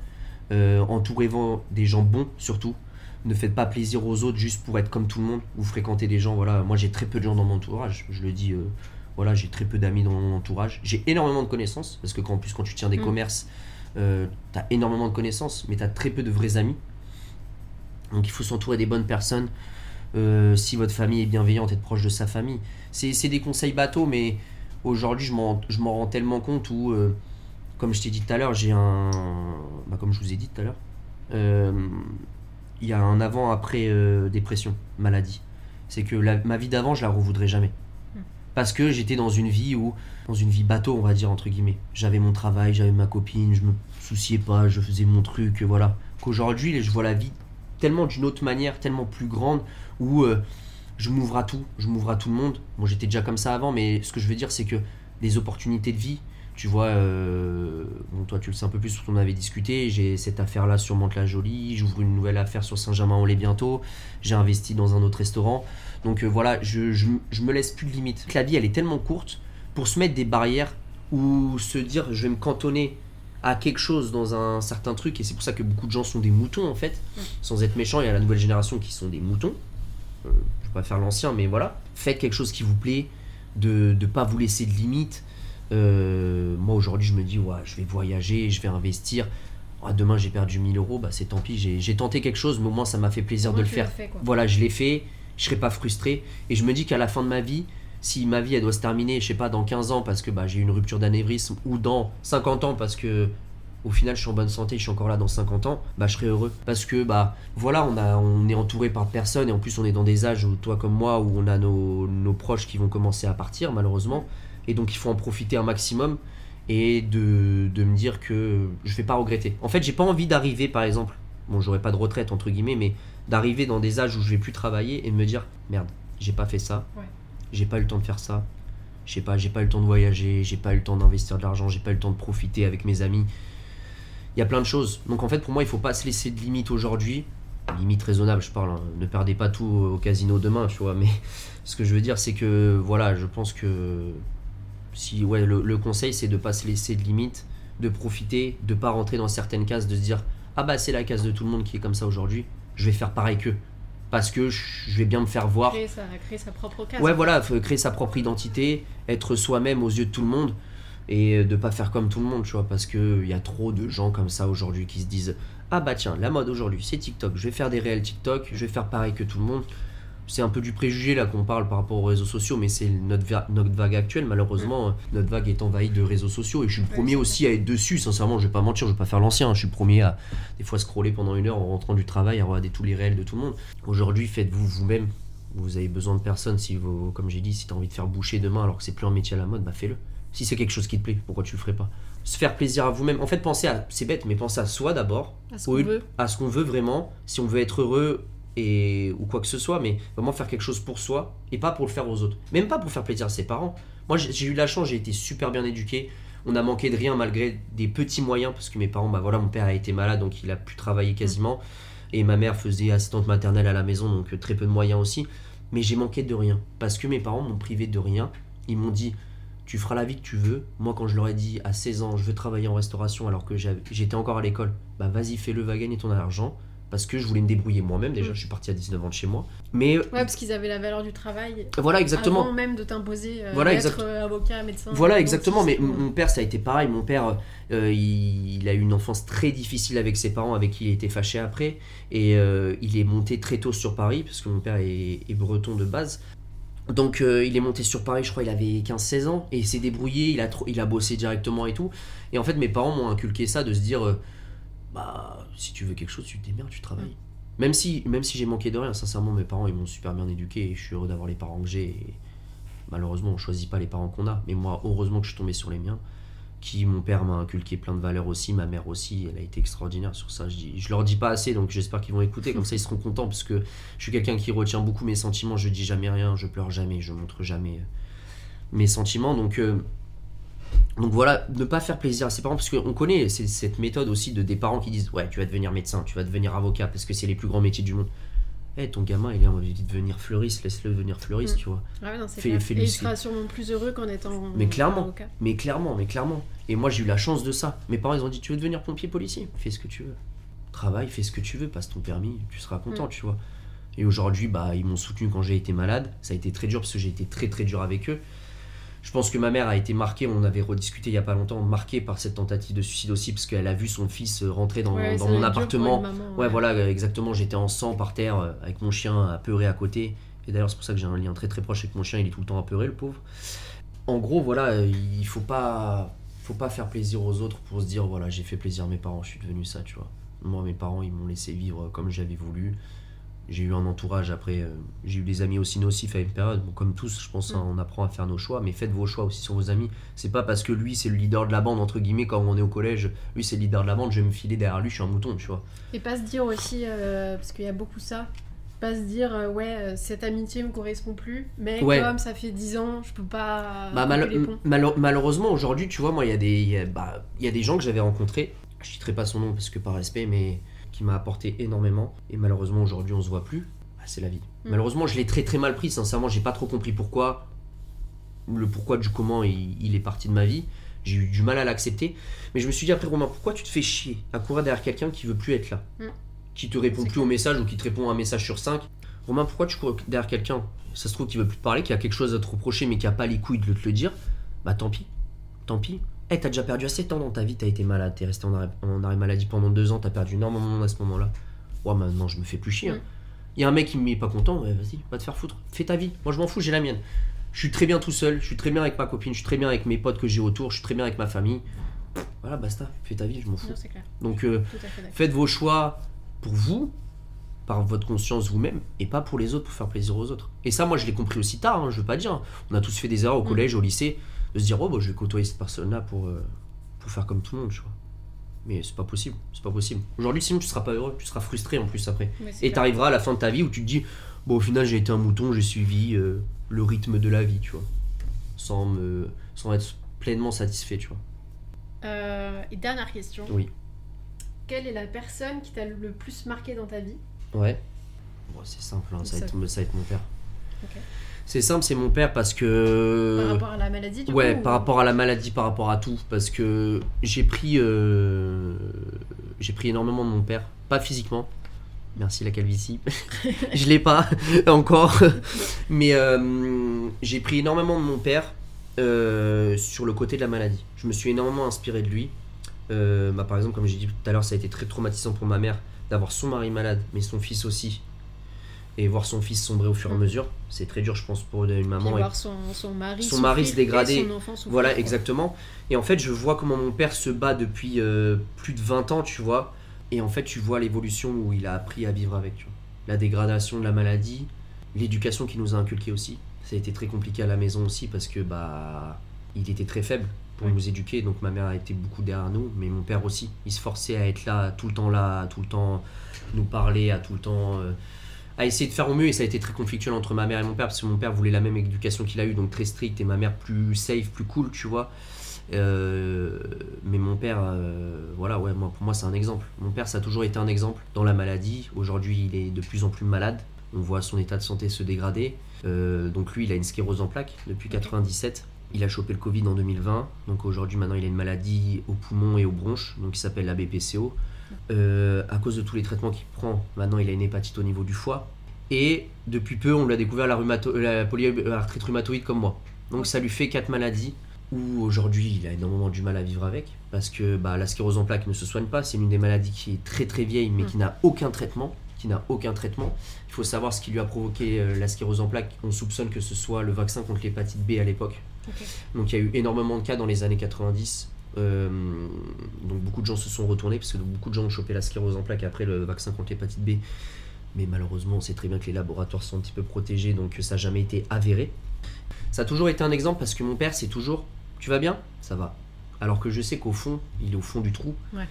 euh, entourez-vous des gens bons surtout. Ne faites pas plaisir aux autres juste pour être comme tout le monde. Vous fréquentez des gens, voilà. Moi, j'ai très peu de gens dans mon entourage. Je le dis, euh, voilà, j'ai très peu d'amis dans mon entourage. J'ai énormément de connaissances parce que quand, en plus, quand tu tiens des Mm. commerces, euh, t'as énormément de connaissances, mais t'as très peu de vrais amis. Donc il faut s'entourer des bonnes personnes. Euh, si votre famille est bienveillante, être proche de sa famille. C'est des conseils bateaux, mais aujourd'hui je m'en rends tellement compte où, euh, comme je t'ai dit tout à l'heure, j'ai un... Bah, comme je vous ai dit tout à l'heure, il y a un avant-après dépression, maladie. C'est que ma vie d'avant, je la revoudrais jamais. Parce que j'étais dans une vie où, dans une vie bateau, on va dire, entre guillemets. J'avais mon travail, j'avais ma copine, je me souciais pas, je faisais mon truc, voilà. Qu'aujourd'hui, je vois la vie tellement d'une autre manière, tellement plus grande, où euh, je m'ouvre à tout, je m'ouvre à tout le monde. Bon, j'étais déjà comme ça avant, mais ce que je veux dire, c'est que les opportunités de vie, tu vois, euh, bon, toi tu le sais un peu plus, qu'on avait discuté, j'ai cette affaire-là sur Mantes-la-Jolie, j'ouvre une nouvelle affaire sur Saint-Germain-en-Laye bientôt, j'ai investi dans un autre restaurant. Donc euh, voilà, je, je, je me laisse plus de limites. La vie, elle est tellement courte pour se mettre des barrières ou se dire je vais me cantonner à quelque chose dans un certain truc, et c'est pour ça que beaucoup de gens sont des moutons en fait, sans être méchant, il y a la nouvelle génération qui sont des moutons. Euh, je vais pas faire l'ancien, mais voilà. Faites quelque chose qui vous plaît, de ne pas vous laisser de limites. Euh, moi aujourd'hui, je me dis, ouais, je vais voyager, je vais investir. Ah, demain, j'ai perdu 1000 euros, bah c'est tant pis, j'ai tenté quelque chose, mais au moins ça m'a fait plaisir de le faire. fait. Voilà, je l'ai fait, je serai pas frustré. Et je me dis qu'à la fin de ma vie, si ma vie elle doit se terminer, je sais pas, dans 15 ans parce que bah, j'ai eu une rupture d'anévrisme, ou dans 50 ans parce que au final je suis en bonne santé, je suis encore là dans 50 ans, bah je serai heureux. Parce que bah voilà, on, a, on est entouré par personnes et en plus on est dans des âges où toi comme moi, où on a nos, nos proches qui vont commencer à partir malheureusement. Et donc il faut en profiter un maximum et de, de me dire que je vais pas regretter. En fait, j'ai pas envie d'arriver par exemple, bon, j'aurai pas de retraite entre guillemets, mais d'arriver dans des âges où je vais plus travailler et de me dire merde, j'ai pas fait ça, Ouais. j'ai pas eu le temps de faire ça, je sais pas, j'ai pas eu le temps de voyager, j'ai pas eu le temps d'investir de l'argent, j'ai pas eu le temps de profiter avec mes amis. Il y a plein de choses. Donc en fait, pour moi, il faut pas se laisser de limites aujourd'hui. Limite raisonnable, je parle. hein. Ne perdez pas tout au casino demain, tu vois. Mais ce que je veux dire, c'est que voilà, je pense que si ouais, le, le conseil, c'est de pas se laisser de limites, de profiter, de pas rentrer dans certaines cases, de se dire ah bah c'est la case de tout le monde qui est comme ça aujourd'hui. Je vais faire pareil qu'eux parce que je vais bien me faire voir. Créer sa, créer sa propre case. Ouais, voilà, créer sa propre identité, être soi-même aux yeux de tout le monde et de pas faire comme tout le monde, tu vois, parce que il y a trop de gens comme ça aujourd'hui qui se disent ah bah tiens, la mode aujourd'hui c'est TikTok, je vais faire des réels TikTok, je vais faire pareil que tout le monde. C'est un peu du préjugé là qu'on parle par rapport aux réseaux sociaux, mais c'est notre, va- notre vague actuelle. Malheureusement, euh, notre vague est envahie de réseaux sociaux et je suis le Ouais, premier aussi à être dessus. Sincèrement, je vais pas mentir, je vais pas faire l'ancien. hein. Je suis le premier à des fois scroller pendant une heure en rentrant du travail, à regarder tous les réels de tout le monde. Aujourd'hui, faites-vous vous-même. Vous avez besoin de personne. Si vous, comme j'ai dit, si tu as envie de faire boucher demain alors que c'est plus un métier à la mode, bah fais-le. Si c'est quelque chose qui te plaît, pourquoi tu le ferais pas? Se faire plaisir à vous-même. En fait, pensez à, c'est bête, mais pensez à soi d'abord, À ce qu'on veut. à ce qu'on veut vraiment, si on veut être heureux ou quoi que ce soit, mais vraiment faire quelque chose pour soi et pas pour le faire aux autres. Même pas pour faire plaisir à ses parents. Moi, j'ai eu la chance, j'ai été super bien éduqué. On a manqué de rien malgré des petits moyens parce que mes parents, bah voilà, mon père a été malade donc il a pu travailler quasiment et ma mère faisait assistante maternelle à la maison donc euh, très peu de moyens aussi. Mais j'ai manqué de rien parce que mes parents m'ont privé de rien. Ils m'ont dit tu feras la vie que tu veux. Moi, quand je leur ai dit à 16 ans, je veux travailler en restauration alors que j'étais encore à l'école, bah vas-y, fais-le, va gagner ton argent. Parce que je voulais me débrouiller moi-même déjà, Mm. je suis parti à 19 ans de chez moi. Mais Ouais, parce qu'ils avaient la valeur du travail. voilà, exactement. Avant même de t'imposer euh, Voilà, exact- euh, avocat, médecin. Voilà, exactement. Mais mon père, ça a été pareil. Mon père, euh, il, il a eu une enfance très difficile avec ses parents, avec qui il était fâché après. Et euh, il est monté très tôt sur Paris, parce que mon père est, est breton de base. Donc euh, il est monté sur Paris, je crois, il avait 15-16 ans. Et il s'est débrouillé, il a, il a bossé directement et tout. Et en fait, mes parents m'ont inculqué ça, de se dire, euh, bah, si tu veux quelque chose, tu te démerdes, tu travailles. Même si, même si j'ai manqué de rien, sincèrement, mes parents, ils m'ont super bien éduqué. Et je suis heureux d'avoir les parents que j'ai. Et malheureusement, on choisit pas les parents qu'on a. Mais moi, heureusement que je suis tombé sur les miens. Qui, mon père m'a inculqué plein de valeurs aussi, ma mère aussi, elle a été extraordinaire sur ça. Je, dis, je leur dis pas assez, donc j'espère qu'ils vont écouter, comme ça ils seront contents, parce que je suis quelqu'un qui retient beaucoup mes sentiments, je dis jamais rien, je pleure jamais, je montre jamais euh, mes sentiments. Donc, euh, donc voilà, ne pas faire plaisir à ses parents, parce qu'on connaît cette méthode aussi de des parents qui disent Ouais, tu vas devenir médecin, tu vas devenir avocat, parce que c'est les plus grands métiers du monde. Eh, ton gamin, il a envie de devenir fleuriste, laisse-le devenir fleuriste, Mm. tu vois. Ah ouais, non, Fais- Et il sera sûrement plus heureux qu'en étant Mais clairement. avocat. Mais clairement, mais clairement. Et moi, j'ai eu la chance de ça. Mes parents, ils ont dit Tu veux devenir pompier, policier? Fais ce que tu veux. Travaille, fais ce que tu veux, passe ton permis, tu seras content, Mm. tu vois. Et aujourd'hui, bah, ils m'ont soutenu quand j'ai été malade. Ça a été très dur parce que j'ai été très très dur avec eux. Je pense que ma mère a été marquée, on avait rediscuté il y a pas longtemps, marquée par cette tentative de suicide aussi, parce qu'elle a vu son fils euh, rentrer dans, Ouais, dans ça mon appartement. maman, Ouais, voilà, exactement. J'étais en sang par terre euh, avec mon chien apeuré à côté. Et d'ailleurs, c'est pour ça que j'ai un lien très très proche avec mon chien. Il est tout le temps apeuré, le pauvre. En gros, voilà, euh, il faut pas, faut pas faire plaisir aux autres pour se dire voilà, j'ai fait plaisir à mes parents, je suis devenu ça, tu vois. Moi, mes parents, ils m'ont laissé vivre comme j'avais voulu. J'ai eu un entourage après, euh, j'ai eu des amis aussi nocifs à une période. Bon, comme tous, je pense, Mm. hein, on apprend à faire nos choix, mais faites vos choix aussi sur vos amis. C'est pas parce que lui, c'est le leader de la bande, entre guillemets, quand on est au collège, lui, c'est le leader de la bande, je vais me filer derrière lui, je suis un mouton, tu vois. Et pas se dire aussi, euh, parce qu'il y a beaucoup ça, pas se dire, euh, ouais, euh, cette amitié me correspond plus, mais Ouais. comme ça fait 10 ans, je peux pas. Bah, mal- malheureusement, aujourd'hui, tu vois, moi, il y, a des- il y, a- bah, il y a des gens que j'avais rencontrés, je citerai pas son nom parce que par respect, mais qui m'a apporté énormément. Et malheureusement, aujourd'hui, on se voit plus. Bah, c'est la vie. Mm. Malheureusement, je l'ai très très mal pris, sincèrement, j'ai pas trop compris pourquoi. Le pourquoi du comment il, il est parti de ma vie. J'ai eu du mal à l'accepter. Mais je me suis dit après, Romain, pourquoi tu te fais chier à courir derrière quelqu'un qui veut plus être là Mm. Qui te répond plus au message ou qui te répond un message sur 5 Romain, pourquoi tu cours derrière quelqu'un Ça se trouve qu'il veut plus te parler, qu'il a quelque chose à te reprocher, mais qui a pas les couilles de te le dire. Bah tant pis. Tant pis. Eh, t'as déjà perdu assez de temps dans ta vie, t'as été malade, t'es resté en arrêt, en arrêt maladie pendant deux ans, t'as perdu énormément à ce moment-là. Ouais, maintenant je me fais plus chier. hein. Mm. Y a un mec qui me met pas content, ouais, vas-y, va te faire foutre. Fais ta vie. Moi je m'en fous, j'ai la mienne. Je suis très bien tout seul, je suis très bien avec ma copine, je suis très bien avec mes potes que j'ai autour, je suis très bien avec ma famille. Voilà, basta, fais ta vie, je m'en fous. Non, clair, Donc euh, faites vos choix pour vous, par votre conscience vous-même, et pas pour les autres, pour faire plaisir aux autres. Et ça, moi, je l'ai compris aussi tard, hein, je veux pas dire. On a tous fait des erreurs au Mm. collège, au lycée, de se dire, oh, bah, je vais côtoyer cette personne-là pour, euh, pour faire comme tout le monde, tu vois. Mais c'est pas possible, c'est pas possible. Aujourd'hui, sinon, tu seras pas heureux, tu seras frustré en plus après. Et clair. t'arriveras à la fin de ta vie où tu te dis, bon, au final, j'ai été un mouton, j'ai suivi euh, le rythme de la vie, tu vois. Sans, me, sans être pleinement satisfait, tu vois. Euh, et dernière question. Oui. Quelle est la personne qui t'a le plus marqué dans ta vie? Ouais. Bon, c'est simple, hein, ça, va être, ça va être mon père. Ok. C'est simple, c'est mon père parce que. Par rapport à la maladie, du ouais, coup, par ou- rapport à la maladie, par rapport à tout. Parce que j'ai pris. euh, J'ai pris énormément de mon père. Pas physiquement. Merci la calvitie. je l'ai pas encore. Mais euh, j'ai pris énormément de mon père euh, sur le côté de la maladie. Je me suis énormément inspiré de lui. Bah, par exemple, comme j'ai dit tout à l'heure, ça a été très traumatisant pour ma mère d'avoir son mari malade, mais son fils aussi. Et voir son fils sombrer au fur et à Mm. mesure, c'est très dur, je pense, pour une maman. Et voir son, son mari Son mari se dégrader. et son enfant souffrir, voilà, exactement. Et en fait, je vois comment mon père se bat depuis euh, plus de 20 ans, tu vois. Et en fait, tu vois l'évolution où il a appris à vivre avec, tu vois. La dégradation de la maladie, l'éducation qu'il nous a inculqué aussi. Ça a été très compliqué à la maison aussi parce que, bah, il était très faible pour nous éduquer. Donc, ma mère a été beaucoup derrière nous, mais mon père aussi. Il se forçait à être là, tout le temps là, à tout le temps nous parler, à tout le temps. euh, à essayer de faire au mieux et ça a été très conflictuel entre ma mère et mon père parce que mon père voulait la même éducation qu'il a eu donc très strict et ma mère plus safe plus cool tu vois. Euh, mais mon père euh, voilà ouais moi pour moi c'est un exemple. Mon père ça a toujours été un exemple dans la maladie. Aujourd'hui il est de plus en plus malade. On voit son état de santé se dégrader. Euh, donc lui il a une sclérose en plaques depuis Ok. 97 il a chopé le Covid en 2020 donc aujourd'hui maintenant il a une maladie au poumon et aux bronches. Donc qui s'appelle la BPCO euh, à cause de tous les traitements qu'il prend, maintenant il a une hépatite au niveau du foie. Et depuis peu, on lui a découvert la, rhumato- la polyarthrite rhumatoïde comme moi. Donc ça lui fait quatre maladies où aujourd'hui il a énormément du mal à vivre avec parce que bah, la sclérose en plaques ne se soigne pas. C'est une des maladies qui est très très vieille mais qui n'a aucun traitement. Qui n'a aucun traitement. Il faut savoir ce qui lui a provoqué euh, la sclérose en plaques. On soupçonne que ce soit le vaccin contre l'hépatite B à l'époque. Donc il y a eu énormément de cas dans les années 90. Euh, donc beaucoup de gens se sont retournés parce que beaucoup de gens ont chopé la sclérose en plaques après le vaccin contre l'hépatite B. Mais malheureusement, on sait très bien que les laboratoires sont un petit peu protégés, donc ça n'a jamais été avéré. Ça a toujours été un exemple parce que mon père, c'est toujours Tu vas bien? Ça va. Alors que je sais qu'au fond, il est au fond du trou. Ouais.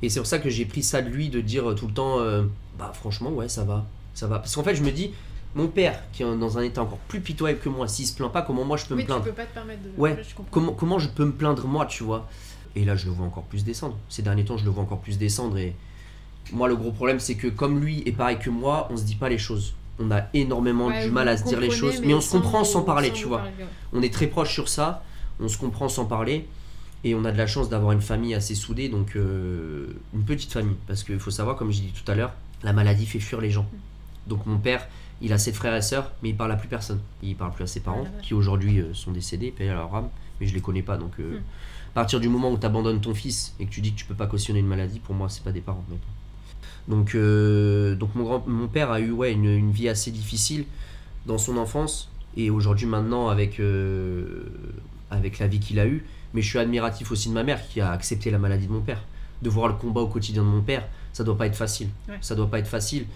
Et c'est pour ça que j'ai pris ça de lui, de dire tout le temps euh, Bah franchement, ouais, ça va. Ça va. Parce qu'en fait, je me dis Mon père, qui est dans un état encore plus pitoyable que moi, s'il se plaint pas, comment moi je peux Oui, me plaindre tu peux pas te permettre de. Ouais, je comment, comment je peux me plaindre moi, tu vois? Et là, je le vois encore plus descendre. Ces derniers temps, je le vois encore plus descendre. Et moi, le gros problème, c'est que comme lui est pareil que moi, on se dit pas les choses. On a énormément Ouais, du mal à se dire les choses, mais, on se comprend sans parler, sans tu vois. parler, ouais. On est très proche sur ça, on se comprend sans parler. Et on a de la chance d'avoir une famille assez soudée, donc euh, une petite famille. Parce qu'il faut savoir, comme j'ai dit tout à l'heure, la maladie fait fuir les gens. Donc mon père Il a sept frères et sœurs, mais il parle à plus personne. Il parle plus à ses parents, Ah, vache. qui aujourd'hui euh, sont décédés, paix à leur âme, mais je les connais pas. Donc, euh, Hmm. à partir du moment où tu abandonnes ton fils et que tu dis que tu peux pas cautionner une maladie, pour moi, c'est pas des parents. mec. Donc, euh, donc mon, grand, mon père a eu ouais, une, une vie assez difficile dans son enfance et aujourd'hui maintenant avec, euh, avec la vie qu'il a eue. Mais je suis admiratif aussi de ma mère qui a accepté la maladie de mon père. De voir le combat au quotidien de mon père, ça doit pas être facile. Ouais. Ça doit pas être facile.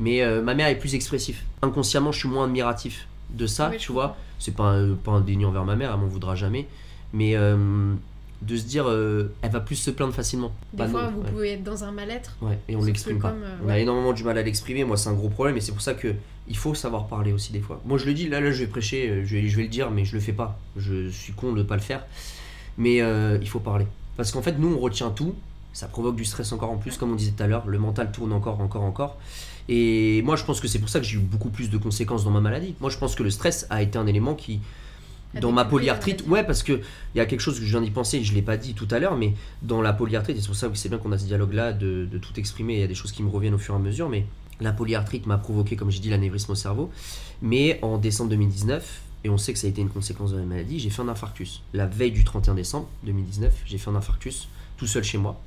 Mais euh, ma mère est plus expressif. Inconsciemment, je suis moins admiratif de ça, Oui, tu vois. C'est pas un, pas un déni envers ma mère, elle m'en voudra jamais. Mais euh, de se dire, euh, elle va plus se plaindre facilement. Des Pas fois, vous ouais. pouvez être dans un mal-être. Ouais, et on l'exprime pas. comme, On a énormément du mal à l'exprimer. Moi, c'est un gros problème, et c'est pour ça que il faut savoir parler aussi des fois. Moi, je le dis, là, là, je vais prêcher, je vais, je vais le dire, mais je le fais pas. Je suis con de ne pas le faire. Mais il faut parler. Parce qu'en fait, nous, on retient tout. Ça provoque du stress encore en plus, comme on disait tout à l'heure. Le mental tourne encore, encore, encore. Et moi, je pense que c'est pour ça que j'ai eu beaucoup plus de conséquences dans ma maladie. Moi, je pense que le stress a été un élément qui, dans ma polyarthrite, ouais, parce que il y a quelque chose que je viens d'y penser, je l'ai pas dit tout à l'heure, mais dans la polyarthrite, et c'est pour ça que c'est bien qu'on a ce dialogue-là de, de tout exprimer, il y a des choses qui me reviennent au fur et à mesure, mais la polyarthrite m'a provoqué, comme j'ai dit, l'anévrisme au cerveau. Mais en décembre 2019, et on sait que ça a été une conséquence de la maladie, j'ai fait un infarctus. La veille du 31 décembre 2019, j'ai fait un infarctus tout seul chez moi.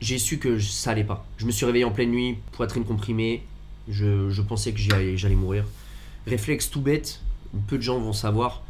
J'ai su que ça allait pas. Je me suis réveillé en pleine nuit, poitrine comprimée, je, je pensais que j'allais mourir. Réflexe tout bête, peu de gens vont savoir,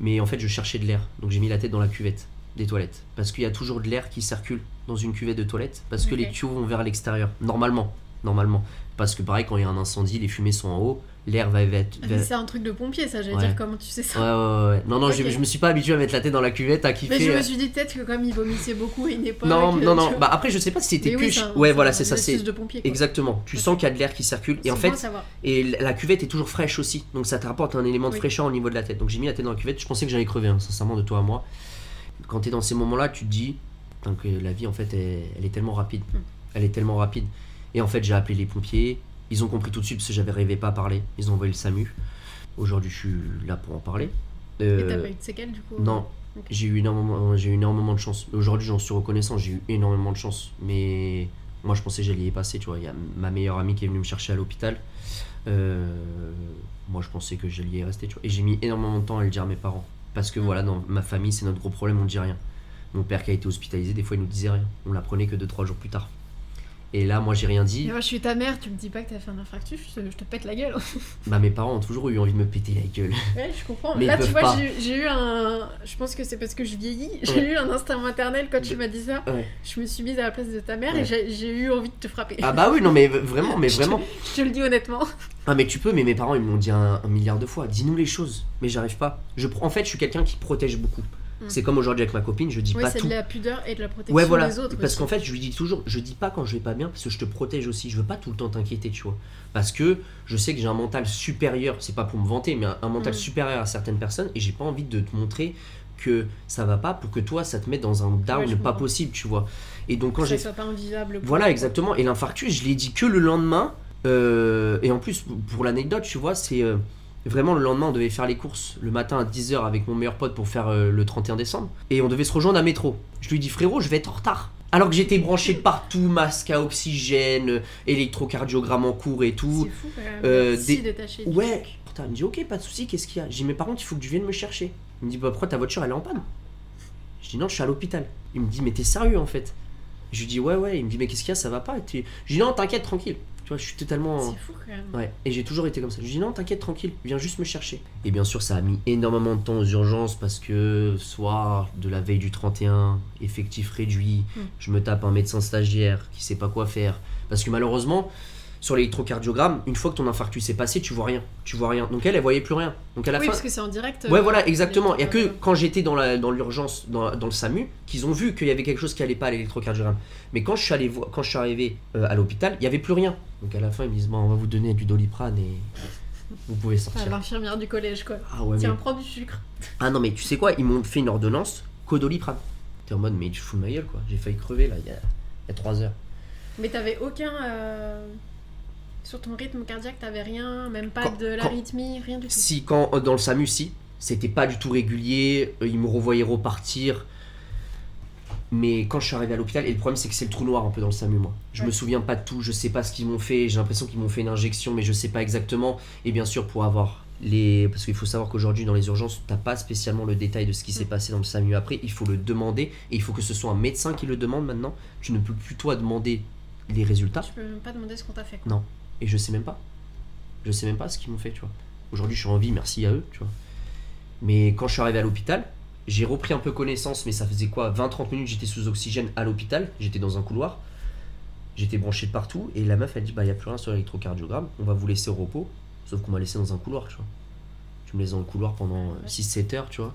mais en fait je cherchais de l'air. Donc j'ai mis la tête dans la cuvette des toilettes. Parce qu'il y a toujours de l'air qui circule dans une cuvette de toilette, parce que les tuyaux vont vers l'extérieur. Normalement. Normalement. Parce que pareil, quand il y a un incendie, les fumées sont en haut, l'air va être... Ah, mais c'est un truc de pompier, ça. J'allais Ouais. dire comment tu sais ça. Ouais, ouais, ouais. Non, non, je, Ok. je me suis pas habitué à mettre la tête dans la cuvette, à kiffer. Mais je euh, me suis dit peut-être que comme il vomissait beaucoup à une époque. Non, euh, non, non. Bah après, je sais pas si c'était que. oui, je- ouais, voilà, c'est ça. C'est de pompier. quoi. exactement. Tu Ok. sens qu'il y a de l'air qui circule. Et en fait, et la cuvette est toujours fraîche aussi. Donc ça te rapporte un élément de Oui. fraîcheur au niveau de la tête. Donc j'ai mis la tête dans la cuvette. Je pensais que j'allais crever, hein, sincèrement, de toi à moi. Quand tu es dans ces moments-là, tu te dis que la vie, en fait, elle, elle est tellement rapide. Hmm. Elle est tellement rapide. Et en fait, j'ai appelé les pompiers. Ils ont compris tout de suite parce que j'avais rêvé pas à parler. Ils ont envoyé le SAMU. Aujourd'hui, je suis là pour en parler. Et Euh, t'as pas eu de séquelles du coup non, Ok. j'ai eu énormément, j'ai eu énormément de chance. Aujourd'hui, j'en suis reconnaissant, j'ai eu énormément de chance. Mais moi, je pensais que j'allais y passer, tu vois. Il y a ma meilleure amie qui est venue me chercher à l'hôpital. Euh, moi, je pensais que j'allais y rester, tu vois. Et j'ai mis énormément de temps à le dire à mes parents. Parce que voilà, dans ma famille, c'est notre gros problème, on dit rien. Mon père qui a été hospitalisé, des fois, il nous disait rien. On l'apprenait que 2-3 jours plus tard. Et là, moi, j'ai rien dit. Moi, je suis ta mère, tu me dis pas que t'as fait un infarctus, je te, je te pète la gueule. Bah, mes parents ont toujours eu envie de me péter la gueule. Ouais, je comprends. Mais Là, tu vois, j'ai eu un. Je pense que c'est parce que je vieillis. J'ai Ouais. eu un instinct maternel quand tu m'as dit ça. Ouais. Je me suis mise à la place de ta mère Ouais. et j'ai eu envie de te frapper. Ah bah oui, non, mais vraiment, mais Je te- vraiment. Je te le dis honnêtement. Ah mais tu peux, mais mes parents ils me l'ont dit un, un milliard de fois. Dis-nous les choses, mais j'arrive pas. Je, en fait, je suis quelqu'un qui protège beaucoup. Mm. C'est comme aujourd'hui avec ma copine, je dis Oui, pas c'est tout. de la pudeur et de la protection Ouais voilà, des autres. parce qu'en fait je lui dis toujours, je dis pas quand je vais pas bien parce que je te protège aussi. Je veux pas tout le temps t'inquiéter, tu vois. Parce que je sais que j'ai un mental supérieur. C'est pas pour me vanter, mais un, un mental Mm. supérieur à certaines personnes et j'ai pas envie de te montrer que ça va pas pour que toi ça te mette dans un down Ouais, pas possible, tu vois. Et donc quand j'ai ça soit pas invivable. pour voilà, exactement. Et l'infarctus, je l'ai dit que le lendemain. Euh, et en plus, pour l'anecdote, tu vois, c'est euh, vraiment le lendemain, on devait faire les courses le matin à 10h avec mon meilleur pote pour faire euh, le 31 décembre. Et on devait se rejoindre à métro. Je lui dis, frérot, je vais être en retard. Alors que j'étais branché de partout, masque à oxygène, électrocardiogramme en cours et tout. C'est fou quand même. Euh, des- détaché. du Ouais. truc. Putain, il me dit, ok, pas de souci, qu'est-ce qu'il y a? J'ai dit, mais par contre, il faut que tu viennes me chercher. Il me dit, bah pourquoi ta voiture elle est en panne? Je dis, non, je suis à l'hôpital. Il me dit, mais t'es sérieux en fait? Je lui dis, ouais, ouais. Il me dit, mais qu'est-ce qu'il y a? Ça va pas Je dis, non, t'inquiète, tranquille. Tu vois, je suis totalement. C'est fou quand même. Ouais, et j'ai toujours été comme ça. Je dis non, t'inquiète, tranquille, viens juste me chercher. Et bien sûr, ça a mis énormément de temps aux urgences parce que soir de la veille du 31, effectif réduit, Mm. je me tape un médecin stagiaire qui sait pas quoi faire. Parce que malheureusement, sur l'électrocardiogramme, une fois que ton infarctus est passé, tu vois rien. Tu vois rien. Donc elle, elle voyait plus rien. Donc à la Oui, fin. parce que c'est en direct. Ouais, euh, voilà, exactement. Il y a que quand j'étais dans la- dans l'urgence, dans, dans le SAMU, qu'ils ont vu qu'il y avait quelque chose qui allait pas à l'électrocardiogramme. Mais quand je suis, allé quand je suis arrivé euh, à l'hôpital, il y avait plus rien. Donc à la fin, ils me disent bon, on va vous donner du doliprane et vous pouvez enfin, sortir. L'infirmière du collège, quoi. Ah ouais, mais... Tiens, prends du sucre. Ah non, mais tu sais quoi Ils m'ont fait une ordonnance codoliprane. T'es en mode, mais tu fous de ma gueule quoi. J'ai failli crever là, il y a, il y a 3 heures. Mais t'avais aucun. euh, Sur ton rythme cardiaque, t'avais rien, même pas Quand- de l'arythmie, rien du tout. Si, quand dans le SAMU, si, c'était pas du tout régulier, euh, ils me revoyaient repartir. Mais quand je suis arrivé à l'hôpital, et le problème c'est que c'est le trou noir un peu dans le SAMU, moi. Je Ouais. me souviens pas de tout, je sais pas ce qu'ils m'ont fait, j'ai l'impression qu'ils m'ont fait une injection, mais je sais pas exactement. Et bien sûr, pour avoir les. Parce qu'il faut savoir qu'aujourd'hui, dans les urgences, t'as pas spécialement le détail de ce qui s'est Mm. passé dans le SAMU après, il faut le demander, et il faut que ce soit un médecin qui le demande maintenant. Tu ne peux plus toi demander les résultats, Tu peux même pas demander ce qu'on t'a fait. quoi. Non. et je sais même pas. Je sais même pas ce qu'ils m'ont fait, tu vois. Aujourd'hui, je suis en vie, merci à eux, tu vois. Mais quand je suis arrivé à l'hôpital, j'ai repris un peu connaissance, mais ça faisait quoi 20-30 minutes, j'étais sous oxygène à l'hôpital, j'étais dans un couloir, j'étais branché de partout, et la meuf, elle dit Bah, il n'y a plus rien sur l'électrocardiogramme, on va vous laisser au repos. Sauf qu'on m'a laissé dans un couloir, tu vois. Tu me laisses dans le couloir pendant euh, 6-7 heures, tu vois.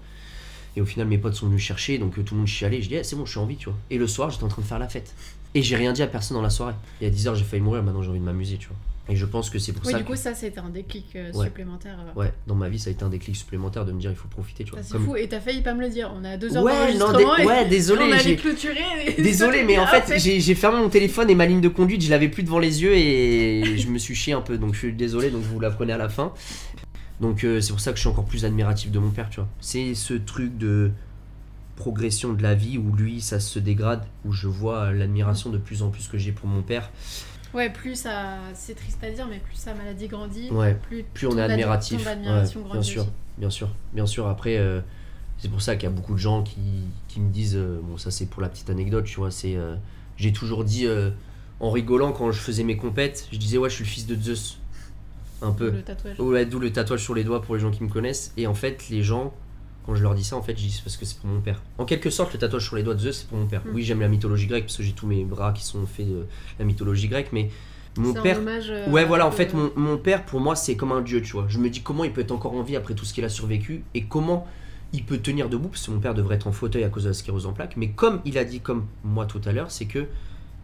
Et au final, mes potes sont venus chercher, donc euh, tout le monde chialait. Je dis, Eh, c'est bon, je suis en vie, tu vois. Et le soir, j'étais en train de faire la fête. Et j'ai rien dit à personne dans la soirée. Et à 10h, j'ai failli mourir, maintenant j'ai envie de m'amuser, tu vois. Et je pense que c'est pour Oui, ça du que, coup, ça, c'était un déclic euh, Ouais. supplémentaire. euh. ouais, dans ma vie, ça a été un déclic supplémentaire de me dire, il faut profiter, tu vois. C'est Comme- fou, et t'as failli pas me le dire. On a deux heures Ouais, non, d'enregistrement dé- et ouais, désolé, on clôturer. et Désolé, mais en fait, j'ai fermé mon téléphone et ma ligne de conduite, je l'avais plus devant les yeux et je me suis chié un peu. Donc je suis désolé, donc vous l'apprenez à la fin. Donc euh, c'est pour ça que je suis encore plus admiratif de mon père, tu vois. C'est ce truc de progression de la vie où lui, ça se dégrade, où je vois l'admiration de plus en plus que j'ai pour mon père. Ouais, plus ça. C'est triste à dire, mais plus sa maladie grandit, Ouais, plus, plus on est ad- admiratif. admiration Ouais, bien sûr, aussi. bien sûr, bien sûr. Après, euh, c'est pour ça qu'il y a beaucoup de gens qui, qui me disent, euh, bon ça c'est pour la petite anecdote, tu vois, c'est, euh, j'ai toujours dit en rigolant quand je faisais mes compètes, je disais ouais je suis le fils de Zeus, un peu. Le tatouage. Ouais, d'où le tatouage sur les doigts pour les gens qui me connaissent. Et en fait, les gens, quand je leur dis ça, en fait, je dis parce que c'est pour mon père. En quelque sorte, le tatouage sur les doigts de Zeus, c'est pour mon père. Mm. Oui, j'aime la mythologie grecque parce que j'ai tous mes bras qui sont faits de la mythologie grecque, mais mon un père. hommage, euh, Ouais, voilà, en fait, mon, mon père, pour moi, c'est comme un dieu, tu vois. Je me dis comment il peut être encore en vie après tout ce qu'il a survécu et comment il peut tenir debout, parce que mon père devrait être en fauteuil à cause de la sclérose en plaques. Mais comme il a dit, comme moi tout à l'heure, c'est que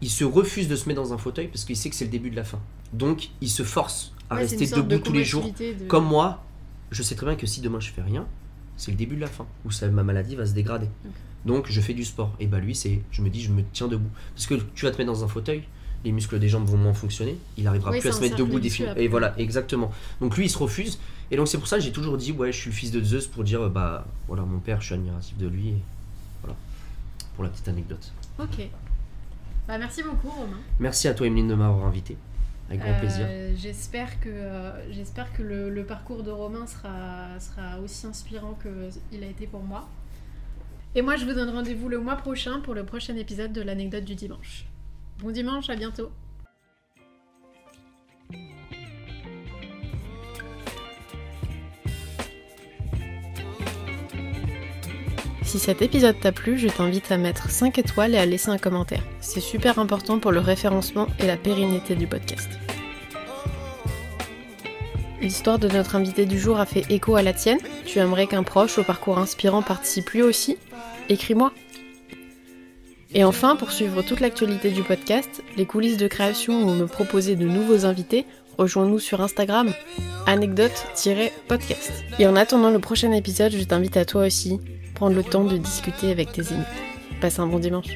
il se refuse de se mettre dans un fauteuil parce qu'il sait que c'est le début de la fin. Donc, il se force à Ouais, rester de debout tous les jours. de- Comme moi, je sais très bien que si demain je fais rien, c'est le début de la fin, où ça, ma maladie va se dégrader. Donc je fais du sport. Et bah lui, c'est, je me dis, je me tiens debout. Parce que tu vas te mettre dans un fauteuil, les muscles des jambes vont moins fonctionner, il arrivera Oui, plus à se mettre debout définitivement. Et voilà, exactement. Donc lui, il se refuse. Et donc c'est pour ça que j'ai toujours dit, ouais, je suis le fils de Zeus pour dire, bah voilà, mon père, je suis admiratif de lui. Et voilà, pour la petite anecdote. Ok. Bah, merci beaucoup, Romain. Merci à toi, Emeline, de m'avoir invité. Avec grand Euh, plaisir. J'espère que, euh, j'espère que le, le parcours de Romain sera, sera aussi inspirant qu'il a été pour moi. Et moi, je vous donne rendez-vous le mois prochain pour le prochain épisode de l'anecdote du dimanche. Bon dimanche, à bientôt. Si cet épisode t'a plu, je t'invite à mettre 5 étoiles et à laisser un commentaire. C'est super important pour le référencement et la pérennité du podcast. L'histoire de notre invité du jour a fait écho à la tienne. Tu aimerais qu'un proche au parcours inspirant participe lui aussi? Écris-moi. Et enfin, pour suivre toute l'actualité du podcast, les coulisses de création ou me proposer de nouveaux invités, rejoins-nous sur Instagram, anecdote-podcast. Et en attendant le prochain épisode, je t'invite à toi aussi prendre le temps de discuter avec tes amis. Passe un bon dimanche.